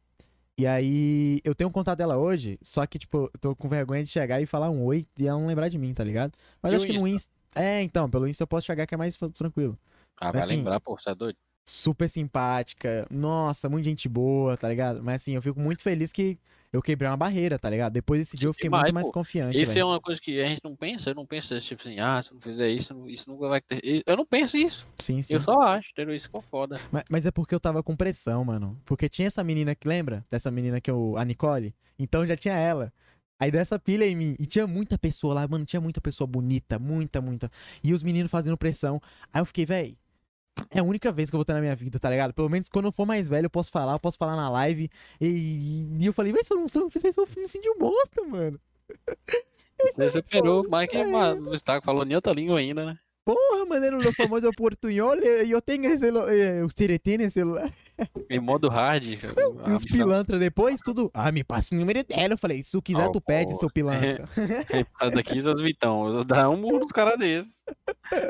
E aí, eu tenho um contato dela hoje, só que, tipo, eu tô com vergonha de chegar e falar um oi e ela não lembrar de mim, tá ligado? Mas E acho que no Insta. É, então, pelo Insta eu posso chegar que é mais tranquilo. Ah, vai assim, lembrar, pô, você é doido? Super simpática. Nossa, muito gente boa, tá ligado? Mas assim, eu fico muito feliz que eu quebrei uma barreira, tá ligado? Depois desse dia eu fiquei muito mais pô. confiante. Isso é velho. uma coisa que a gente não pensa, eu não penso tipo assim, ah, se eu não fizer isso, isso nunca vai ter. Eu não penso isso. Sim, sim. Eu só acho, entendeu? Isso ficou foda. Mas, mas é porque eu tava com pressão, mano. Porque tinha essa menina que lembra? Dessa menina que eu. A Nicole? Então já tinha ela. Aí dessa pilha em mim. E tinha muita pessoa lá, mano. Tinha muita pessoa bonita. Muita, muita. E os meninos fazendo pressão. Aí eu fiquei, véi. É a única vez que eu vou ter na minha vida, tá ligado? Pelo menos quando eu for mais velho, eu posso falar, eu posso falar na live. E, e eu falei, véi, se eu não, se eu não fizer isso, eu me senti um bosta, mano. Você superou, mas que o Stark falou em outra língua ainda, né? Porra, mano, era o famoso portunhol e eu tenho esse celular. Você tem esse celular. Em modo hard. E os missão- pilantra depois, tudo. Ah, me passa o número dela. Eu falei, se tu quiser, Oh, tu pede, seu pilantra. Sai daqui, seus vitão. Dá um muro dos caras desses.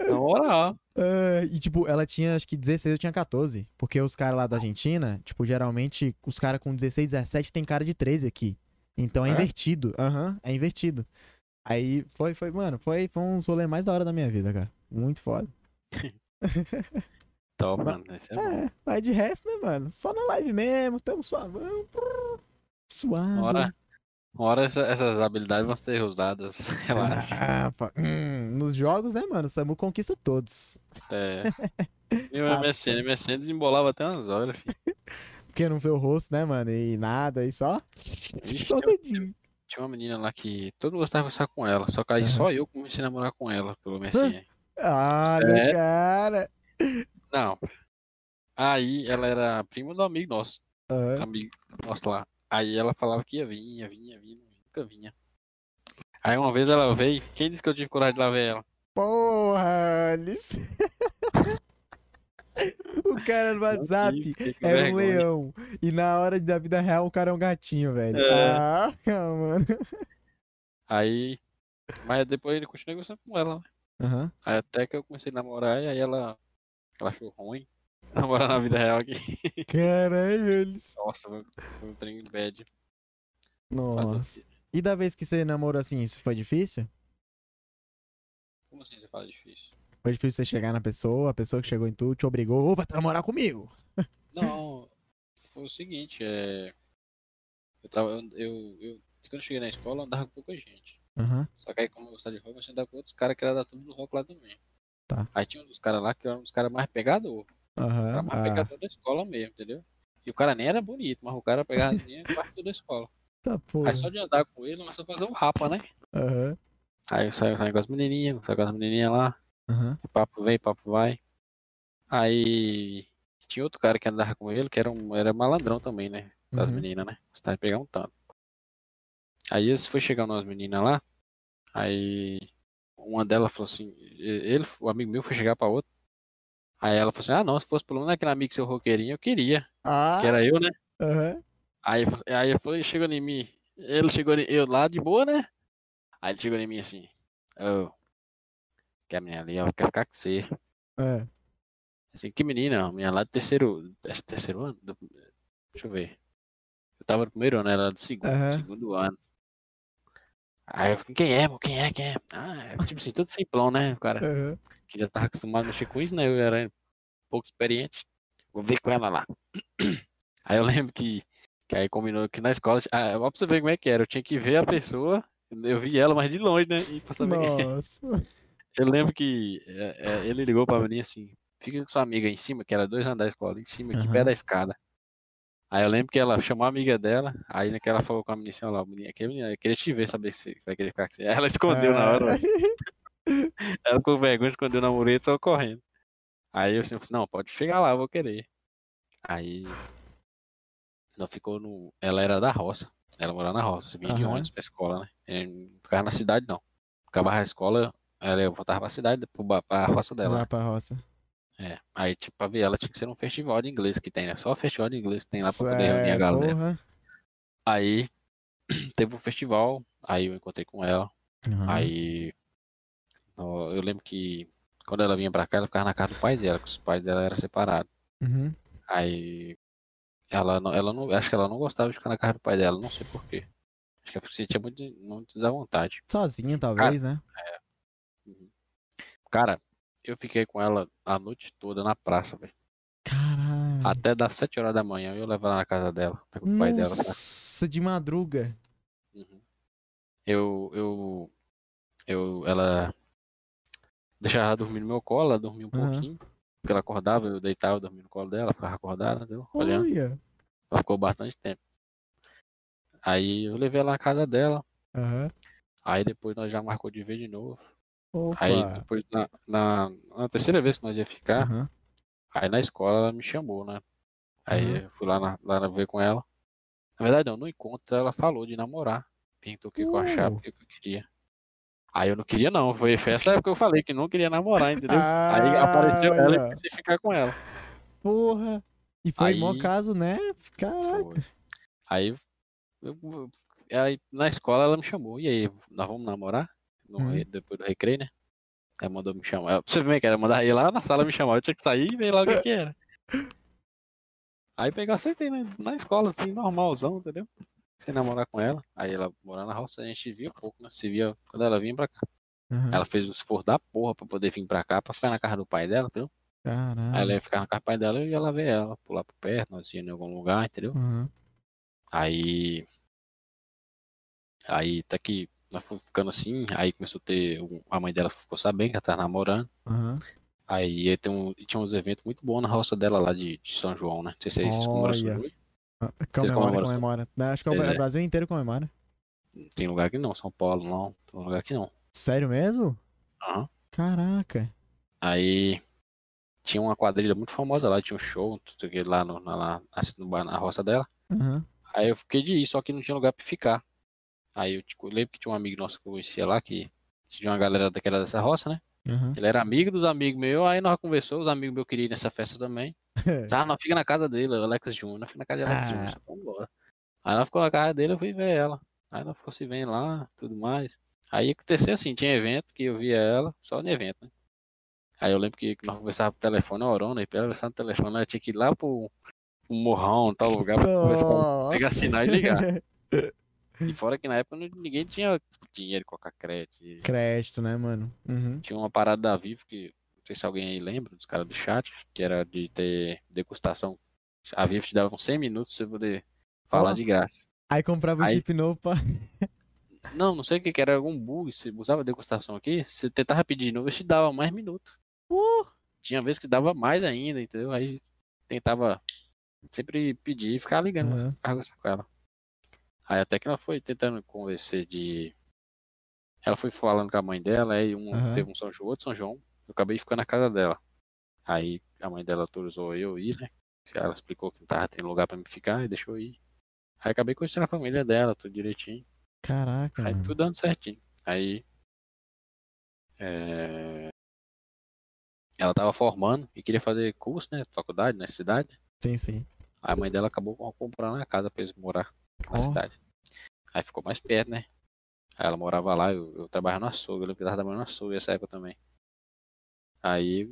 Na moral. Ah, e, tipo, ela tinha, acho que 16, eu tinha 14. Porque os caras lá da Argentina, tipo, geralmente, os caras com 16, 17 tem cara de 13 aqui. Então é, É? invertido. Aham, é invertido. Aí foi, foi, mano, foi, foi um rolê mais da hora da minha vida, cara. Muito foda. Top, mano. Esse é bom. É, mas de resto, né, mano? Só na live mesmo, tamo suavão. prrr, Suave. Uma hora, essa- essas habilidades vão ser usadas. Relaxa. Ah, pá, hum, nos jogos, né, mano? O Samu conquista todos. É. Meu Ah, MSN, MSN desembolava até umas horas, filho. Porque não vê o rosto, né, mano? E nada, e só. Só o dedinho. Tinha uma menina lá que todo mundo gostava de conversar com ela, só que aí Aham. só eu comecei a namorar com ela pelo MSN. Ah, É. cara. Não. Aí ela era prima do amigo nosso, Aham. amigo nosso lá. Aí ela falava que ia vir, ia vir, ia vir, nunca vinha. Aí uma vez ela veio, quem disse que eu tive coragem de lá ver ela? Porra, Alice. o cara no WhatsApp era um leão. E na hora da vida real, o cara é um gatinho, velho. É. Ah, mano. Aí, mas depois ele continuou conversando com ela, né? Aham. Aí até que eu comecei a namorar e aí ela, ela achou ruim namorar na vida real aqui. Caralho, Alice. Nossa, foi um trem bad. Nossa. E da vez que você namorou assim, isso foi difícil? Como assim você fala difícil? Foi difícil você chegar na pessoa, a pessoa que chegou em tu te obrigou, opa, tá namorar comigo. Não, foi o seguinte, é. Eu tava. Eu, eu, eu- quando eu cheguei na escola, eu andava com pouca gente. Aham. Só que aí, como eu gostava de rock, eu comecei a andar com outros caras que era da tudo do rock lá também. Tá. Aí tinha um dos caras lá que era um dos caras mais pegador. Era Aham. mais Ah, pegador da escola mesmo, entendeu? E o cara nem era bonito, mas o cara pegava as meninas quase toda a escola. tá porra. Aí só de andar com ele, começou a fazer um rapa, né? Aham. Aí eu saio, saio com as menininhas, saio com as menininhas lá. Aham. Papo vem, papo vai. Aí tinha outro cara que andava com ele, que era um era malandrão também, né? Das Uhum. meninas, né? Gostava de pegar um tanto. Aí esse foi chegando umas meninas lá. Aí uma delas falou assim, ele, o amigo meu foi chegar pra outra. Aí ela falou assim, ah não, se fosse pelo menos aquele amigo seu roqueirinho, eu queria. Ah, Que era eu, né? aham. Aí, aí falei, chegou em mim. Ele chegou em eu lá de boa, né? Aí ele chegou em mim assim, ô, que a menina ali, ó, quer ficar com você. É. Assim, que menina, a menina lá do terceiro. Acho terceiro ano? Do- deixa eu ver. Eu tava no primeiro ano, ela era do segundo, Aham. segundo ano. Aí eu fiquei, quem é? Quem é, quem é? Ah, é tipo assim, todo simplão, né? Cara Aham. que já tava acostumado a mexer com isso, né? Eu era pouco experiente. Vou ver com ela lá. Aí eu lembro que, que aí combinou que na escola. Ah, pra você ver como é que era. Eu tinha que ver a pessoa. Eu vi ela, mas de longe, né? E saber é. Nossa. Eu lembro que é, é, ele ligou pra mim assim, fica com sua amiga em cima, que era dois andares da escola, em cima, aqui Aham. perto da escada. Aí eu lembro que ela chamou a amiga dela, aí naquela falou com a menina assim, ó lá, menina, aqui, menina, eu queria te ver, saber se vai querer ficar com você. Aí ela escondeu na hora, Ah, ela ficou com vergonha, escondeu na mureta e saiu correndo. Aí eu assim, falei, não, pode chegar lá, eu vou querer. Aí ela ficou no. Ela era da roça. Ela morava na roça, vinha de Aham. ônibus pra escola, né? Eu não ficava na cidade, não. Ficava na escola, ela voltava pra cidade, pro ba- pra roça dela. Lá pra roça. É. Aí, tipo, pra ver ela tinha que ser um festival de inglês que tem, né? Só festival de inglês que tem lá pra poder reunir a É, galera. porra. Aí teve um festival, aí eu encontrei com ela. Aham. Aí eu lembro que quando ela vinha pra cá, ela ficava na casa do pai dela, que os pais dela eram separados. Uhum. Aí ela não, ela não, acho que ela não gostava de ficar na casa do pai dela, não sei porquê. Acho que ela se sentia muito, muito desavontade. Sozinha, talvez, né? Uhum. Cara, eu fiquei com ela a noite toda na praça, velho. Caralho. Até das 7 horas da manhã eu levo ela na casa dela, tá com o pai dela. Tá? Nossa Nossa, de madruga. Uhum. Eu, eu, eu, ela deixava ela dormir no meu colo, ela dormia um Aham. pouquinho, porque ela acordava, eu deitava, eu dormia no colo dela, ficava acordada, entendeu? Olhando, Olha. ela ficou bastante tempo. Aí eu levei ela na casa dela, Aham. aí depois nós já marcou de ver de novo. Opa. Aí depois, na, na, na terceira vez que nós ia ficar, Aham. aí na escola ela me chamou, né? Aí Aham. eu fui lá, na, lá ver com ela. Na verdade, não, no encontro ela falou de namorar. Perguntou o que, que eu achava, Uh. o que, eu queria. Aí eu não queria não, foi essa época que eu falei que não queria namorar, entendeu? Aí apareceu ela e Ah, comecei a ficar com ela. Porra. E foi Aí- mó caso, né? Caraca. Foi. Aí, eu- aí na escola ela me chamou. E aí, nós vamos namorar? No Uhum. depois do recreio, né? Aí mandou me chamar. Você vê que era mandar ir lá na sala me chamar. Eu tinha que sair e ver lá o que, que era. Aí peguei, aceitei né? na escola, assim, normalzão, entendeu? Sem namorar com ela. Aí ela morava na roça, a gente via pouco, né? Se via quando ela vinha pra cá. Aham. Ela fez o esforço da porra pra poder vir pra cá, pra ficar na casa do pai dela, entendeu? Aí Caralho. ela ia ficar na casa do pai dela e eu ia lá ver ela, pular por perto, nós íamos em algum lugar, entendeu? Aham. Aí. Aí até que nós fomos ficando assim, aí começou a ter. A mãe dela ficou sabendo que ela tava namorando. Aham. Aí ter um, tinha uns eventos muito bons na roça dela lá de, de São João, né? Não sei se vocês comemoram São Olha. João. Ah, Comemora, comemoram só? comemora. Não, Acho que o Pois é. Brasil inteiro comemora. Tem lugar que não, São Paulo não, tem lugar que não. Sério mesmo? Aham. Caraca. Aí tinha uma quadrilha muito famosa lá, tinha um show, o que, lá no, na, assim, bar- na roça dela. Aham. Aí eu fiquei de ir, só que não tinha lugar pra ficar. Aí eu tipo, lembro que tinha um amigo nosso que eu conhecia lá, que tinha uma galera daquela dessa roça, né? Aham. Ele era amigo dos amigos meus, aí nós conversou, os amigos meus queriam ir nessa festa também. Ah, nós fica na casa dele, Alex Júnior, nós fica na casa de Alex Ah. Júnior, vamos embora. Aí nós ficou na casa dele, eu fui ver ela. Aí nós ficou se vendo lá, tudo mais. Aí aconteceu assim, tinha evento que eu via ela, só no evento, né? Aí eu lembro que nós conversávamos por telefone, a Orona, e pra ela conversar no telefone, ela tinha que ir lá pro, pro morrão, tal lugar, pra pegar sinal e ligar. E fora que na época ninguém tinha dinheiro com a crédito. e Crédito, né, mano? Uhum. Tinha uma parada da Vivo que, não sei se alguém aí lembra, dos caras do chat, que era de ter degustação. A Vivo te dava uns 100 minutos pra você poder falar de graça. Aí comprava o Aí- chip novo pra. Não, não sei o que que era, algum bug, você usava degustação aqui, você tentava pedir de novo, te dava mais minutos. Uh! Tinha vezes que dava mais ainda, entendeu? Aí tentava sempre pedir e ficar ligando, Uhum. com ela. Aí até que ela foi tentando convencer de. Ela foi falando com a mãe dela, aí um Uhum. teve um São João, outro São João. Eu acabei ficando na casa dela. Aí a mãe dela autorizou eu ir, né? Ela explicou que não tava tendo lugar pra me ficar e deixou eu ir. Aí acabei conhecendo a família dela, tudo direitinho. Caraca, Aí tudo dando certinho. Aí. é, Ela tava formando e queria fazer curso, né? Faculdade na cidade. Sim, sim. Aí a mãe dela acabou comprando a casa pra eles morar na Ó. cidade. Aí ficou mais perto, né? Aí ela morava lá, eu, eu trabalhava no açougue, eu tava trabalhando no açougue nessa época também. Aí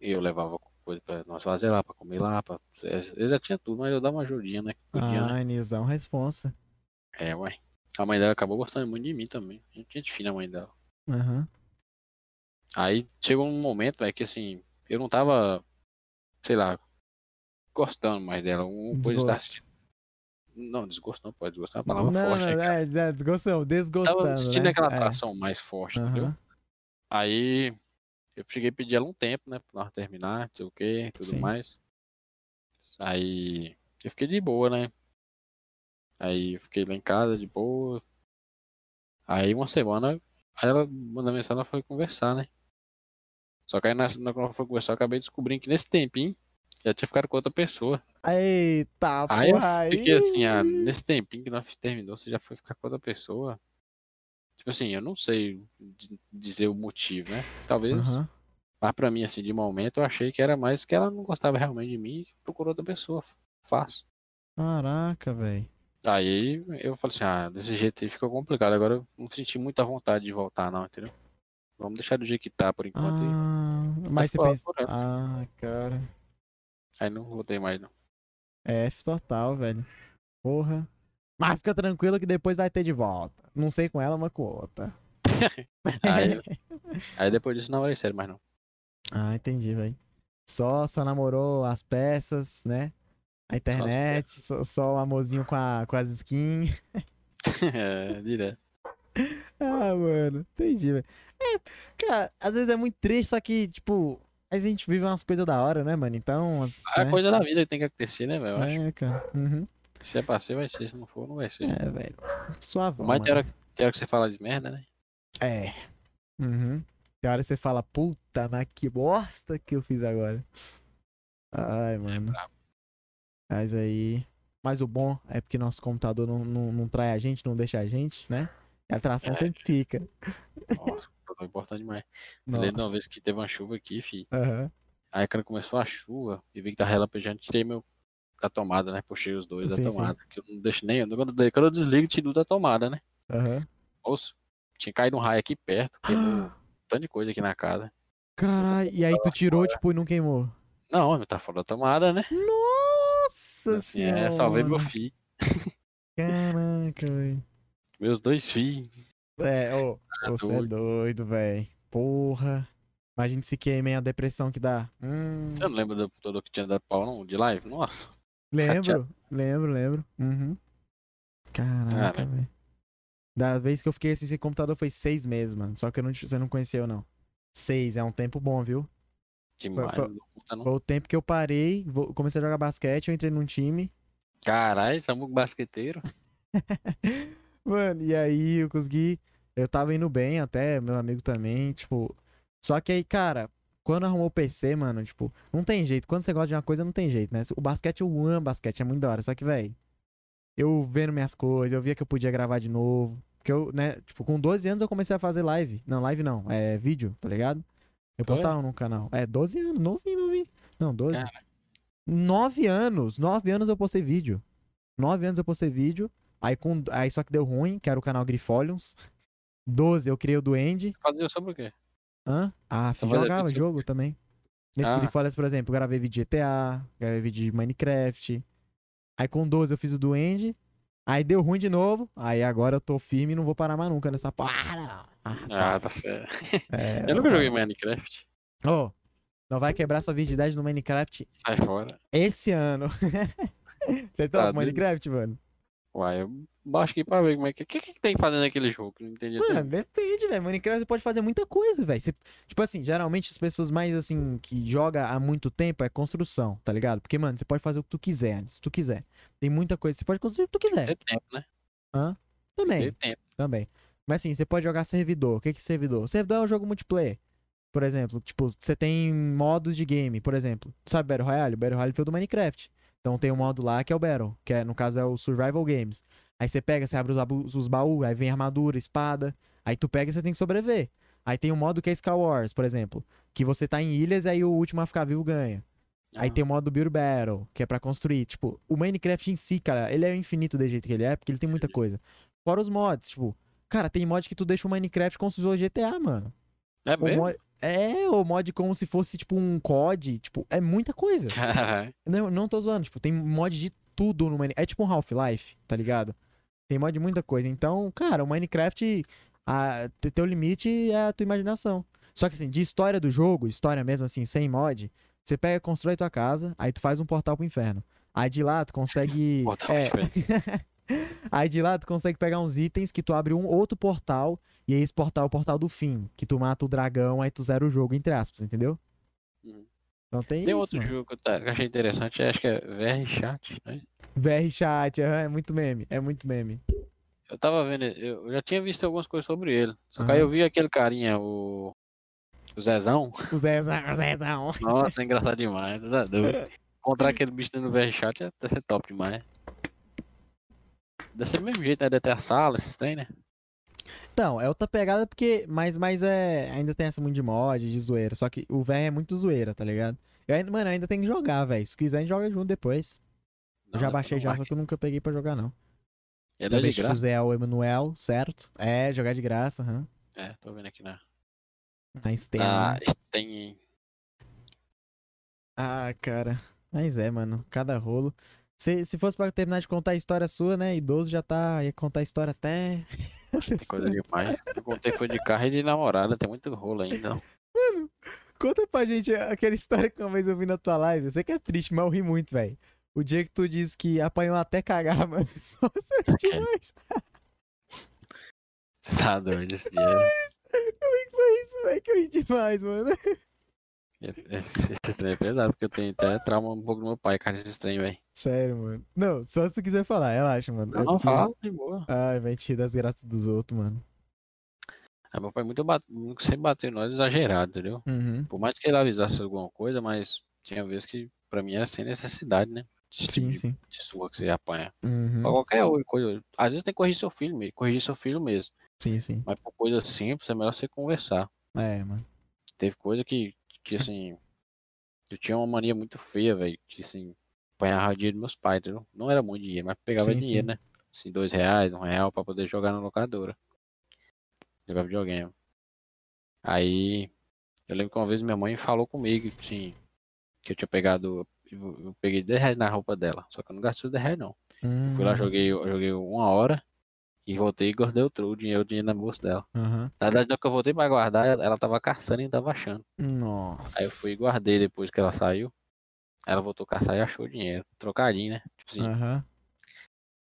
eu levava coisa pra nós fazer lá, pra comer lá, pra... eu já tinha tudo, mas eu dava uma ajudinha, né? Podia, né? Ah, Nizão, responsa. É, ué. A mãe dela acabou gostando muito de mim também. A gente gente fina a mãe dela. Aham. Aí chegou um momento, é que assim, eu não tava, sei lá, gostando mais dela. Um coisa da... Desgosto. Não, desgosto não pode, desgosto é uma palavra Não, forte. não, né, é, é, desgostão, desgostando. Tava sentindo né? aquela É. atração mais forte, entendeu? Aham. Aí eu cheguei a pedir ela um tempo, né? Pra nós terminar, não sei o que, tudo Sim. mais. Aí eu fiquei de boa, né? Aí eu fiquei lá em casa de boa. Aí uma semana, aí ela mandou mensagem, ela foi conversar, né? Só que aí na, na, quando ela foi conversar, eu acabei descobrindo que nesse tempinho já tinha ficado com outra pessoa. Eita, Aí eu porra, aí. fiquei assim, ah, nesse tempinho que nós terminou, você já foi ficar com outra pessoa. Tipo assim, eu não sei di- dizer o motivo, né? Talvez, Aham. mas pra mim, assim, de momento, eu achei que era mais que ela não gostava realmente de mim e procurou outra pessoa. Fácil. Caraca, velho. Aí eu falei assim, ah, desse jeito aí ficou complicado. Agora eu não senti muita vontade de voltar, não, entendeu? Vamos deixar do jeito que tá por enquanto. Ah, mas você ficou pensa. Ah, cara. Aí não voltei mais, não. É F total, velho. Porra. Mas fica tranquilo que depois vai ter de volta. Não sei com ela, mas com outra. Aí, aí depois disso não namorei sério mais não. ah, entendi, velho. Só, só namorou as peças, né? A internet, só, só o amorzinho com, a, com as skins. é, direto. Ah, mano, entendi, velho. É, cara, às vezes é muito triste, só que, tipo, a gente vive umas coisas da hora, né, mano? Então. É né? coisa da vida que tem que acontecer, né, velho? É, cara. Uhum. Se é pra ser, vai ser. Se não for, não vai ser. É, velho. Suave. Mas tem hora, tem hora que você fala de merda, né? É. Uhum. Tem hora que você fala, puta, mas que bosta que eu fiz agora. Ai, É mano. brabo. Mas aí. Mas o bom é porque nosso computador não, não, não trai a gente, não deixa a gente, né? E a atração É. sempre fica. Nossa, foi importante demais. Lembro de uma Nossa. vez que teve uma chuva aqui, fi. Aham. Aí quando começou a chuva e vi que tá relampejando, tirei meu da tomada, né? Puxei os dois Sim, da sim. tomada. Que eu não deixo nem. Quando, quando eu desligo, tiro da tomada, né? Aham. Moço, tinha caído um raio aqui perto, queimou um tanto de coisa aqui na casa. Caralho. E aí tu tirou, tipo, e não queimou. Não, tá fora da tomada, né? Nossa Assim, senhora. é, salvei meu filho. Caraca, velho. Meus dois filhos. É, ô, Tá você é doido. doido, velho. Porra. Imagina se queima, hein, a depressão que dá. Hum, Você não lembra do todo que tinha dado pau, não? De live? Nossa. lembro, lembro, lembro. Uhum. Caraca, Cara. velho. Da vez que eu fiquei assim sem computador foi seis meses, mano. Só que não, você não conheceu, não. Seis, é um tempo bom, viu? Demais. foi- não. Foi o tempo que eu parei, vou- comecei a jogar basquete, eu entrei num time. Caralho, Samuco basqueteiro. Mano, e aí eu consegui. Eu tava indo bem até, meu amigo também, tipo. Só que aí, cara, quando arrumou o PC, mano, tipo, não tem jeito. Quando você gosta de uma coisa, não tem jeito, né? O basquete, eu amo basquete, é muito da hora. Só que, velho, eu vendo minhas coisas, eu via que eu podia gravar de novo. Porque eu, né, tipo, com 12 anos eu comecei a fazer live. Não, live não, é vídeo, tá ligado? Eu Foi? postava no canal. É, 12 anos, novinho, novinho. Não, 12. Cara. 9 anos, 9 anos eu postei vídeo. 9 anos eu postei vídeo. Aí, com, aí só que deu ruim, que era o canal Grifolions. 12 eu criei o Duende. Fazia sobre o quê? Hã? Ah, fazia jogava jogo também. Nesse Ah. Grifolions, por exemplo, gravei vídeo de GTA, gravei vídeo de Minecraft. Aí com 12 eu fiz o Duende. Aí deu ruim de novo. Aí agora eu tô firme e não vou parar mais nunca nessa para. Ah, para. tá certo. É, Eu nunca joguei Minecraft. Ô, não vai quebrar sua virgindade no Minecraft Sai fora. esse ano. Você Tá tá doido. Minecraft, mano? Uai, eu baixo aqui pra ver como é que. O que, que tem fazendo naquele jogo? que Não entendi Mano, depende, velho. Minecraft você pode fazer muita coisa, velho. Tipo assim, geralmente as pessoas mais assim, que joga há muito tempo é construção, tá ligado? Porque, mano, você pode fazer o que tu quiser, se tu quiser. Tem muita coisa, você pode construir o que tu quiser. ter tempo, né? Também, Ter tempo. também. Mas assim, você pode jogar servidor. O que que é servidor? Servidor é um jogo multiplayer. Por exemplo, tipo, você tem modos de game, por exemplo. Sabe Battle Royale? O Battle Royale foi do Minecraft. Então tem um modo lá que é o Battle, que é, no caso é o Survival Games. Aí você pega, você abre os, os baús, aí vem armadura, espada. Aí tu pega e você tem que sobreviver. Aí tem um modo que é Sky Wars, por exemplo. Que você tá em ilhas e aí o último a ficar vivo ganha. Aí Ah, tem o modo Build Battle, que é pra construir. Tipo, o Minecraft em si, cara, ele é infinito do jeito que ele é, porque ele tem muita coisa. Fora os mods, tipo, cara, tem mod que tu deixa o Minecraft como se fosse o GTA, mano. É O mesmo? mod- É, o mod como se fosse, tipo, um COD. Tipo, é muita coisa. Caralho. Não, não tô zoando, tipo, tem mod de tudo no Minecraft. É tipo um Half-Life, tá ligado? Tem mod de muita coisa. Então, cara, o Minecraft, a, te- teu limite é a tua imaginação. Só que assim, de história do jogo, história mesmo assim, sem mod, você pega, constrói tua casa, aí tu faz um portal pro inferno. Aí de lá tu consegue. Portal é, pro aí de lá tu consegue pegar uns itens que tu abre um outro portal, e aí esse portal é o portal do fim. Que tu mata o dragão, aí tu zera o jogo, entre aspas, entendeu? Uhum. Não tem, Tem isso, outro mano. jogo que eu tá- que eu achei interessante, acho que é VR Chat, né? VR chat, aham, é muito meme, é muito meme. Eu tava vendo, eu já tinha visto algumas coisas sobre ele. Só que Aham. aí eu vi aquele carinha, o. O Zezão. O Zezão, o Zezão. Nossa, é engraçado demais. Tá doido. Encontrar aquele bicho no VR Chat é- deve ser top demais. Deve ser do mesmo jeito, né? Deve ter a sala, esses trem, né? Então, é outra pegada porque. Mas, mas é. Ainda tem essa muito de mod, de zoeira. Só que o VR é muito zoeira, tá ligado? Eu ainda, mano, eu ainda tem que jogar, velho. Se quiser, a gente joga junto depois. Eu Não, já não, baixei já, só que eu nunca peguei pra jogar, não. Já é de deixa graça. fazer o Emanuel, certo? É, jogar de graça, aham. É, tô vendo aqui na. Na Steam. Ah, né? tem. Ah, cara. Mas é, mano. Cada rolo. Se, se fosse pra terminar de contar a história sua, né? Idoso já tá. Ia contar a história até. Coisa demais. Eu contei foi de carro e de namorada, tem muito rolo ainda. Conta pra gente aquela história que uma vez eu vi na tua live. Eu sei que é triste, mas eu ri muito, velho. O dia que tu disse que apanhou até cagar, mano. Nossa, é demais. Você tá doido esse dia. Como é que foi isso, velho? Que eu ri demais, mano. Esse, esse trem é pesado, porque eu tenho até trauma um pouco do meu pai, cara, esse trem, velho. Sério, mano. Não, só se tu quiser falar, relaxa, mano. É Não, porque- fala, de boa. Ai, vai te rir das graças dos outros, mano. Aí meu pai muito bat... muito sempre bateu em nós exagerado, entendeu? Uhum. Por mais que ele avisasse alguma coisa, mas tinha vezes que pra mim era sem necessidade, né? Tipo Sim, de, sim. de surra que você apanha. Uhum. Pra qualquer outra coisa. Às vezes tem que corrigir seu filho mesmo, corrigir seu filho mesmo. Sim, sim. Mas por coisa simples é melhor você conversar. É, mano. Teve coisa que, que assim. Eu tinha uma mania muito feia, velho. Que assim, apanhava dinheiro dos meus pais, entendeu? Não era muito dinheiro, mas pegava Sim, dinheiro, sim. né? Assim, dois reais, um real pra poder jogar na locadora. Jogar videogame. Aí. Eu lembro que uma vez minha mãe falou comigo, assim, que eu tinha pegado. Eu, peguei 10 reais na roupa dela. Só que eu não gastei 10 reais, não. Eu fui lá, Uhum. joguei, joguei uma hora. E voltei e guardei o, o dinheiro, o dinheiro na bolsa dela. Aham. Na verdade, que eu voltei pra guardar, ela, tava caçando e tava achando. Nossa. Aí eu fui e guardei depois que ela saiu. Ela voltou caçar e achou o dinheiro. Trocadinho, né? Tipo assim. Aham.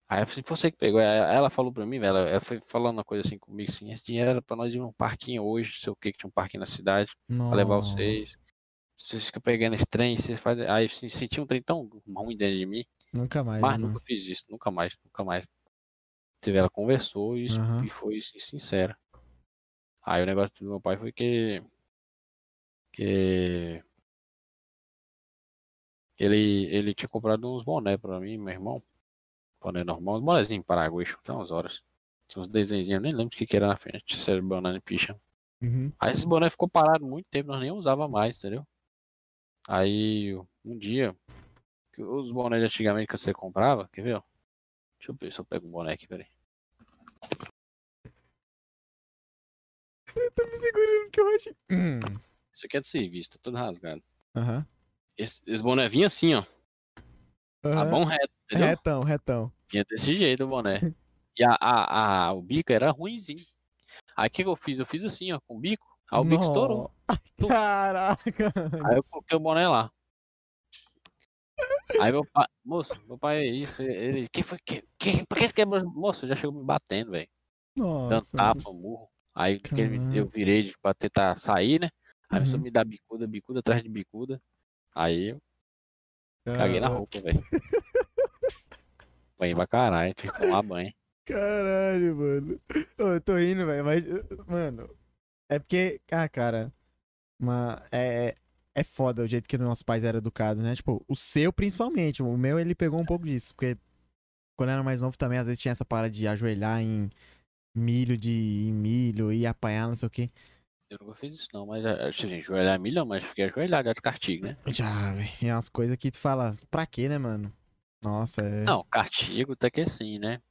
Aí eu falei, você que pegou. Ela falou pra mim, velho. Ela foi falando uma coisa assim comigo, assim. Esse dinheiro era pra nós ir num parquinho hoje, não sei o que, que tinha um parquinho na cidade, pra levar Nossa. vocês. Vocês ficam pegando esse trem, vocês fazem. Aí assim, senti um trem tão ruim dentro de mim. Nunca mais. Mas né, nunca fiz isso, nunca mais, nunca mais. Teve, ela conversou e, Aham. e foi assim, sincera. Aí o negócio do meu pai foi que. Que. Ele, ele tinha comprado uns boné pra mim, meu irmão. Boné normal, uns bonézinhos paraguaios, tem umas horas. Tinha uns desenhos, nem lembro o que, que era na frente, se era banana e picha. Uhum. Aí esse boné ficou parado muito tempo, nós nem usava mais, entendeu? Aí um dia, os bonés de antigamente que você comprava, quer ver? ó? Deixa eu ver se eu pego um boné aqui, peraí. Eu tô me segurando que eu acho. Hum. Isso aqui é de serviço, tá todo rasgado. Aham. Esse, esse boné vinha assim, ó. A Aham. mão reta, entendeu? Retão, retão. Vinha desse jeito o boné. E a, a, a- o bico era ruimzinho. Aí o que, que eu fiz? Eu fiz assim, ó, com o bico. Aí o bico estourou. Caraca. Aí eu coloquei o boné lá. Aí meu pai, moço, meu pai é isso, ele, quem foi, que, que, por que você quebrou? Moço, já chegou me batendo, velho, dando tapa, murro. Aí que ele eu virei de- pra tentar sair, né? Aí a Uhum. me dar bicuda, bicuda atrás de bicuda. Aí eu caguei na roupa, velho. Banho pra caralho, tive que tomar banho. Caralho, mano. Eu tô rindo, velho, mas, mano, é porque, ah, cara, uma, é, é foda o jeito que nossos pais eram educados, né? Tipo, o seu principalmente, o meu ele pegou um pouco disso, porque quando eu era mais novo também, às vezes tinha essa parada de ajoelhar em milho, de em milho, e apanhar, não sei o quê. Eu nunca fiz isso não, mas a gente ajoelhar milhão, mas fiquei ajoelhado, é de castigo, né? Já, é umas coisas que tu fala, pra quê, né, mano? Nossa, é... Não, castigo até que sim, né?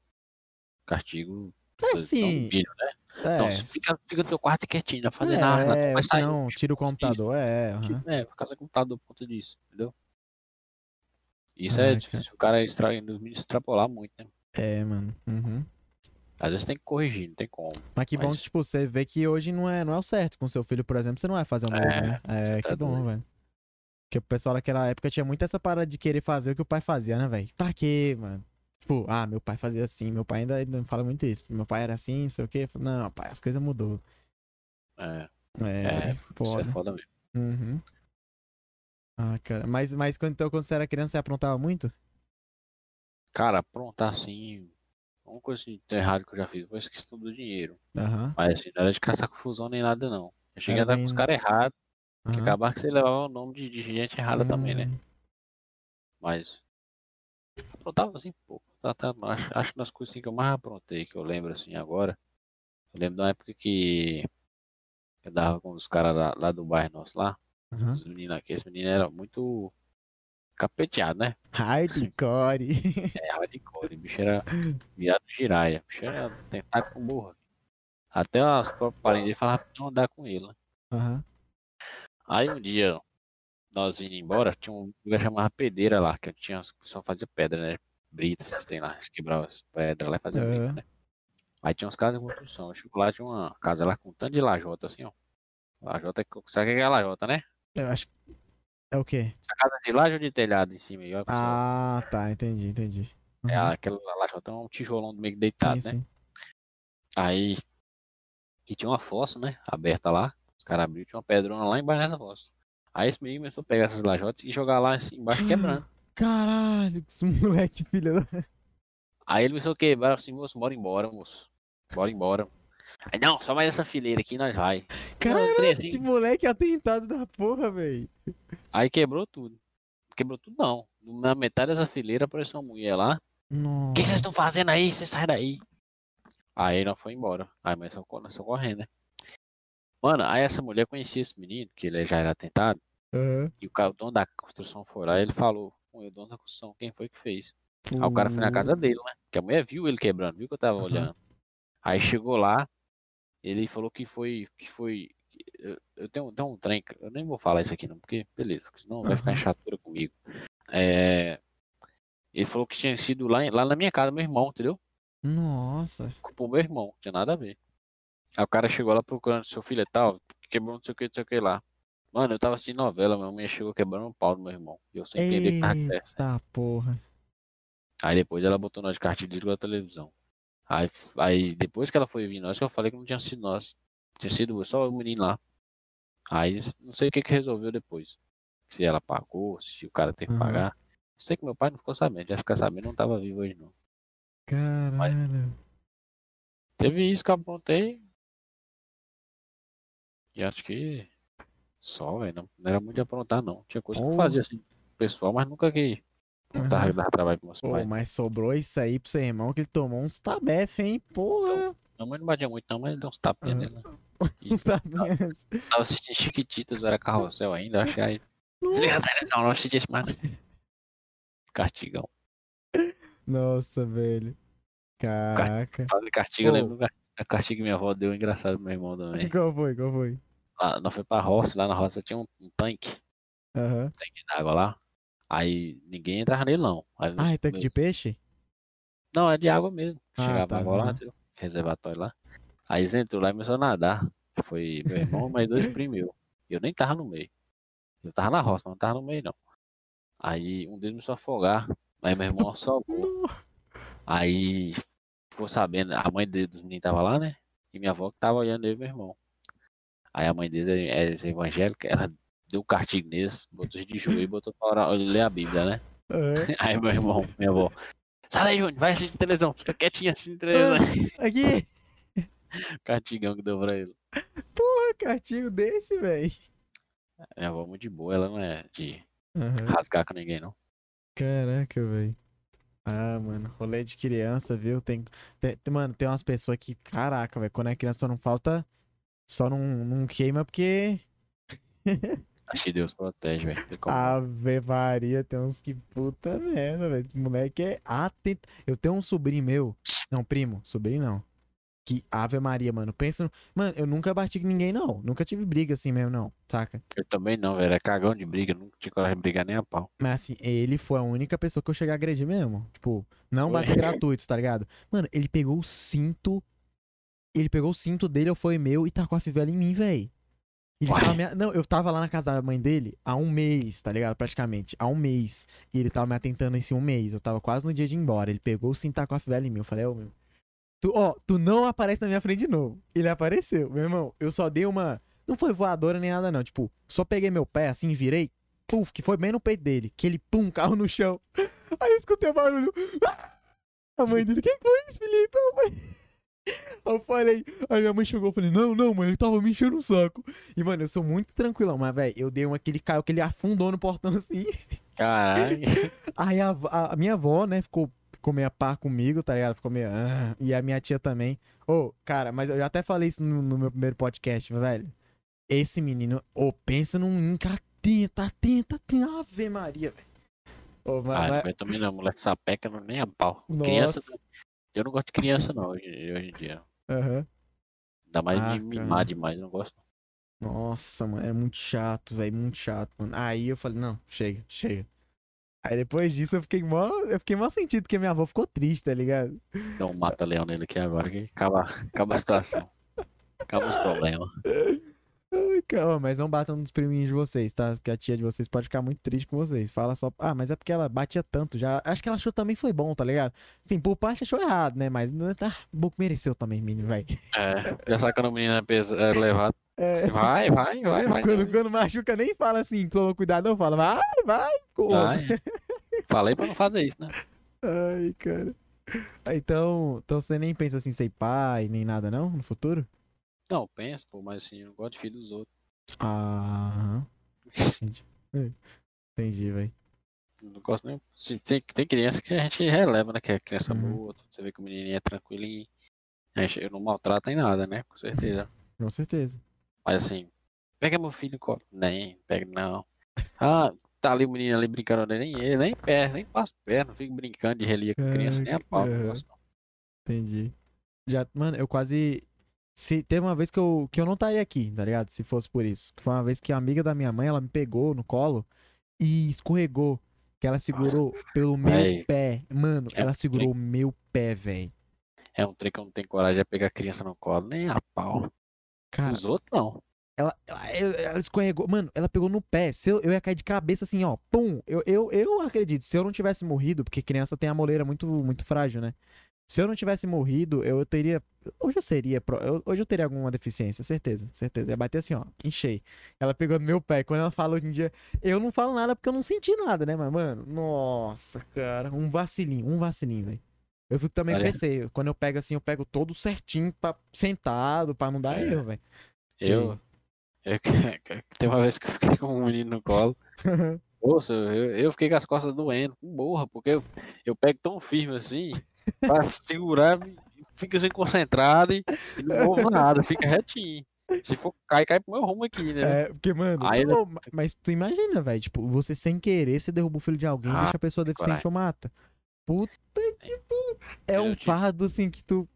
Castigo. É sim. milho, né? é, Então, fica, fica no seu quarto quietinho, não vai fazer é, nada, não é, sair. senão tira o computador, é, aham. É, por causa do computador por conta disso, entendeu? Isso Ah, é cara. difícil o cara extra, extrapolar muito, né? É, mano, uhum. Às vezes tem que corrigir, não tem como. Mas que bom Mas- que, tipo, você vê que hoje não é, não é o certo. Com seu filho, por exemplo, você não vai fazer o mesmo, É, né? É, tá que bom, doido. velho. Porque o pessoal naquela época tinha muito essa parada de querer fazer o que o pai fazia, né, velho? Pra quê, mano? Tipo, ah, meu pai fazia assim, meu pai ainda, ainda fala muito isso. Meu pai era assim, não sei o quê. Não, pai, as coisas mudou. É, É, É, isso foda. é foda mesmo. Uhum. Ah, cara. Mas, mas quando, então, quando você era criança, você aprontava muito? Cara, aprontar assim. Uma coisa assim, de errado que eu já fiz foi essa questão do dinheiro. Aham. Mas assim, não era de caçar confusão nem nada, não. Eu cheguei Era a andar com os caras errados, que aham. acabar que você levava o nome de, de gente errada também, né? Hum, Mas. Aprontava assim, pô. Tá, tá, acho, acho que das coisas assim, que eu mais aprontei, que eu lembro assim agora. Eu lembro da época que eu dava com os caras lá, lá do bairro nosso lá. aham. Os meninos aqui, esse menino era muito capeteado, né? Hardcore. É, hardcore. O bicho era virado giraia. O bicho era tentar com burra. Até as próprias parentes dele falavam pra não andar com ele, né? Aham. Aí um dia, nós indo embora, tinha um lugar chamado Pedreira lá, que tinha, pessoal fazia pedra, né? Brita, vocês têm lá, quebrava as pedras lá e fazia brita, Aham. né? Aí tinha uns casas de construção. Eu chego lá, tinha uma casa lá com um tanto de lajota, assim, ó. Lajota, é- sabe o que é lajota, né? Eu acho É o quê? Sacada de laje ou de telhado em cima? Olha você. Ah, tá, entendi, entendi. É Uhum. aquela lajota, é um tijolão meio que deitado, sim, né? sim. Aí. E tinha uma fossa, né? Aberta lá. Os caras abriram, tinha uma pedrona lá embaixo dessa fossa. Aí esse menino começou a pegar essas lajotas e jogar lá assim, embaixo quebrando. Caralho, que esse moleque, filha da... Aí ele começou a quebrar assim, moço, bora embora, moço. Bora embora. Aí, não, só mais essa fileira aqui nós vai. Caralho, que moleque atentado da porra, velho. Aí quebrou tudo. Quebrou tudo não. Na metade dessa fileira apareceu uma mulher lá. O que que vocês estão fazendo aí? Vocês saem daí. Aí nós foi embora. Aí só nós só correndo, né? Mano, aí essa mulher conhecia esse menino, que ele já era atentado. Aham. E o, cara, o dono da construção foi lá e ele falou, "Pô, o dono da construção, quem foi que fez? Aí o cara foi na casa dele, né? Porque a mulher viu ele quebrando, viu que eu tava Aham. olhando. Aí chegou lá, ele falou que foi. Que foi eu, eu tenho, tenho um trem, eu nem vou falar isso aqui não, porque beleza, senão vai ficar chatura comigo. É, ele falou que tinha sido lá, lá na minha casa, meu irmão, entendeu? Nossa. Culpou meu irmão, não tinha nada a ver. Aí o cara chegou lá procurando seu filho e tal, quebrou não sei o que, não sei o que lá. Mano, eu tava assistindo novela, minha mãe chegou quebrando o pau do meu irmão. E eu sem entender que tava acontecendo. Porra. Aí depois ela botou nós de cartilha e desligou a televisão. Aí, aí depois que ela foi vir nós, que eu falei que não tinha sido nós. Tinha sido só o menino lá. Aí não sei o que que resolveu depois. Se ela pagou, se o cara teve que Uhum. pagar. Sei que meu pai não ficou sabendo, já ficar sabendo, não tava vivo hoje não. Caralho. Teve isso que eu aprontei. E acho que só, velho. Não, não era muito de aprontar, não. Tinha coisa que Oh. fazia assim, pessoal, mas nunca que aprontava, Uhum. trabalho pro meus Pô, pais. mas sobrou isso aí pro seu irmão que ele tomou uns tabef, hein? Porra. Minha mãe não batia muito, não, mas ele deu uns tapinhas Uhum. nele. Né? Tava assistindo Chiquititas, eu era carrossel ainda, acho que aí. Desliga a Nossa. televisão, não assisti esse mais. não. Castigão. Nossa, velho. Caraca. Falei castigo, eu Ô. lembro a castigo que minha avó deu engraçado pro meu irmão também. Qual foi? Qual foi? Lá, nós foi pra roça, lá na roça tinha um, um tanque, Aham. tanque d'água lá. Aí ninguém entrava nele não. Aí Ah, é tanque de peixe? Não, é de água mesmo. Ah, Chegava tá, água lá, reservatório lá. Aí eles entrou lá e começou a nadar. Foi meu irmão, mais dois primos. Eu nem tava no meio. Eu tava na roça, mas não tava no meio não. Aí um deles começou a afogar. Aí meu irmão salvou. Aí ficou sabendo, a mãe dele, dos meninos tava lá, né? E minha avó que tava olhando ele e meu irmão. Aí a mãe deles é, é evangélica, ela deu um castigo neles, botou de joelho e botou pra ler a Bíblia, né? Aham. Aí meu irmão, minha avó, sai daí, Júnior, vai assistir televisão, fica quietinho assistindo televisão. Aqui. Castigão que deu pra ele. Porra, cartinho desse, velho. Minha avó é muito de boa, ela não é de Aham. rasgar com ninguém, não. Caraca, velho. Ah, mano, rolê de criança, viu? Tem, tem- mano, tem umas pessoas que, caraca, velho, quando é criança só não falta, só não, não queima porque Acho que Deus protege, velho. Ave Maria, tem uns que puta merda, velho. Moleque é atento. Eu tenho um sobrinho meu, não, primo, sobrinho não. Que Ave Maria, mano, pensa no... Mano, eu nunca bati com ninguém, não. Nunca tive briga assim mesmo, não, saca? Eu também não, velho. É cagão de briga, nunca tinha coragem de brigar nem a pau. Mas assim, ele foi a única pessoa que eu cheguei a agredir mesmo. Tipo, não Foi? bater gratuito, tá ligado? Mano, ele pegou o cinto. Ele pegou o cinto dele, eu foi meu e tacou a fivela em mim, véi. Ele Uai. tava me... Não, eu tava lá na casa da mãe dele há um mês, tá ligado? Praticamente. Há um mês. E ele tava me atentando esse um mês. Eu tava quase no dia de ir embora. Ele pegou o cinto e tacou a fivela em mim. Eu falei, ô, meu. Tu, ó, tu não aparece na minha frente de novo. Ele apareceu, meu irmão. Eu só dei uma. Não foi voadora nem nada, não. Tipo, só peguei meu pé assim, virei. Puf, que foi bem no peito dele. Que ele, pum, carro no chão. Aí eu escutei o barulho. Ah! A mãe dele, quem foi isso, Felipe? Aí eu falei- Aí eu falei, aí minha mãe chegou e falei, não, não, mãe, ele tava me enchendo o saco. E, mano, eu sou muito tranquilão, mas, velho, eu dei uma que ele caiu, que ele afundou no portão assim. Caralho. Aí a, a- a minha avó, né, ficou, ficou meio a par comigo, tá ligado? Ficou meio. "Ah", e a minha tia também. Ô, cara, mas eu já até falei isso no, no meu primeiro podcast, velho. Esse menino, ô, pensa num menino que atenta, atenta, atenta. Ave Maria, velho. Ô, mas, Ah, mas- eu também não, moleque sapeca não nem a pau. Criança, Nossa. eu não gosto de criança não, hoje, hoje em dia. Aham. Ainda mais Ah, de mimar cara. demais, não gosto. Nossa, mano, é muito chato, velho, muito chato, mano. Aí eu falei, não, chega, chega. Aí depois disso eu fiquei mó, eu fiquei mó sentido, porque minha avó ficou triste, tá ligado? Dá um mata-leão nele aqui agora que acaba, acaba a situação. Acaba os problemas. Ó, mas não batam nos priminhos de vocês, tá? Que a tia de vocês pode ficar muito triste com vocês. Fala só. Ah, mas é porque ela batia tanto já. Acho que ela achou também foi bom, tá ligado? Sim, por parte achou errado, né? Mas tá, bom que mereceu também, menino, vai. É, já sabe quando o menino é, pesa, é levado. É. Vai, vai, vai, vai. Quando, quando machuca, nem fala assim, toma cuidado, não fala, vai, vai, corra. vai. Falei pra não fazer isso, né? Ai, cara. Ah, Então, então você nem pensa assim, ser pai, nem nada, não, no futuro? Não, penso, pô, mas assim, eu não gosto de filho dos outros. Ah, entendi. É, Entendi, velho. Não gosto nem. Tem, tem criança que a gente releva, né? Que é criança Uhum. boa, você vê que o menininho é tranquilinho. A gente, eu não maltrato em nada, né? Com certeza. Com certeza. Mas assim, pega meu filho no colo. Nem, pega não. Ah, tá ali o menino ali brincando, nem ele, nem perto, nem passo perto, não fico brincando de relia com criança, nem a pau. Entendi. Já, mano, eu quase. Se, teve uma vez que eu, que eu não estaria aqui, tá ligado? Se fosse por isso. Que foi uma vez que a amiga da minha mãe, ela me pegou no colo e escorregou. Que ela segurou pelo meu Véi. pé. Mano, É ela um segurou o meu pé, velho. É um trem que eu não tenho coragem de pegar criança no colo, nem a pau. Cara, Os outros não. ela, ela, ela escorregou. Mano, ela pegou no pé. Se eu, eu ia cair de cabeça assim, ó. Pum. Eu, eu, eu acredito. Se eu não tivesse morrido, porque criança tem a moleira muito, muito frágil, né? Se eu não tivesse morrido, eu teria. Hoje eu seria. eu- hoje eu teria alguma deficiência, certeza, certeza. Ia bater assim, ó, enchei. Ela pegou no meu pé. Quando ela fala hoje em dia, eu não falo nada porque eu não senti nada, né? Mas, mano, nossa, cara. Um vacilinho, um vacilinho, velho. Eu fico também com Olha. Quando eu pego assim, eu pego todo certinho, pra, sentado, pra não dar É. erro, velho. Eu, eu. Tem uma vez que eu fiquei com um menino no colo. Nossa, eu, eu fiquei com as costas doendo, morra, porque eu, eu pego tão firme assim, pra segurar, fica assim concentrado e, e não movo nada, fica retinho. Se for cair, cai pro meu rumo aqui, né? É, porque, mano, Aí tu- ma- mas tu imagina, velho, tipo, você sem querer, você derruba o filho de alguém, Ah, deixa a pessoa deficiente ou mata. Puta que pariu. É Eu um tive- fardo, assim, que tu...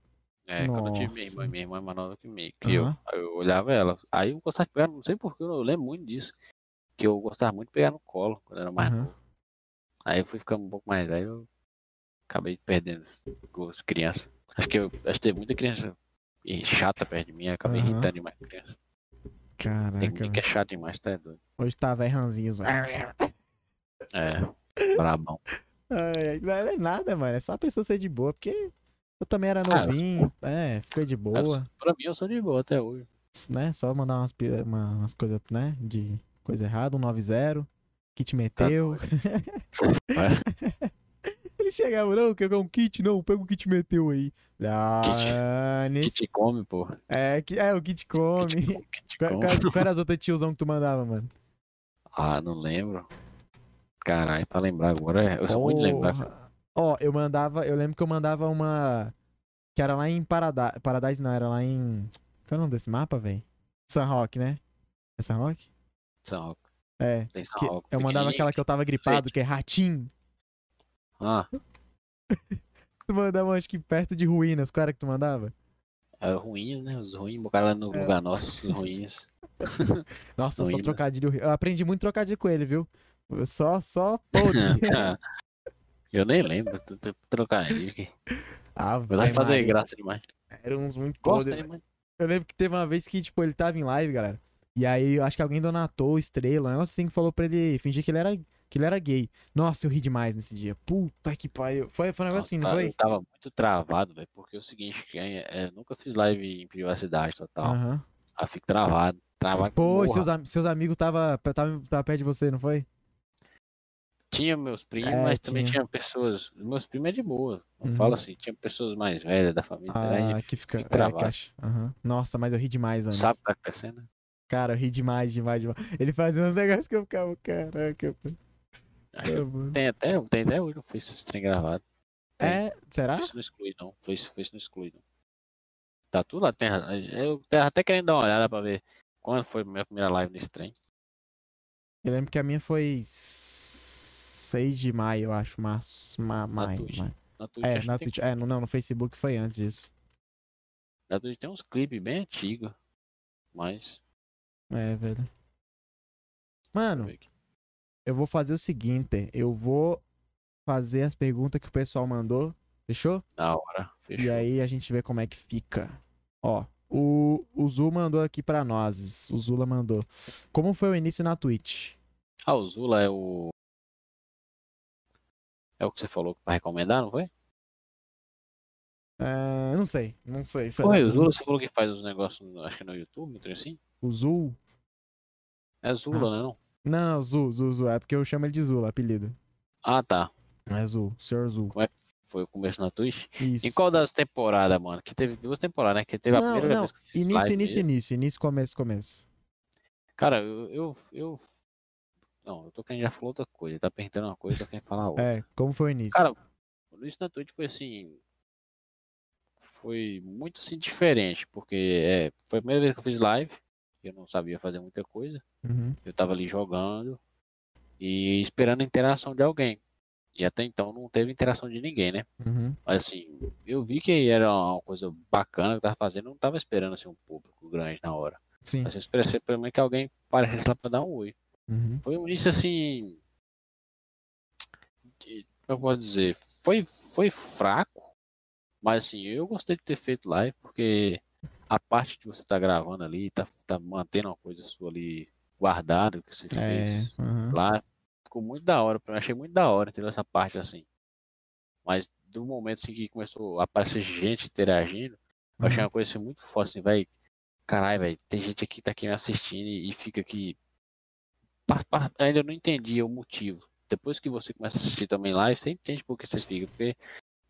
É, quando eu tive minha Nossa. irmã, minha irmã é mais nova que, mim, que eu, Aham. aí eu olhava ela. Aí eu gostava de pegar, não sei porquê, eu lembro muito disso. Que eu gostava muito de pegar no colo quando eu era mais Aham. novo. Aí eu fui ficando um pouco mais velho, eu acabei perdendo as, as crianças. Acho que eu acho que teve muita criança chata perto de mim, eu acabei Aham. irritando demais criança. Tem Caraca, menino que é chato demais, tá doido. Hoje tá velho ranzinho, velho. É, brabão. Ai, Não é nada, mano, é só a pessoa ser de boa, porque eu também era Ah, novinho, é, fiquei de boa, pra mim eu sou de boa até hoje. né, só mandar umas, uma- umas coisas, né, de coisa errada, um 90, que te Tá meteu. Vai. Ele chegava, não, quer um kit? Não, pega o kit meteu aí. Ah, Que nesse... te come, pô. É, que... é, o kit come. Que te come, qual era as outras tiozão que tu mandava, mano? Ah, não lembro. Caralho, pra lembrar agora, é- eu sou muito de lembrar. Ó, eu mandava, eu lembro que eu mandava uma que era lá em Paradise, Paradise não, era lá em qual é o nome desse mapa, velho? San Roque, né? É San Roque? São Roque. É. Tem Roque. eu mandava aquela que eu tava gripado, que é ratinho. Ah, Tu mandava, acho que perto de ruínas. Qual era que tu mandava? era ruins, né? Os ruins, botar lá no É. lugar nosso, os ruins. Nossa, só Ruínas. trocadilho. Eu aprendi muito trocadilho com ele, viu? Só, só podre. Tá. eu nem lembro, ele aqui. ah, Vai fazer Maria. graça demais. Eram uns muito podres. né? Eu lembro que teve uma vez que, tipo, ele tava em live, galera. E aí, acho que alguém donatou estrela, um negócio assim que falou pra ele fingir que ele era, que ele era gay. Nossa, eu ri demais nesse dia. Puta que pariu. Foi, foi um negócio assim, não tá- foi? Eu tava muito travado, velho, porque é o seguinte, é, nunca fiz live em privacidade total. Aham. Aí eu fico travado, travado. Pô, seus, am- seus amigos tava, tava, tava perto de você, não foi? Tinha meus primos, É, mas também tinha. pessoas. Meus primos é de boa. Não Uhum. fala assim, tinha pessoas mais velhas da família. Ah, que fica. É, que acha. Aham. Nossa, mas eu ri demais antes. sabe o que tá acontecendo? Cara, eu ri demais, demais, demais. Ele fazia uns negócios que eu ficava, caraca. mano. tem até, tem até hoje, não foi esse trem gravado. Tem. É, será? Foi isso não exclui, não. Foi isso, foi isso não exclui, não. Tá tudo lá, tem, eu tava até querendo dar uma olhada pra ver quando foi a minha primeira live nesse trem. Eu lembro que a minha foi 6 de maio, eu acho, março. Ma, maio, Twitch. maio. Na Twitch, É, na Twitch. É, no, não, no Facebook foi antes disso. na Twitch tem uns clipes bem antigos. Mas. É, velho. Mano, eu vou fazer o seguinte. Eu vou fazer as perguntas que o pessoal mandou. Fechou? Da hora. Fechou. E aí a gente vê como é que fica. Ó, O, o Zul mandou aqui pra nós. O Zula mandou. Como foi o início na Twitch? Ah, o Zula é o. É o que você falou pra recomendar, não foi? É, não sei, não sei. sei Foi, o Zula você falou que faz os negócios, acho que no YouTube, trem assim? O Zul? É Zula, né? Não? Não, não, Zul, Zul, Zul. É porque eu chamo ele de Zula, apelido. Ah, tá. É Zul, Senhor Zul. Foi o começo na Twitch. Isso. Em qual das temporadas, mano? Que teve duas temporadas, né? Que teve a não, primeira não. vez que Início, início, início. Início, começo, começo. Cara, eu, eu, eu. Não, eu tô querendo já falar outra coisa. Ele tá perguntando uma coisa, querendo falar outra. É, como foi o início? Cara, o início na Twitch foi assim. Foi muito assim diferente, porque é, foi a primeira vez que eu fiz live. Eu não sabia fazer muita coisa. Uhum, Eu tava ali jogando e esperando a interação de alguém. E até então não teve interação de ninguém, né? uhum, Mas assim, eu vi que era uma coisa bacana que eu tava fazendo. Eu não tava esperando assim, um público grande na hora. sim. Mas eu esperei pelo menos que alguém aparecesse lá pra dar um oi. Uhum, Foi um início assim. de- Como eu posso dizer? Foi, foi fraco. Mas assim, eu gostei de ter feito live, porque a parte de você estar gravando ali, tá, tá mantendo uma coisa sua ali guardada que você é. fez uhum, lá, ficou muito da hora. Eu achei muito da hora, entendeu? Essa parte assim. Mas do momento assim, que começou a aparecer gente interagindo, eu achei uhum. uma coisa assim, muito forte, assim, vai. Caralho, velho, tem gente aqui que tá aqui me assistindo e, e fica aqui. Ainda não entendi o motivo. Depois que você começa a assistir também live, você entende por que você fica, porque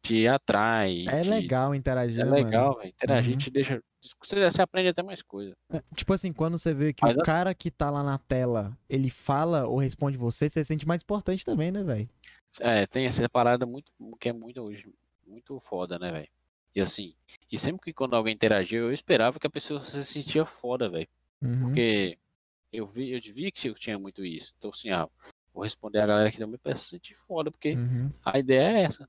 te atrai. É te- legal interagir, É né, legal, velho. Interagir Uhum. te deixa. Você, você aprende até mais coisa. Tipo assim, quando você vê que Mas o assim- cara que tá lá na tela, ele fala ou responde você, você se sente mais importante também, né, velho? É, tem essa parada muito, que é muito hoje, muito foda, né, velho? E assim, e sempre que quando alguém interagia, eu esperava que a pessoa se sentia foda, velho. Uhum, Porque eu vi, eu vi que eu tinha muito isso. Então, assim, ah, vou responder a galera aqui também pra se sentir foda, porque uhum, a ideia é essa.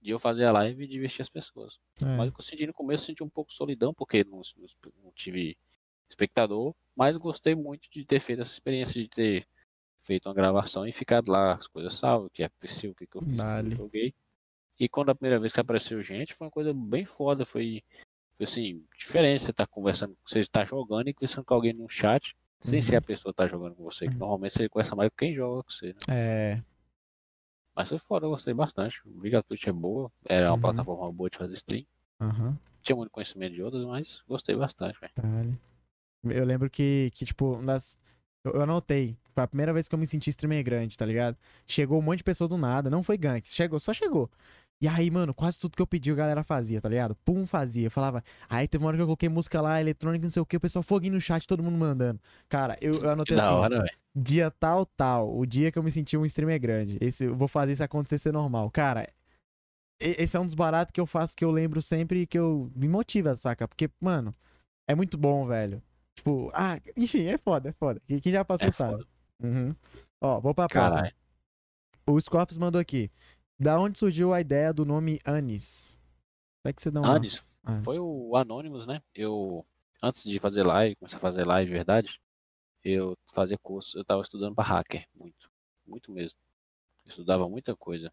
De eu fazer a live e divertir as pessoas. é. Mas o que eu senti no começo, eu senti um pouco solidão, porque não, não- tive espectador, mas gostei muito de ter feito essa experiência de ter feito uma gravação e ficado lá, as coisas salvas, o que aconteceu, o que, que eu fiz, como Dale. eu joguei. E quando a primeira vez que apareceu gente, foi uma coisa bem foda, foi, foi assim, diferente você tá conversando, você tá jogando e conversando com alguém no chat, sem Uhum. ser a pessoa que tá jogando com você, que Uhum. normalmente você conversa mais quem joga com você, né? É. Mas foi foda, eu gostei bastante. Vi que a Twitch é boa, era uma Uhum. plataforma boa de fazer stream. Tinha muito conhecimento de outras, mas gostei bastante, velho. Eu lembro que, que tipo, nas... eu, eu anotei. Foi a primeira vez que eu me senti streamer grande, tá ligado? Chegou um monte de pessoa do nada. Não foi gank, chegou, só chegou. E aí, mano, quase tudo que eu pedi a galera fazia, tá ligado? Pum, fazia. Eu falava. Aí teve uma hora que eu coloquei música lá, eletrônica, não sei o que, o pessoal foguinho no chat, todo mundo mandando. Cara, eu, eu anotei da assim. hora. Dia tal, tal. O dia que eu me senti um streamer grande. Esse, eu vou fazer isso acontecer ser normal. Cara, esse é um dos baratos que eu faço que eu lembro sempre e que eu me motiva, saca? Porque, mano, é muito bom, velho. Tipo, ah, enfim, é foda, é foda. Quem já passou É sabe. Uhum. Ó, vou pra próxima. Caralho. O Scorpius mandou aqui. Da onde surgiu a ideia do nome Anis? Será que você um. Antes, Ah. foi o Anonymous, né? Eu, antes de fazer live, começar a fazer live de verdade, eu fazia curso, eu tava estudando pra hacker, muito, muito mesmo. Eu estudava muita coisa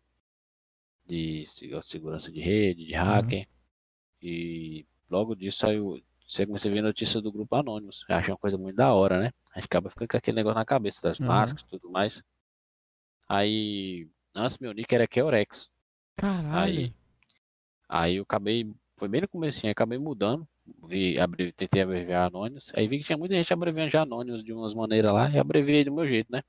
de se- segurança de rede, de hacker, e logo disso saiu, você comecei a ver notícia do grupo Anonymous. Eu achei uma coisa muito da hora, né? A gente acaba ficando com aquele negócio na cabeça das Uhum. máscaras e tudo mais. Aí, antes meu nick era Keorex. Caralho. Aí, aí eu acabei, foi bem no comecinho, acabei mudando, vi, abrevi, tentei abreviar Anônimos, aí vi que tinha muita gente abreviando já Anônimos de umas maneiras lá, e abreviei do meu jeito, né?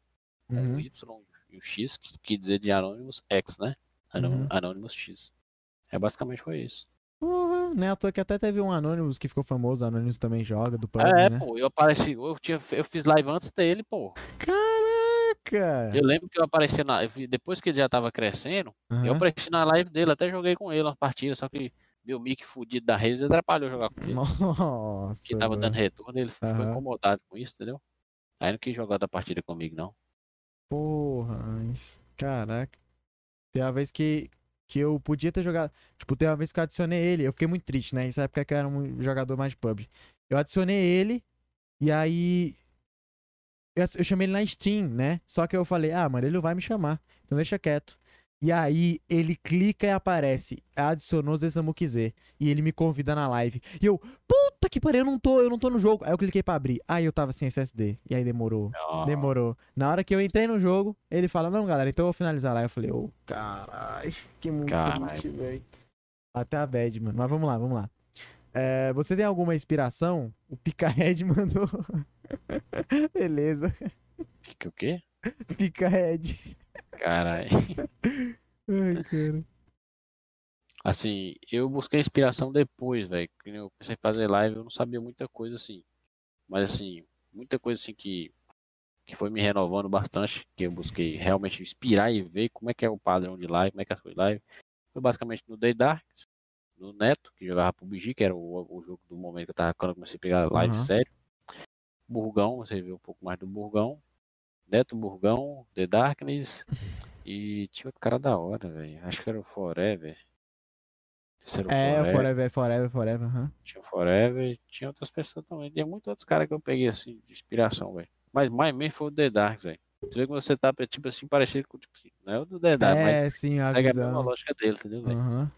Uhum. o Y e o X, que quer dizer de Anônimos X, né? Uhum. Anônimos X. É basicamente foi isso. Porra, né? À toa que até teve um Anonymous que ficou famoso. Anonymous também joga, do PUBG, é, né? pô, eu apareci, eu, tinha, eu fiz live antes dele, pô. Caraca! Eu lembro que eu apareci na, eu depois que ele já tava crescendo, eu Aham. apareci na live dele, até joguei com ele uma partida, só que meu mic fudido da rede atrapalhou jogar com ele. Nossa. que tava mano. dando retorno, ele ficou incomodado com isso, entendeu? Aí não quis jogar outra partida comigo, não. Porra, caraca. Tem uma vez que, que eu podia ter jogado. Tipo, tem uma vez que eu adicionei ele. Eu fiquei muito triste, né? Nessa época que eu era um jogador mais de PUBG. Eu adicionei ele. E aí. Eu, eu chamei ele na Steam, né? Só que eu falei, ah, mano, ele não vai me chamar. Então deixa quieto. E aí ele clica e aparece, adicionou Zesamukize. E ele me convida na live. E eu, puta que pariu, eu não tô, eu não tô no jogo. Aí eu cliquei pra abrir. Aí eu tava sem SSD. E aí demorou. Ó, Demorou. Na hora que eu entrei no jogo, ele fala, não, galera, então eu vou finalizar lá. Eu falei, ô, caralho, que muito velho. Até a bad, mano. Mas vamos lá, vamos lá. É, você tem alguma inspiração? O Picahead mandou. Beleza. Fica o quê? Picahead. Caralho. Ai, cara. Assim, eu busquei inspiração depois, velho. Quando eu comecei a fazer live, eu não sabia muita coisa assim. Mas assim, muita coisa assim que, que foi me renovando bastante, que eu busquei realmente inspirar e ver como é que é o padrão de live, como é que é as coisas live. Foi basicamente no Day Darks, no Neto, que jogava PUBG, que era o, o jogo do momento que eu tava quando eu comecei a pegar live Aham. sério. Burgão, você viu um pouco mais do Burgão. Neto Burgão, The Darkness. E tinha outro cara da hora, velho. Acho que era o Forever. Esse era o É, Forever. forever, forever, forever. aham. Tinha o Forever, tinha outras pessoas também. Tinha muitos outros caras que eu peguei assim, de inspiração, velho. Mas mais mesmo foi o The Dark, velho. Você vê que você tá, tipo assim, parecido com, tipo assim, não é o do The Dark, mas É, sim, a segue a mesma visão. lógica dele, entendeu, velho? Aham.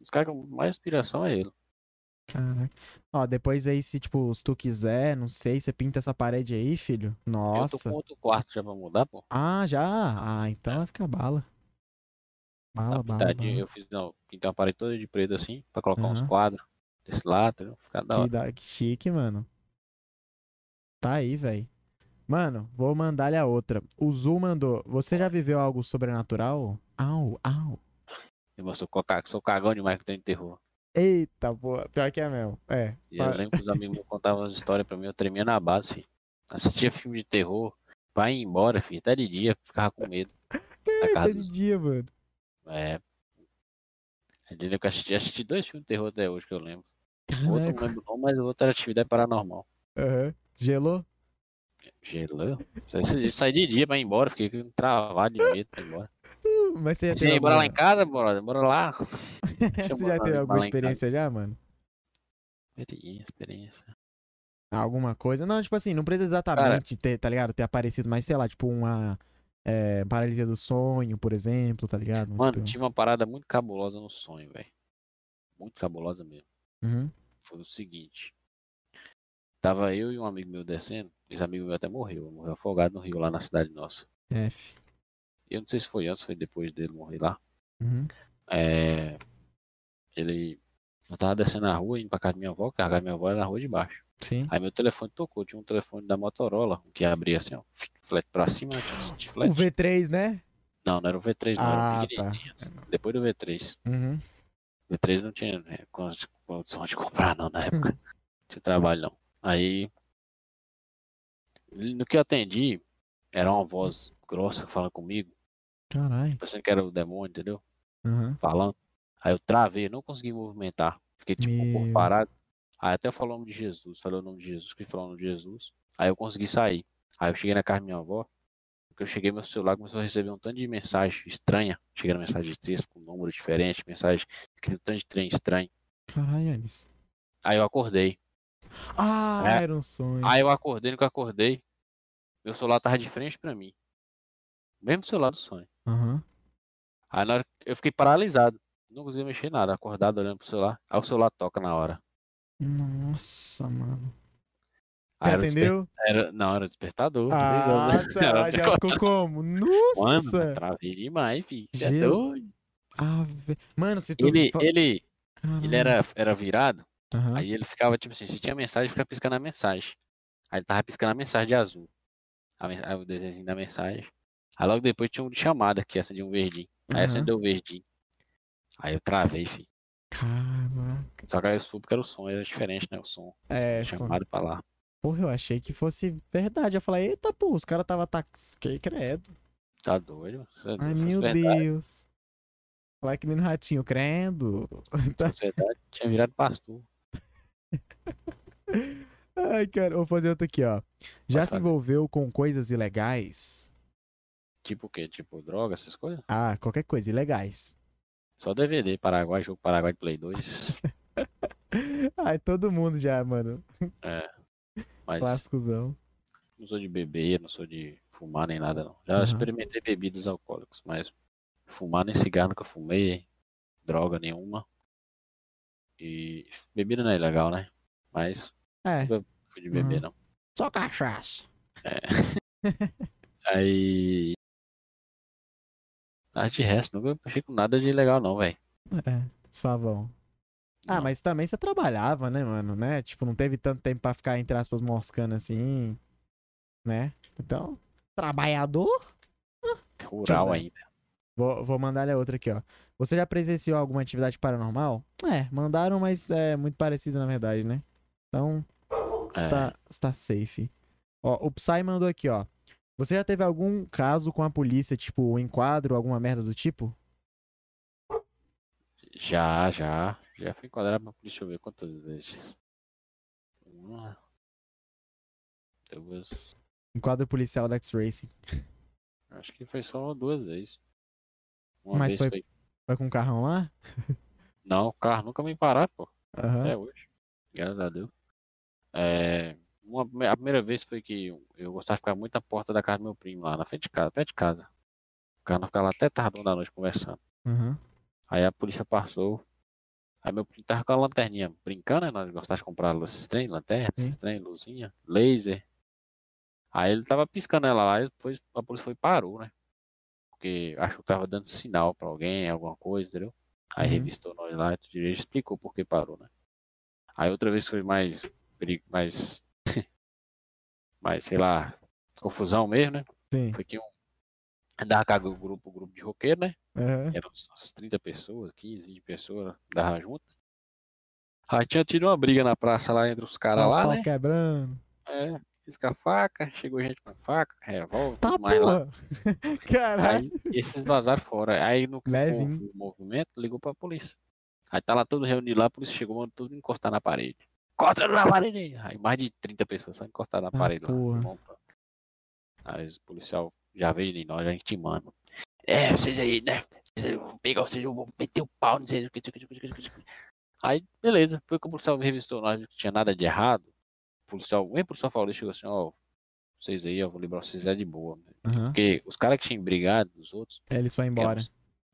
Os caras com mais inspiração é ele. Caraca. Ó, depois aí, se, tipo, se tu quiser, não sei, você pinta essa parede aí, filho. Eu tô Nossa. com outro quarto já pra mudar, pô. Ah, já? Ah, então vai ficar bala. Bala, Tá bala, pintadinho. bala. Eu fiz, não, pintei uma parede toda de preto assim, pra colocar uns quadros desse lado, entendeu? Ficar da Que, hora. da... que chique, mano. Tá aí, velho. Mano, vou mandar-lhe a outra. O Zul mandou. Você já viveu algo sobrenatural? Au, au. Eu sou, coca- sou cagão demais que tem terror. Eita, pô. Pior que é mesmo. É. E eu lembro que os amigos contavam as histórias pra mim, eu tremia na base, filho. Assistia filme de terror, vai embora, filho. Até de dia, ficava com medo. Casa Até dos de dia, mano. É. Eu diria que eu assisti, assisti dois filmes de terror até hoje que eu lembro. O outro não Caraca. lembro não, mas o outro era atividade paranormal. Aham. Gelou? Gelou. Eu saí de dia pra ir embora, fiquei travado de medo pra ir embora. Mas você já teve bora lá em casa, bora, bora lá. Você já teve alguma experiência já, mano? Experiência, experiência. Alguma coisa? Não, tipo assim, não precisa exatamente ter, tá ligado? Ter aparecido, mas sei lá, tipo uma é, paralisia do sonho, por exemplo, tá ligado? Mas, Mano, tipo, tinha uma parada muito cabulosa no sonho, velho. Muito cabulosa mesmo. uhum. Foi o seguinte. Tava eu e um amigo meu descendo. Esse amigo meu até morreu. Morreu afogado no rio lá na cidade nossa. F. Eu não sei se foi antes, foi depois dele morrer lá. Uhum. É, ele. Eu tava descendo a rua, indo pra casa da minha avó, que a casa da minha avó era na rua de baixo. Sim. Aí meu telefone tocou, tinha um telefone da Motorola, que abria assim, ó, flat pra cima, tinha um de O flat. V3, né? Não, não era o V3, não, Ah, era o tá. pequenininho. Depois do V3. Uhum. V3 não tinha né, condi- condição de comprar não na época. Não tinha trabalho não. Aí, no que eu atendi, era uma voz grossa falando comigo, Caralho. pensando que era o demônio, entendeu? Uhum. falando. Aí eu travei, não consegui movimentar. Fiquei tipo Meu. parado. Aí até falou o nome de Jesus, falei o nome de Jesus, que falou o nome de Jesus. Aí eu consegui sair. Aí eu cheguei na casa da minha avó. Porque eu cheguei meu celular começou a receber um tanto de mensagem estranha. Cheguei na mensagem de texto com um número diferente, mensagem escrito um tanto de trem estranho. Caralho, Alice. Aí eu acordei. Ah, É. era um sonho. Aí eu acordei, no que eu acordei, meu celular tava de frente pra mim. Mesmo celular do sonho. Aham. Aí na hora eu fiquei paralisado. Não conseguia mexer nada, acordado olhando pro celular. Aí o celular toca na hora. Nossa, mano. Aí Você era atendeu? Era, não, era despertador. Ah, desligou, né? tá. Era Já ficou como? Mano, Nossa! travei demais, filho. Cê é doido. Ah, ve- Mano, se tu. Ele, ele, ele era, era virado, Aham. aí ele ficava tipo assim, se tinha mensagem, ficava piscando a mensagem. Aí ele tava piscando a mensagem de azul. A o desenho da mensagem. Aí logo depois tinha um de chamada, que acendia um verdinho. Aí Aham. acendeu o verdinho. Aí eu travei, filho. Caraca. Só que aí eu soube que era o som, era diferente, né? O som. É, som... chamado pra lá. porra, eu achei que fosse verdade. Eu falei, eita, pô, os caras tava tá. Que credo. Tá doido? Se Ai, meu verdade, Deus. Falar que nem no ratinho, credo. Fosse verdade, tinha virado pastor. Ai, cara, vou fazer outra aqui, ó. Já Pode se envolveu com coisas ilegais? Tipo o quê? Tipo droga, essas coisas? Ah, qualquer coisa, ilegais. Só DVD, Paraguai, jogo Paraguai de Play 2. Ai, todo mundo já, mano. Mas Clássicozão. não sou de beber, não sou de fumar nem nada, não. Já Aham. experimentei bebidas alcoólicas, mas Fumar nem cigarro nunca fumei, droga nenhuma. E bebida não é legal, né? Mas É, nunca fui de beber, Uhum. não. Só cachaça. Aí. Ah, de resto, nunca mexi com nada de legal, não, velho. é, suavão. Ah, Não. mas também você trabalhava, né, mano, né? Tipo, não teve tanto tempo pra ficar, entre aspas, moscando assim, né? Então, trabalhador? Rural ainda. Vou, vou mandar-lhe a outra aqui, ó. Você já presenciou alguma atividade paranormal? É, mandaram, mas é muito parecido na verdade, né? Então, está, está safe. Ó, o Psy mandou aqui, ó. Você já teve algum caso com a polícia, tipo, enquadro, alguma merda do tipo? Já, já. Já fui enquadrado pra polícia, deixa eu ver quantas vezes. Uma. Duas. Enquadro policial da X-Racing. Acho que foi só duas vezes. Uma Mas vez foi- foi... Vai com o carrão lá? Não, o carro nunca me pararam, pô. Aham. Até hoje. Graças a Deus. É, uma, a primeira vez foi que eu, gostava de ficar muito na porta da casa do meu primo, lá na frente de casa, perto de casa. O carro ficava lá até tardão da noite conversando. Aham. Aí a polícia passou. Aí meu primo tava com a lanterninha brincando, né? Nós gostávamos de comprar esses trem, lanterna, esses trem, luzinha, laser. Aí ele tava piscando ela lá e depois a polícia foi e parou, né? Porque achou que tava dando sinal pra alguém, alguma coisa, entendeu? Aí Uhum. revistou nós lá e direito, explicou por que parou, né? Aí outra vez foi mais, mais, mais, sei lá, confusão mesmo, né? Sim. Foi que um, andava com o grupo, o grupo de roqueiro, né? Aham. Eram uns- umas 30 pessoas, 15, 20 pessoas, dava junto. Aí tinha tido uma briga na praça lá entre os caras lá, né? quebrando. É, fiz com a faca, chegou gente com faca, revólver, Tá, mais lá. Caralho. Aí esses vazaram fora. Aí no Leve, o movimento, ligou pra polícia. Aí tá lá todo reunido lá, a polícia chegou, mandou tudo encostar na parede. Encosta na parede aí. Mais de 30 pessoas só encostaram na Ah, parede porra. lá. Aí o policial já veio em nós, já intimando. É, vocês aí, né? Vocês vão pegar, vocês vão meter o pau, não sei o que. Aí, beleza. Depois que o policial revistou nós, não tinha nada de errado. O policial, o policial falou, chegou assim, ó, vocês aí, eu vou liberar vocês é de boa. Aham. Porque os caras que tinham brigado, os outros, Eles foram eram embora. os-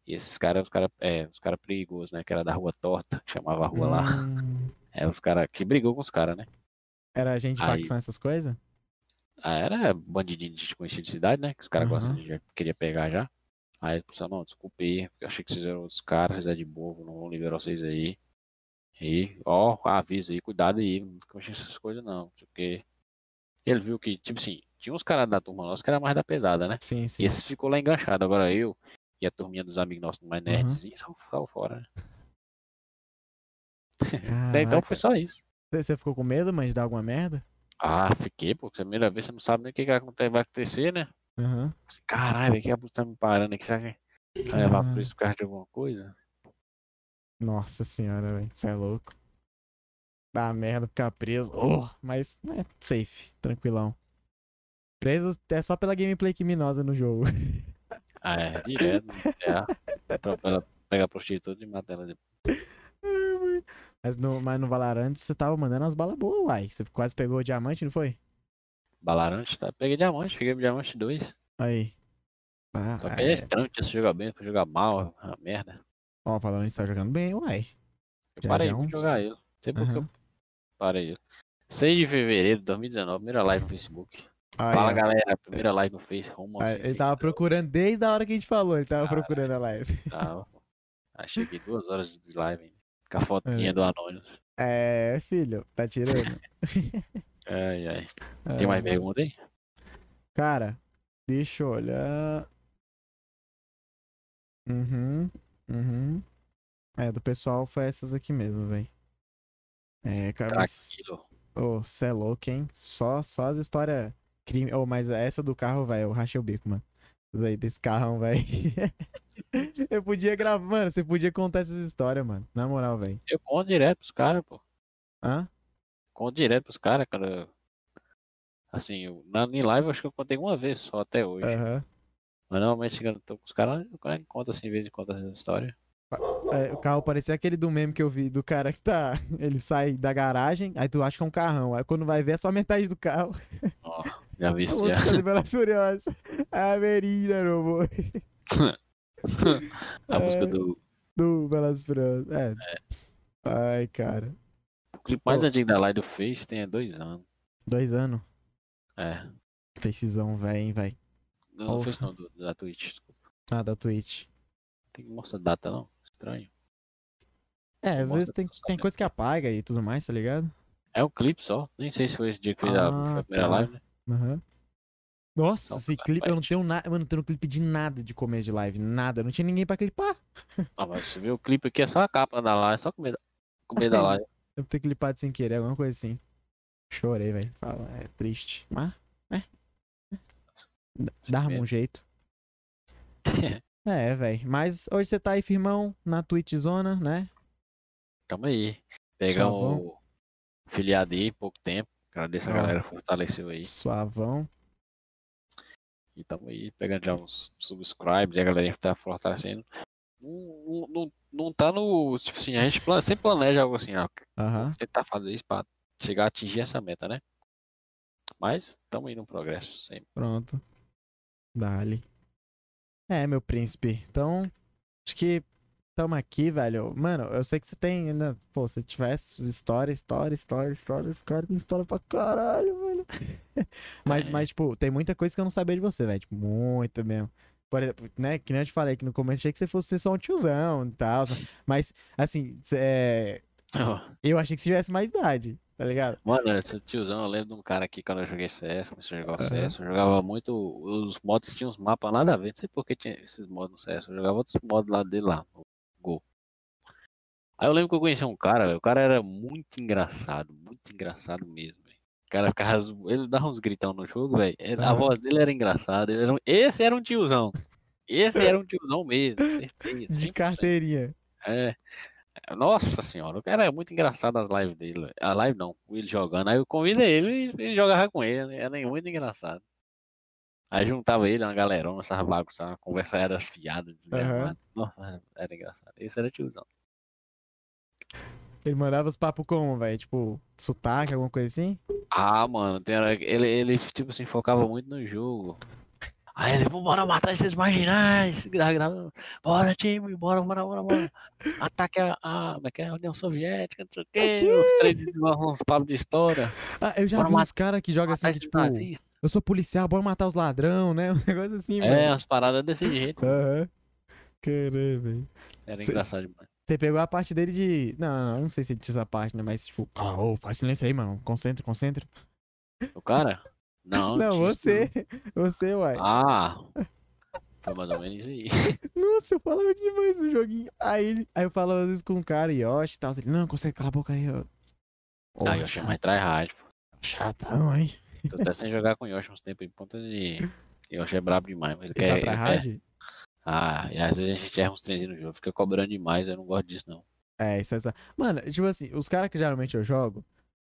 E esses caras, os caras, é, os caras perigosos, né? Que era da rua torta, que chamava a rua lá. É, os caras que brigou com os caras, né? Era gente de facção, essas coisas? Ah, era bandidinho de conhecido de cidade, né? Que os caras Aham. gostam de queria pegar já. Aí o pessoal, não, desculpa aí, eu achei que vocês eram outros caras, vocês é de boa, não vão liberar vocês aí. E, ó, avisa aí, cuidado aí, não fica mexendo essas coisas não, porque ele viu que, tipo assim, tinha uns caras da turma nossa que era mais da pesada, né? Sim, sim. E esse ficou lá enganchado. Agora eu e a turminha dos amigos nossos mais nerdzinhos só saiu fora, né? Até então foi só isso. Você ficou com medo, mãe, de dar alguma merda? Ah, fiquei, pô. porque a primeira vez você não sabe nem o que, que vai acontecer- né? Assim, Caralho, que a tá me parando aqui? Será que vai levar por isso por causa de alguma coisa? Nossa senhora, velho. Você é louco. Dá merda ficar preso. Oh, mas é safe, tranquilão. Preso é só pela gameplay criminosa no jogo. Ah, é, direto. É, pra, pra ela pegar a prostituta e matar ela depois. Mas, no, mas no Valorant você tava mandando umas balas boas, uai. Você quase pegou o diamante, não foi? Balarante, tá? Peguei diamante, peguei diamante 2. Aí. Ah, Só que é estranho, tinha se jogar bem, foi jogar mal, é uma merda. Ó, o Valorant tá jogando bem, uai. Eu Já, parei já de uns- jogar ele. Sei que eu parei ele. 6 de fevereiro de 2019, primeira live no Facebook. Fala ó. galera, primeira live no Face, rumo aos Aí, 100 ele tava procurando desde a hora que a gente falou, ele tava procurando a live. Tava. Aí cheguei duas horas de live, hein? Com a fotinha É. do Anônimos. É, filho, tá tirando. Ai, ai. Tem mais É. pergunta aí? Cara, deixa eu olhar. Uhum, uhum. É, do pessoal foi essas aqui mesmo, velho. É, cara, mas. Tranquilo. Ô, cê é louco, hein? Só, só as histórias. Crime. Ô, mas essa do carro, velho, eu rachei o bico, mano. Isso aí, desse carrão, velho. eu podia gravar. Mano, você podia contar essas histórias, mano. Na moral, velho. Eu conto direto pros caras, pô. Hã? Conto direto pros caras, cara. Assim, eu, na em live eu acho que eu contei uma vez só até hoje. Aham. Mas normalmente quando eu tô com os caras, eu conto assim, em vez de contar essa história. É, o carro parecia aquele do meme que eu vi, do cara que tá. Ele sai da garagem, aí tu acha que é um carrão. Aí quando vai ver é só metade do carro. Ó, já vi isso já. Velas Furiosas. A menina, meu boi. A música É. do. Do Velozes e Furiosos. É. Ai, cara. O clipe mais Pô. antigo da Live do Face tem há dois anos. Dois anos. É. Precisão, velho, hein, velho. Não, não. Face não, do, da Twitch, desculpa. Ah, da Twitch. Tem que mostrar data, não? Estranho. É, às vezes tem, tem coisa que apaga e tudo mais, tá ligado? É um clipe só. Nem sei se foi esse dia que fez Ah, foi a primeira tá. live, né? Aham. Nossa, esse clipe, eu não tenho nada. Mano, não tenho clipe de nada de começo de live. Nada. Não tinha ninguém pra clipar. Ah, mas você viu o clipe aqui, é só a capa da live, só comer, comer da live. Devo ter clipado sem querer, alguma coisa assim. Chorei, velho. Fala, é triste. Mas, é. Dá- Dá um jeito. É, velho. Mas hoje você tá aí, firmão, na Twitch Zona, né? Tamo aí. Suavão. o filiado aí, pouco tempo. Agradeço a galera que fortaleceu aí. Suavão. E tamo aí pegando já uns subscribes a galerinha que tá fortalecendo. Não, não, não, tá no. Tipo assim, a gente plane- sempre planeja algo assim. Aham. Vamos tentar fazer isso pra chegar a atingir essa meta, né? Mas tamo aí no progresso sempre. Pronto. Dali. É, meu príncipe. Então, acho que tamo aqui, velho. Mano, eu sei que você tem ainda. Pô, se tivesse história, história, história, história, tem história pra caralho, mas, mas, tipo, tem muita coisa que eu não sabia de você, velho. Tipo, muita mesmo. Por exemplo, né? Que nem eu te falei que no começo achei que você fosse ser só um tiozão e tal. Mas, assim, é, eu achei que você tivesse mais idade, tá ligado? Mano, esse tiozão, eu lembro de um cara aqui quando eu joguei CS, comecei a jogar Aham. CS, eu jogava muito. Os mods tinham uns mapas nada a ver, não sei por que tinha esses mods no CS, eu jogava outros mods lá dele lá, no Gol. Aí eu lembro que eu conheci um cara, velho, o cara era muito engraçado, muito engraçado mesmo, cara ficava, ele dava uns gritão no jogo, velho. ele- A voz dele era engraçada, ele era um- esse era um tiozão. Esse era um tiozão mesmo, certeza. De 100%. carteirinha. É. Nossa senhora, o cara é muito engraçado as lives dele. A live não, ele jogando. Aí eu convido ele e jogava com ele, né? era muito engraçado. Aí juntava ele, uma galerona, essas bagunças, a conversa era fiada, desgramada. Nossa, era engraçado. Esse era tiozão. Ele mandava os papos como, velho? Tipo, sotaque, alguma coisa assim? Ah, mano, ele, ele, tipo assim, focava muito no jogo. Aí ele, bora matar esses marginais. Bora, time, bora, bora, bora, bora. Ataque a, a, é é? a União Soviética, não sei o quê. Os três uns papos de história. Ah, eu já Bora vi uns caras que jogam assim, que, tipo, nazistas. eu sou policial, bora matar os ladrão, né? Um negócio assim, É, as paradas desse jeito. Aham. Caramba, velho. Era engraçado demais. Você pegou a parte dele de. Não, não, não, não sei se ele tinha essa parte, né? Mas, tipo, ah, ô, faz silêncio aí, mano. Concentra, concentra. O cara? Não, Não, tinha isso você. Você, uai. não. Ah! Foi mais ou menos aí. Nossa, eu falava demais no joguinho. Aí, aí eu falava às vezes com um cara, Yoshi e tal. Ele, não, consegue calar a boca aí, ó. Ah, eu achei mais tryhard, pô. Chatão, hein? Tô até sem jogar com o Yoshi uns tempos em ponta de. Yoshi é brabo demais, mas ele Ele quer. tá ele quer-? Ah, e às vezes a gente erra uns trenzinhos no jogo, fica cobrando demais, eu não gosto disso não. É, isso é só. Mano, tipo assim, os caras que geralmente eu jogo,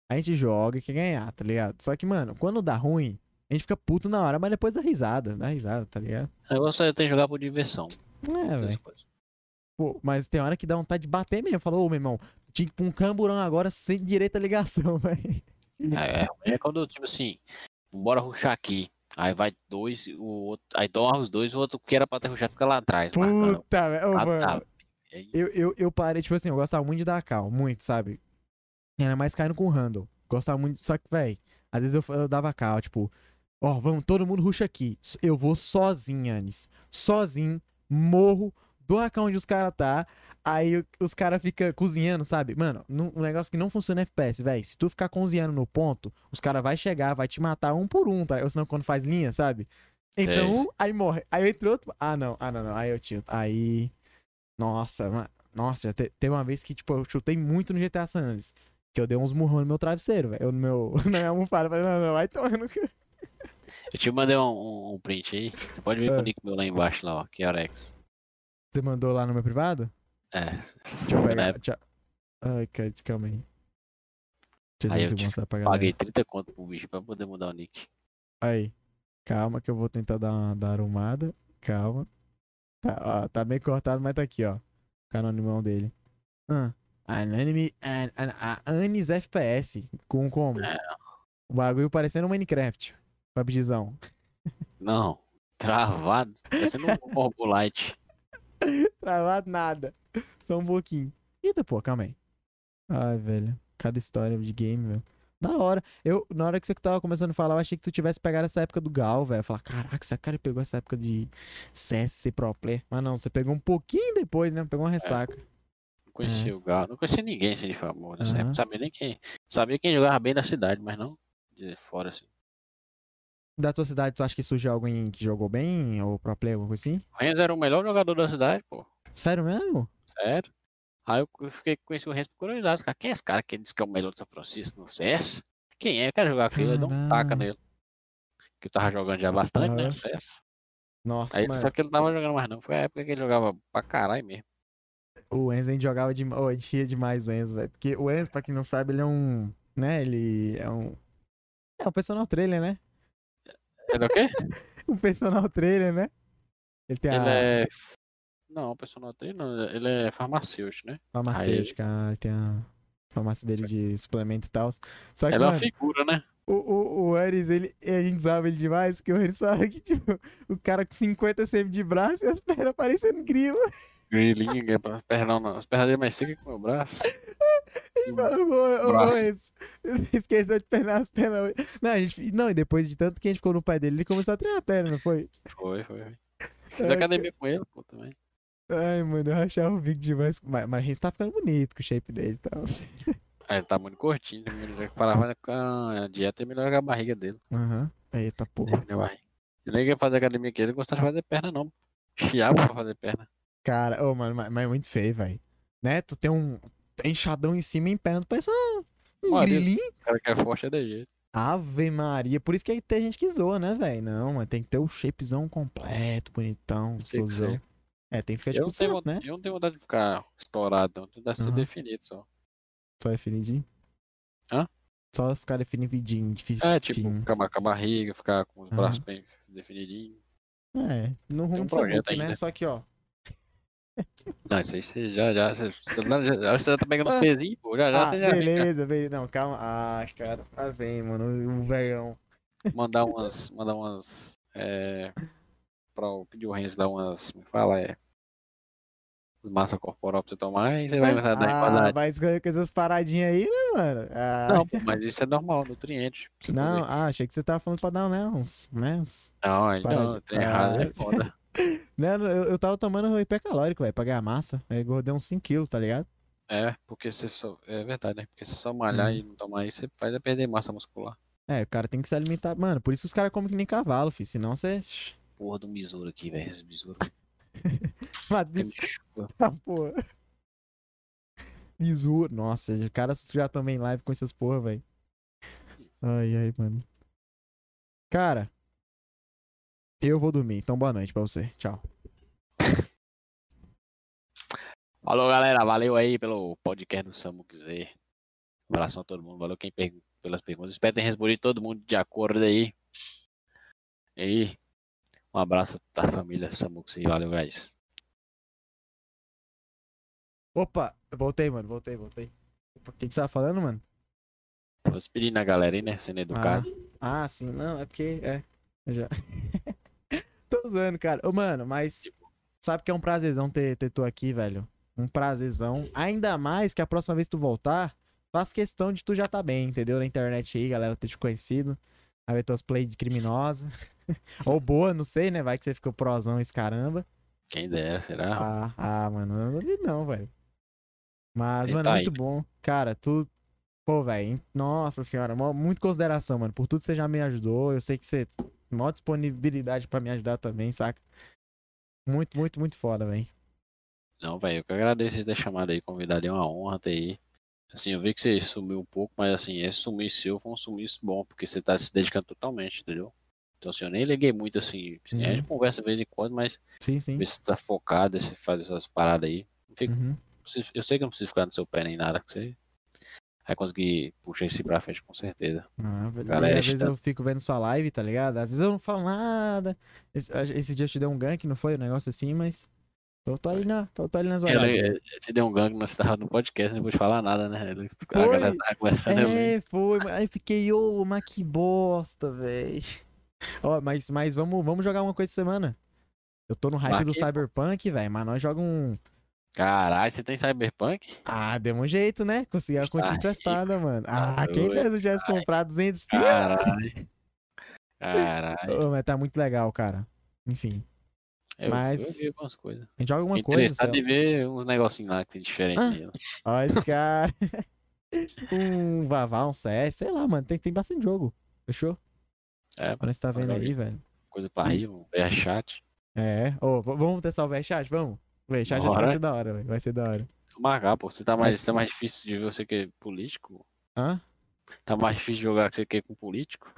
a gente joga e quer ganhar, tá ligado? Só que, mano, quando dá ruim, a gente fica puto na hora, mas depois dá risada, dá risada, tá ligado? O negócio é ter que jogar por diversão. É, velho. Pô, mas tem hora que dá vontade de bater mesmo. Falou, ô, meu irmão, tinha que ir pra um camburão agora sem direito à ligação, velho. É, é, é quando, tipo assim, bora ruxar aqui. Aí vai dois, o outro. Aí toma os dois, o outro que era pra ter ruxado fica lá atrás. Puta, velho. Aí, Eu, eu, eu parei, tipo assim, eu gostava muito de dar cal, muito, sabe? Era mais caindo com o handle. Gostava muito, só que, velho, às vezes eu, eu dava cal, tipo, ó, vamos, todo mundo ruxa aqui. Eu vou sozinho, Anis. Sozinho, morro, dou a onde os caras tá. Aí os caras ficam cozinhando, sabe? Mano, um negócio que não funciona é FPS, velho. Se tu ficar cozinhando no ponto, os caras vai chegar, vai te matar um por um, tá? Ou senão quando faz linha, sabe? Entra Sei. um, aí morre. Aí entra outro. Ah, não, ah, não, não. Aí eu tilto. Aí. Nossa, mano. Nossa, já te- teve uma vez que, tipo, eu chutei muito no GTA San Andreas. Que eu dei uns murrão no meu travesseiro, velho. Eu No meu. Na minha almofada. Falei, não, não, vai tomando. eu te mandei um, um- print aí. Você pode ver É. o nick meu lá embaixo, lá, ó. Kiorex. Você mandou lá no meu privado? É. Deixa eu pegar. época, Deixa... Ai, cara, calma aí. Deixa eu ver se eu mostrar pra galera. Paguei 30 conto pro bicho pra poder mudar o nick. Aí. Calma que eu vou tentar dar uma dar arrumada. Calma. Tá, ó, tá meio cortado, mas tá aqui, ó. O anonimão dele. Ah. Anime. An, an, a- Anis FPS. Com como? É. O bagulho parecendo um Minecraft. PUBGzão. Não. Travado. Parecendo um Corpo Travado nada. Só um pouquinho. Eita, pô, calma aí. Ai, velho. Cada história de game, velho. Da hora. Eu, na hora que você tava começando a falar, eu achei que tu tivesse pegado essa época do Gal, velho. Falar, caraca, esse cara pegou essa época de CS, ser pro player. Mas não, você pegou um pouquinho depois, né? Pegou uma ressaca. Não conhecia o Galo, não conhecia ninguém assim de famoso nessa Aham. época. Não sabia nem quem. Sabia quem jogava bem da cidade, mas não de fora, assim. Da tua cidade, tu acha que surgiu alguém que jogou bem? Ou pro player, alguma coisa assim? O Renzo era o melhor jogador da cidade, pô. Sério mesmo? Sério. Aí eu fiquei conheci o Renzo por curiosidade. Cara, quem é esse cara que diz que é o melhor de São Francisco no CS? Quem é? Eu quero jogar com ele. Eu dou um taca nele. Que eu tava jogando já bastante, né? Aham. no CS. Nossa, Aí, mano. só que ele não tava jogando mais não. Foi a época que ele jogava pra caralho mesmo. O Enzo a gente jogava demais. Oh, a gente ria demais o Enzo, velho. Porque o Enzo, pra quem não sabe, ele é um. Né? Ele é um. É um personal trailer, né? Ele é o quê? Um personal trailer, né? Ele tem Ele a é. Não, personal trainer, ele é farmacêutico, né? farmacêutica, ele tem a farmácia dele de suplemento e tal. Só que, Ele é uma mano, figura, né? o, o, o Ares, ele, a gente usava ele demais, porque o Ares falava que, tipo, o cara com 50 cm de braço e as pernas parecendo grilo. Grilinho, é pra- perna não, as pernas dele mais secas que o meu braço. Esqueceu de pernar as pernas. hoje." Não, a gente, não, e depois de tanto que a gente ficou no pai dele, ele começou a treinar a perna, não foi? Foi, foi. Fiz Ai, academia com ele, pô, também. Ai, mano, eu rachava o bico demais. Mas, mas a gente tá ficando bonito com o shape dele e tal. Aí ele tá muito curtinho, né? ele parava com a dieta e melhora a barriga dele. Aham. Eita porra. Ele nem ia fazer academia que ele gostava de fazer perna, não. Chiava pra fazer perna. Cara, ô, mano, mas, é muito feio, velho. Né? Tu tem um enxadão em cima e em perna, tu parece um, um Maria. grilinho. O cara que é forte é de jeito. Ave Maria. Por isso que aí tem gente que zoa, né, velho? Não, mas tem que ter o shapezão completo, bonitão, gostosão. É, tem que ficar Eu tipo santo, né? eu não tenho vontade de ficar estourado, não. Tem que ser definido só. Só definidinho. Hã? Só ficar definidinho, difícil. É, tipo, acabar com a barriga, ficar com os Aham. braços bem definidinhos. É, no rumo um projeto né? ainda. Só que, ó. Não, isso aí você já, já, você, já, você já tá pegando os Ah. pezinhos, pô. Já, já ah, você já beleza, beleza. Não, calma. Ah, cara. Ah, vem, mano. O velhão. mandar umas, mandar umas, é, pra o pedir o Renzo dar umas, como fala, é, massa corporal pra você tomar e você vai começar a dar Ah, mas com essas paradinhas aí, né, mano? Ah, Não, pô, mas isso é normal, nutriente. Não, ah, achei que você tava falando pra dar, né, uns, né, uns... não, aí paradinhas. não, tem errado, é Ah. foda. Né, eu, eu tava tomando hipercalórico, velho, pra ganhar massa. Aí engordei uns 5kg, tá ligado? É, porque você só, é verdade, né? Porque se só malhar Hum. e não tomar isso, você faz é perder massa muscular. É, o cara tem que se alimentar. Mano, por isso que os caras comem que nem cavalo, filho. Senão você. Porra do besouro aqui, velho, esse besouro. Ah, porra. Bizu. Nossa, os caras já também em live com essas porra, velho. Ai, ai, mano. Cara, eu vou dormir. Então, boa noite pra você. Tchau. Falou, galera. Valeu aí pelo podcast do Samu Quiser. Um abraço a todo mundo. Valeu quem pergun- pelas perguntas. Espero ter respondido todo mundo de acordo aí. E um abraço da família Samux e valeu, guys. Opa, voltei, mano. Voltei, voltei. O que, que você tava falando, mano? Tô despedindo a galera aí, né? Sendo educado. Ah, sim, não, é porque. É. já. Tô zoando, cara. Ô, mano, mas. Sabe que é um prazerzão ter, ter tu aqui, velho. Um prazerzão. Ainda mais que a próxima vez que tu voltar, faz questão de tu já tá bem, entendeu? Na internet aí, galera ter te conhecido. Aí ver tuas play de criminosa. Ou boa, não sei, né? Vai que você ficou prozão esse caramba. Quem dera, será? Ah, ah, mano, eu não duvido não, velho. Mas, Tenta mano, aí, muito bom. Cara, tu. Pô, velho, nossa senhora, muito consideração, mano. Por tudo que você já me ajudou. Eu sei que você maior disponibilidade pra me ajudar também, saca? Muito, muito, muito foda, velho. Não, velho, eu que agradeço de ter chamado aí, convidado, é uma honra ter aí. Assim, eu vi que você sumiu um pouco, mas assim, esse sumiço seu foi um sumiço bom, porque você tá se dedicando totalmente, entendeu? Então assim, eu nem liguei muito assim, assim, a gente Uhum. conversa de vez em quando, mas Sim, sim. ver se você tá focado, se faz essas paradas aí. Uhum. eu sei que não precisa ficar no seu pé nem nada, que você vai conseguir puxar isso pra frente com certeza. Ah. Galera, às vezes está- eu fico vendo sua live, tá ligado? Às vezes eu não falo nada. Esse, esse dia eu te dei um gank, não foi? Um negócio assim, mas. Eu tô ali, na, tô, tô ali nas eh, te deu um gangue, mas tava no podcast, não pude falar nada, né? A Foi. galera tava conversando. É, foi. mas Aí fiquei, ô, mas que bosta, velho. Ó, mas, mas vamos, vamos jogar uma coisa essa semana. Eu tô no hype do. Cyberpunk, velho, mas nós jogamos um. Caralho, você tem Cyberpunk? Ah, deu um jeito, né? Consegui a conta emprestada, mano. Tá Ah, quem eu tivesse comprado 200 pila. Caralho. Caralho. Mas tá muito legal, cara. Enfim, Eu, Mas- eu algumas coisas. a gente joga alguma coisa. interessado em ver uns negocinhos lá que tem diferente Ah. Ó, esse cara. um Vavá, um CS, sei lá, mano. Tem, tem bastante jogo. Fechou? É, Olha, você tá vendo aí, velho. coisa pra rir, um VR chat. É. Ô, v- vamos testar o VChat? Vamos? Acho que vai ser da hora, velho. Vai ser da hora. Marcar, pô. Você tá mais, Mas- tá mais difícil de ver você que é político? Hã? Tá mais difícil de jogar que você que é com político?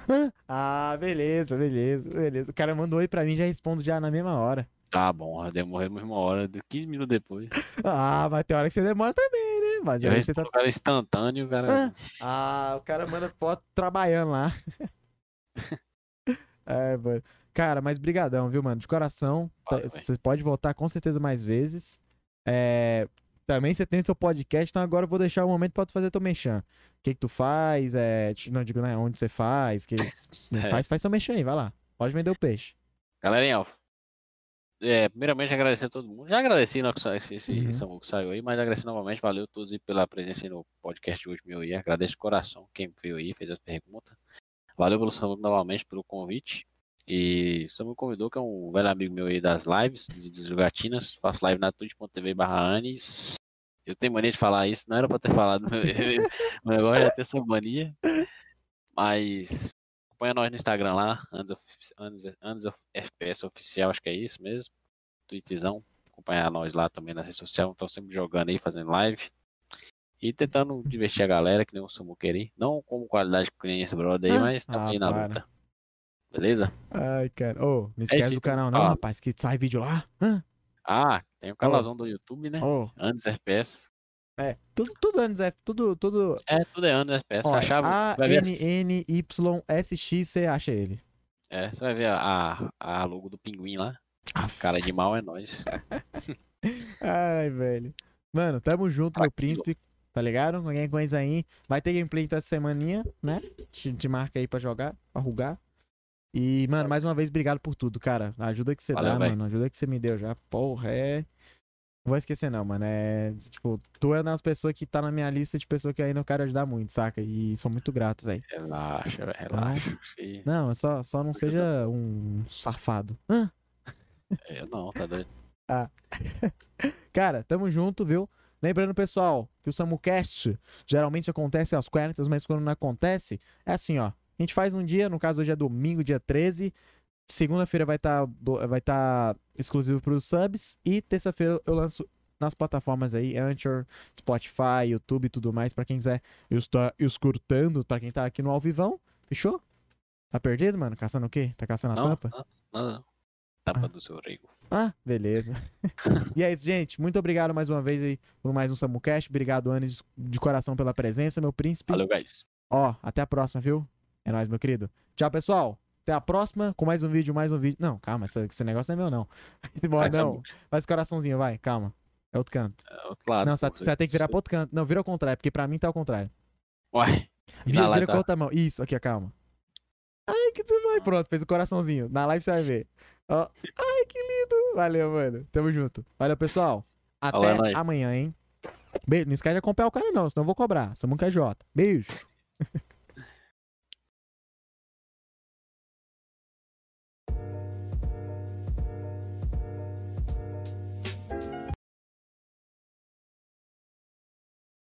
Ah, beleza, beleza, beleza. O cara mandou oi pra mim já respondo já na mesma hora. Tá bom, demorei uma hora, de 15 minutos depois. Ah, mas tem hora que você demora também, né? Mas Eu você tá. o cara instantâneo, o cara. Ah, o cara manda foto trabalhando lá. é, mano. Cara, mas brigadão, viu, mano? De coração. tá-. Você pode voltar com certeza mais vezes. É, Também você tem seu podcast, então agora eu vou deixar o momento pra tu fazer teu mexão. O que que tu faz? É... Não digo, né? Onde você faz? Que... É. Faz, faz seu mexão aí, vai lá. Pode vender o peixe. Galerinha, ó, é, primeiramente agradecer a todo mundo. Já agradeci no, esse, esse Uhum. Que saiu aí, mas agradecer novamente. Valeu a todos pela presença aí no podcast de hoje meu aí. Agradeço de coração quem veio aí, fez as perguntas. Valeu pelo Samuco novamente pelo convite. E o Samuco convidou, que é um velho amigo meu aí das lives, de de jogatinas. Faço live na twitch.tv barra Anis. Eu tenho mania de falar isso, não era pra ter falado. Meu, meu negócio é ter essa mania. Mas acompanha nós no Instagram lá, Anos, Anos Of- FPS Oficial, acho que é isso mesmo. Twitterzão. Acompanhar nós lá também nas redes sociais. Estão sempre jogando aí, fazendo live. E tentando divertir a galera, que nem o Samu querer. Não como qualidade que nem esse brother aí, Ah, mas ah, também na para. luta. Beleza? Ai, cara. Ô, não esquece esse do eu canal, não, falo. rapaz, que sai vídeo lá. Hã? Ah, tem o canalzão do YouTube, né? Ô, Anos FPS. é. Tudo, tudo antes, é. Tudo, tudo. É, tudo é Anos FPS. Ó, Achava, vai ver, as- A-N-N-Y-S-X, você acha ele. é, você vai ver a, a, a logo do pinguim lá. Aff. Cara de mal é nós. Ai, velho. Mano, tamo junto, meu Tranquilo. príncipe. Tá ligado? Qualquer coisa aí. Vai ter gameplay então essa semaninha, né? Te, te marca aí pra jogar, pra rugar. E, mano, mais uma vez, obrigado por tudo, cara. A ajuda que você Valeu, dá, véi. mano. A ajuda que você me deu já. Porra, é. Não vou esquecer, não, mano. É. Tipo, tu é uma das pessoas que tá na minha lista de pessoas que ainda eu quero ajudar muito, saca? E sou muito grato, velho. Relaxa, velho, relaxa. Sim. Não, só, só não seja um safado. Hã? Eu não, tá doido. Cara, tamo junto, viu? Lembrando, pessoal, que o SamuCast geralmente acontece às quartas, mas quando não acontece, é assim, ó. A gente faz um dia, no caso hoje é domingo, dia 13. Segunda-feira vai estar vai tá exclusivo para os subs. E terça-feira eu lanço nas plataformas aí, Anchor, Spotify, YouTube e tudo mais, pra quem quiser estar escutando, pra quem tá aqui no Alvivão. Fechou? Tá perdido, mano? Caçando o quê? Tá caçando a Não, tampa? não, não, não. Tampa do seu rego. Ah, beleza. e é isso, gente. Muito obrigado mais uma vez aí por mais um SamuCast. Obrigado, Anis, de coração pela presença, meu príncipe. Valeu, guys. Ó, até a próxima, viu? É nóis, meu querido. Tchau, pessoal. Até a próxima com mais um vídeo, mais um vídeo. Não, calma, esse, esse negócio não é meu, não. Bom, Vai, não. Faz coraçãozinho, vai, calma. É outro canto. É lado. não, você vai ter que virar pro outro canto. Não, vira ao contrário, porque pra mim tá ao contrário. Uai. Vira, vira com a tá- outra mão. Isso, aqui, ó, calma. Ai, que demais. Pronto, fez o coraçãozinho. Na live você vai ver. Ó. Ai, que lindo. Valeu, mano. Tamo junto. Valeu, pessoal. Até é nóis. amanhã, hein? Beijo. Não esquece de acompanhar o cara, não, senão eu vou cobrar. Samuca J. Beijo.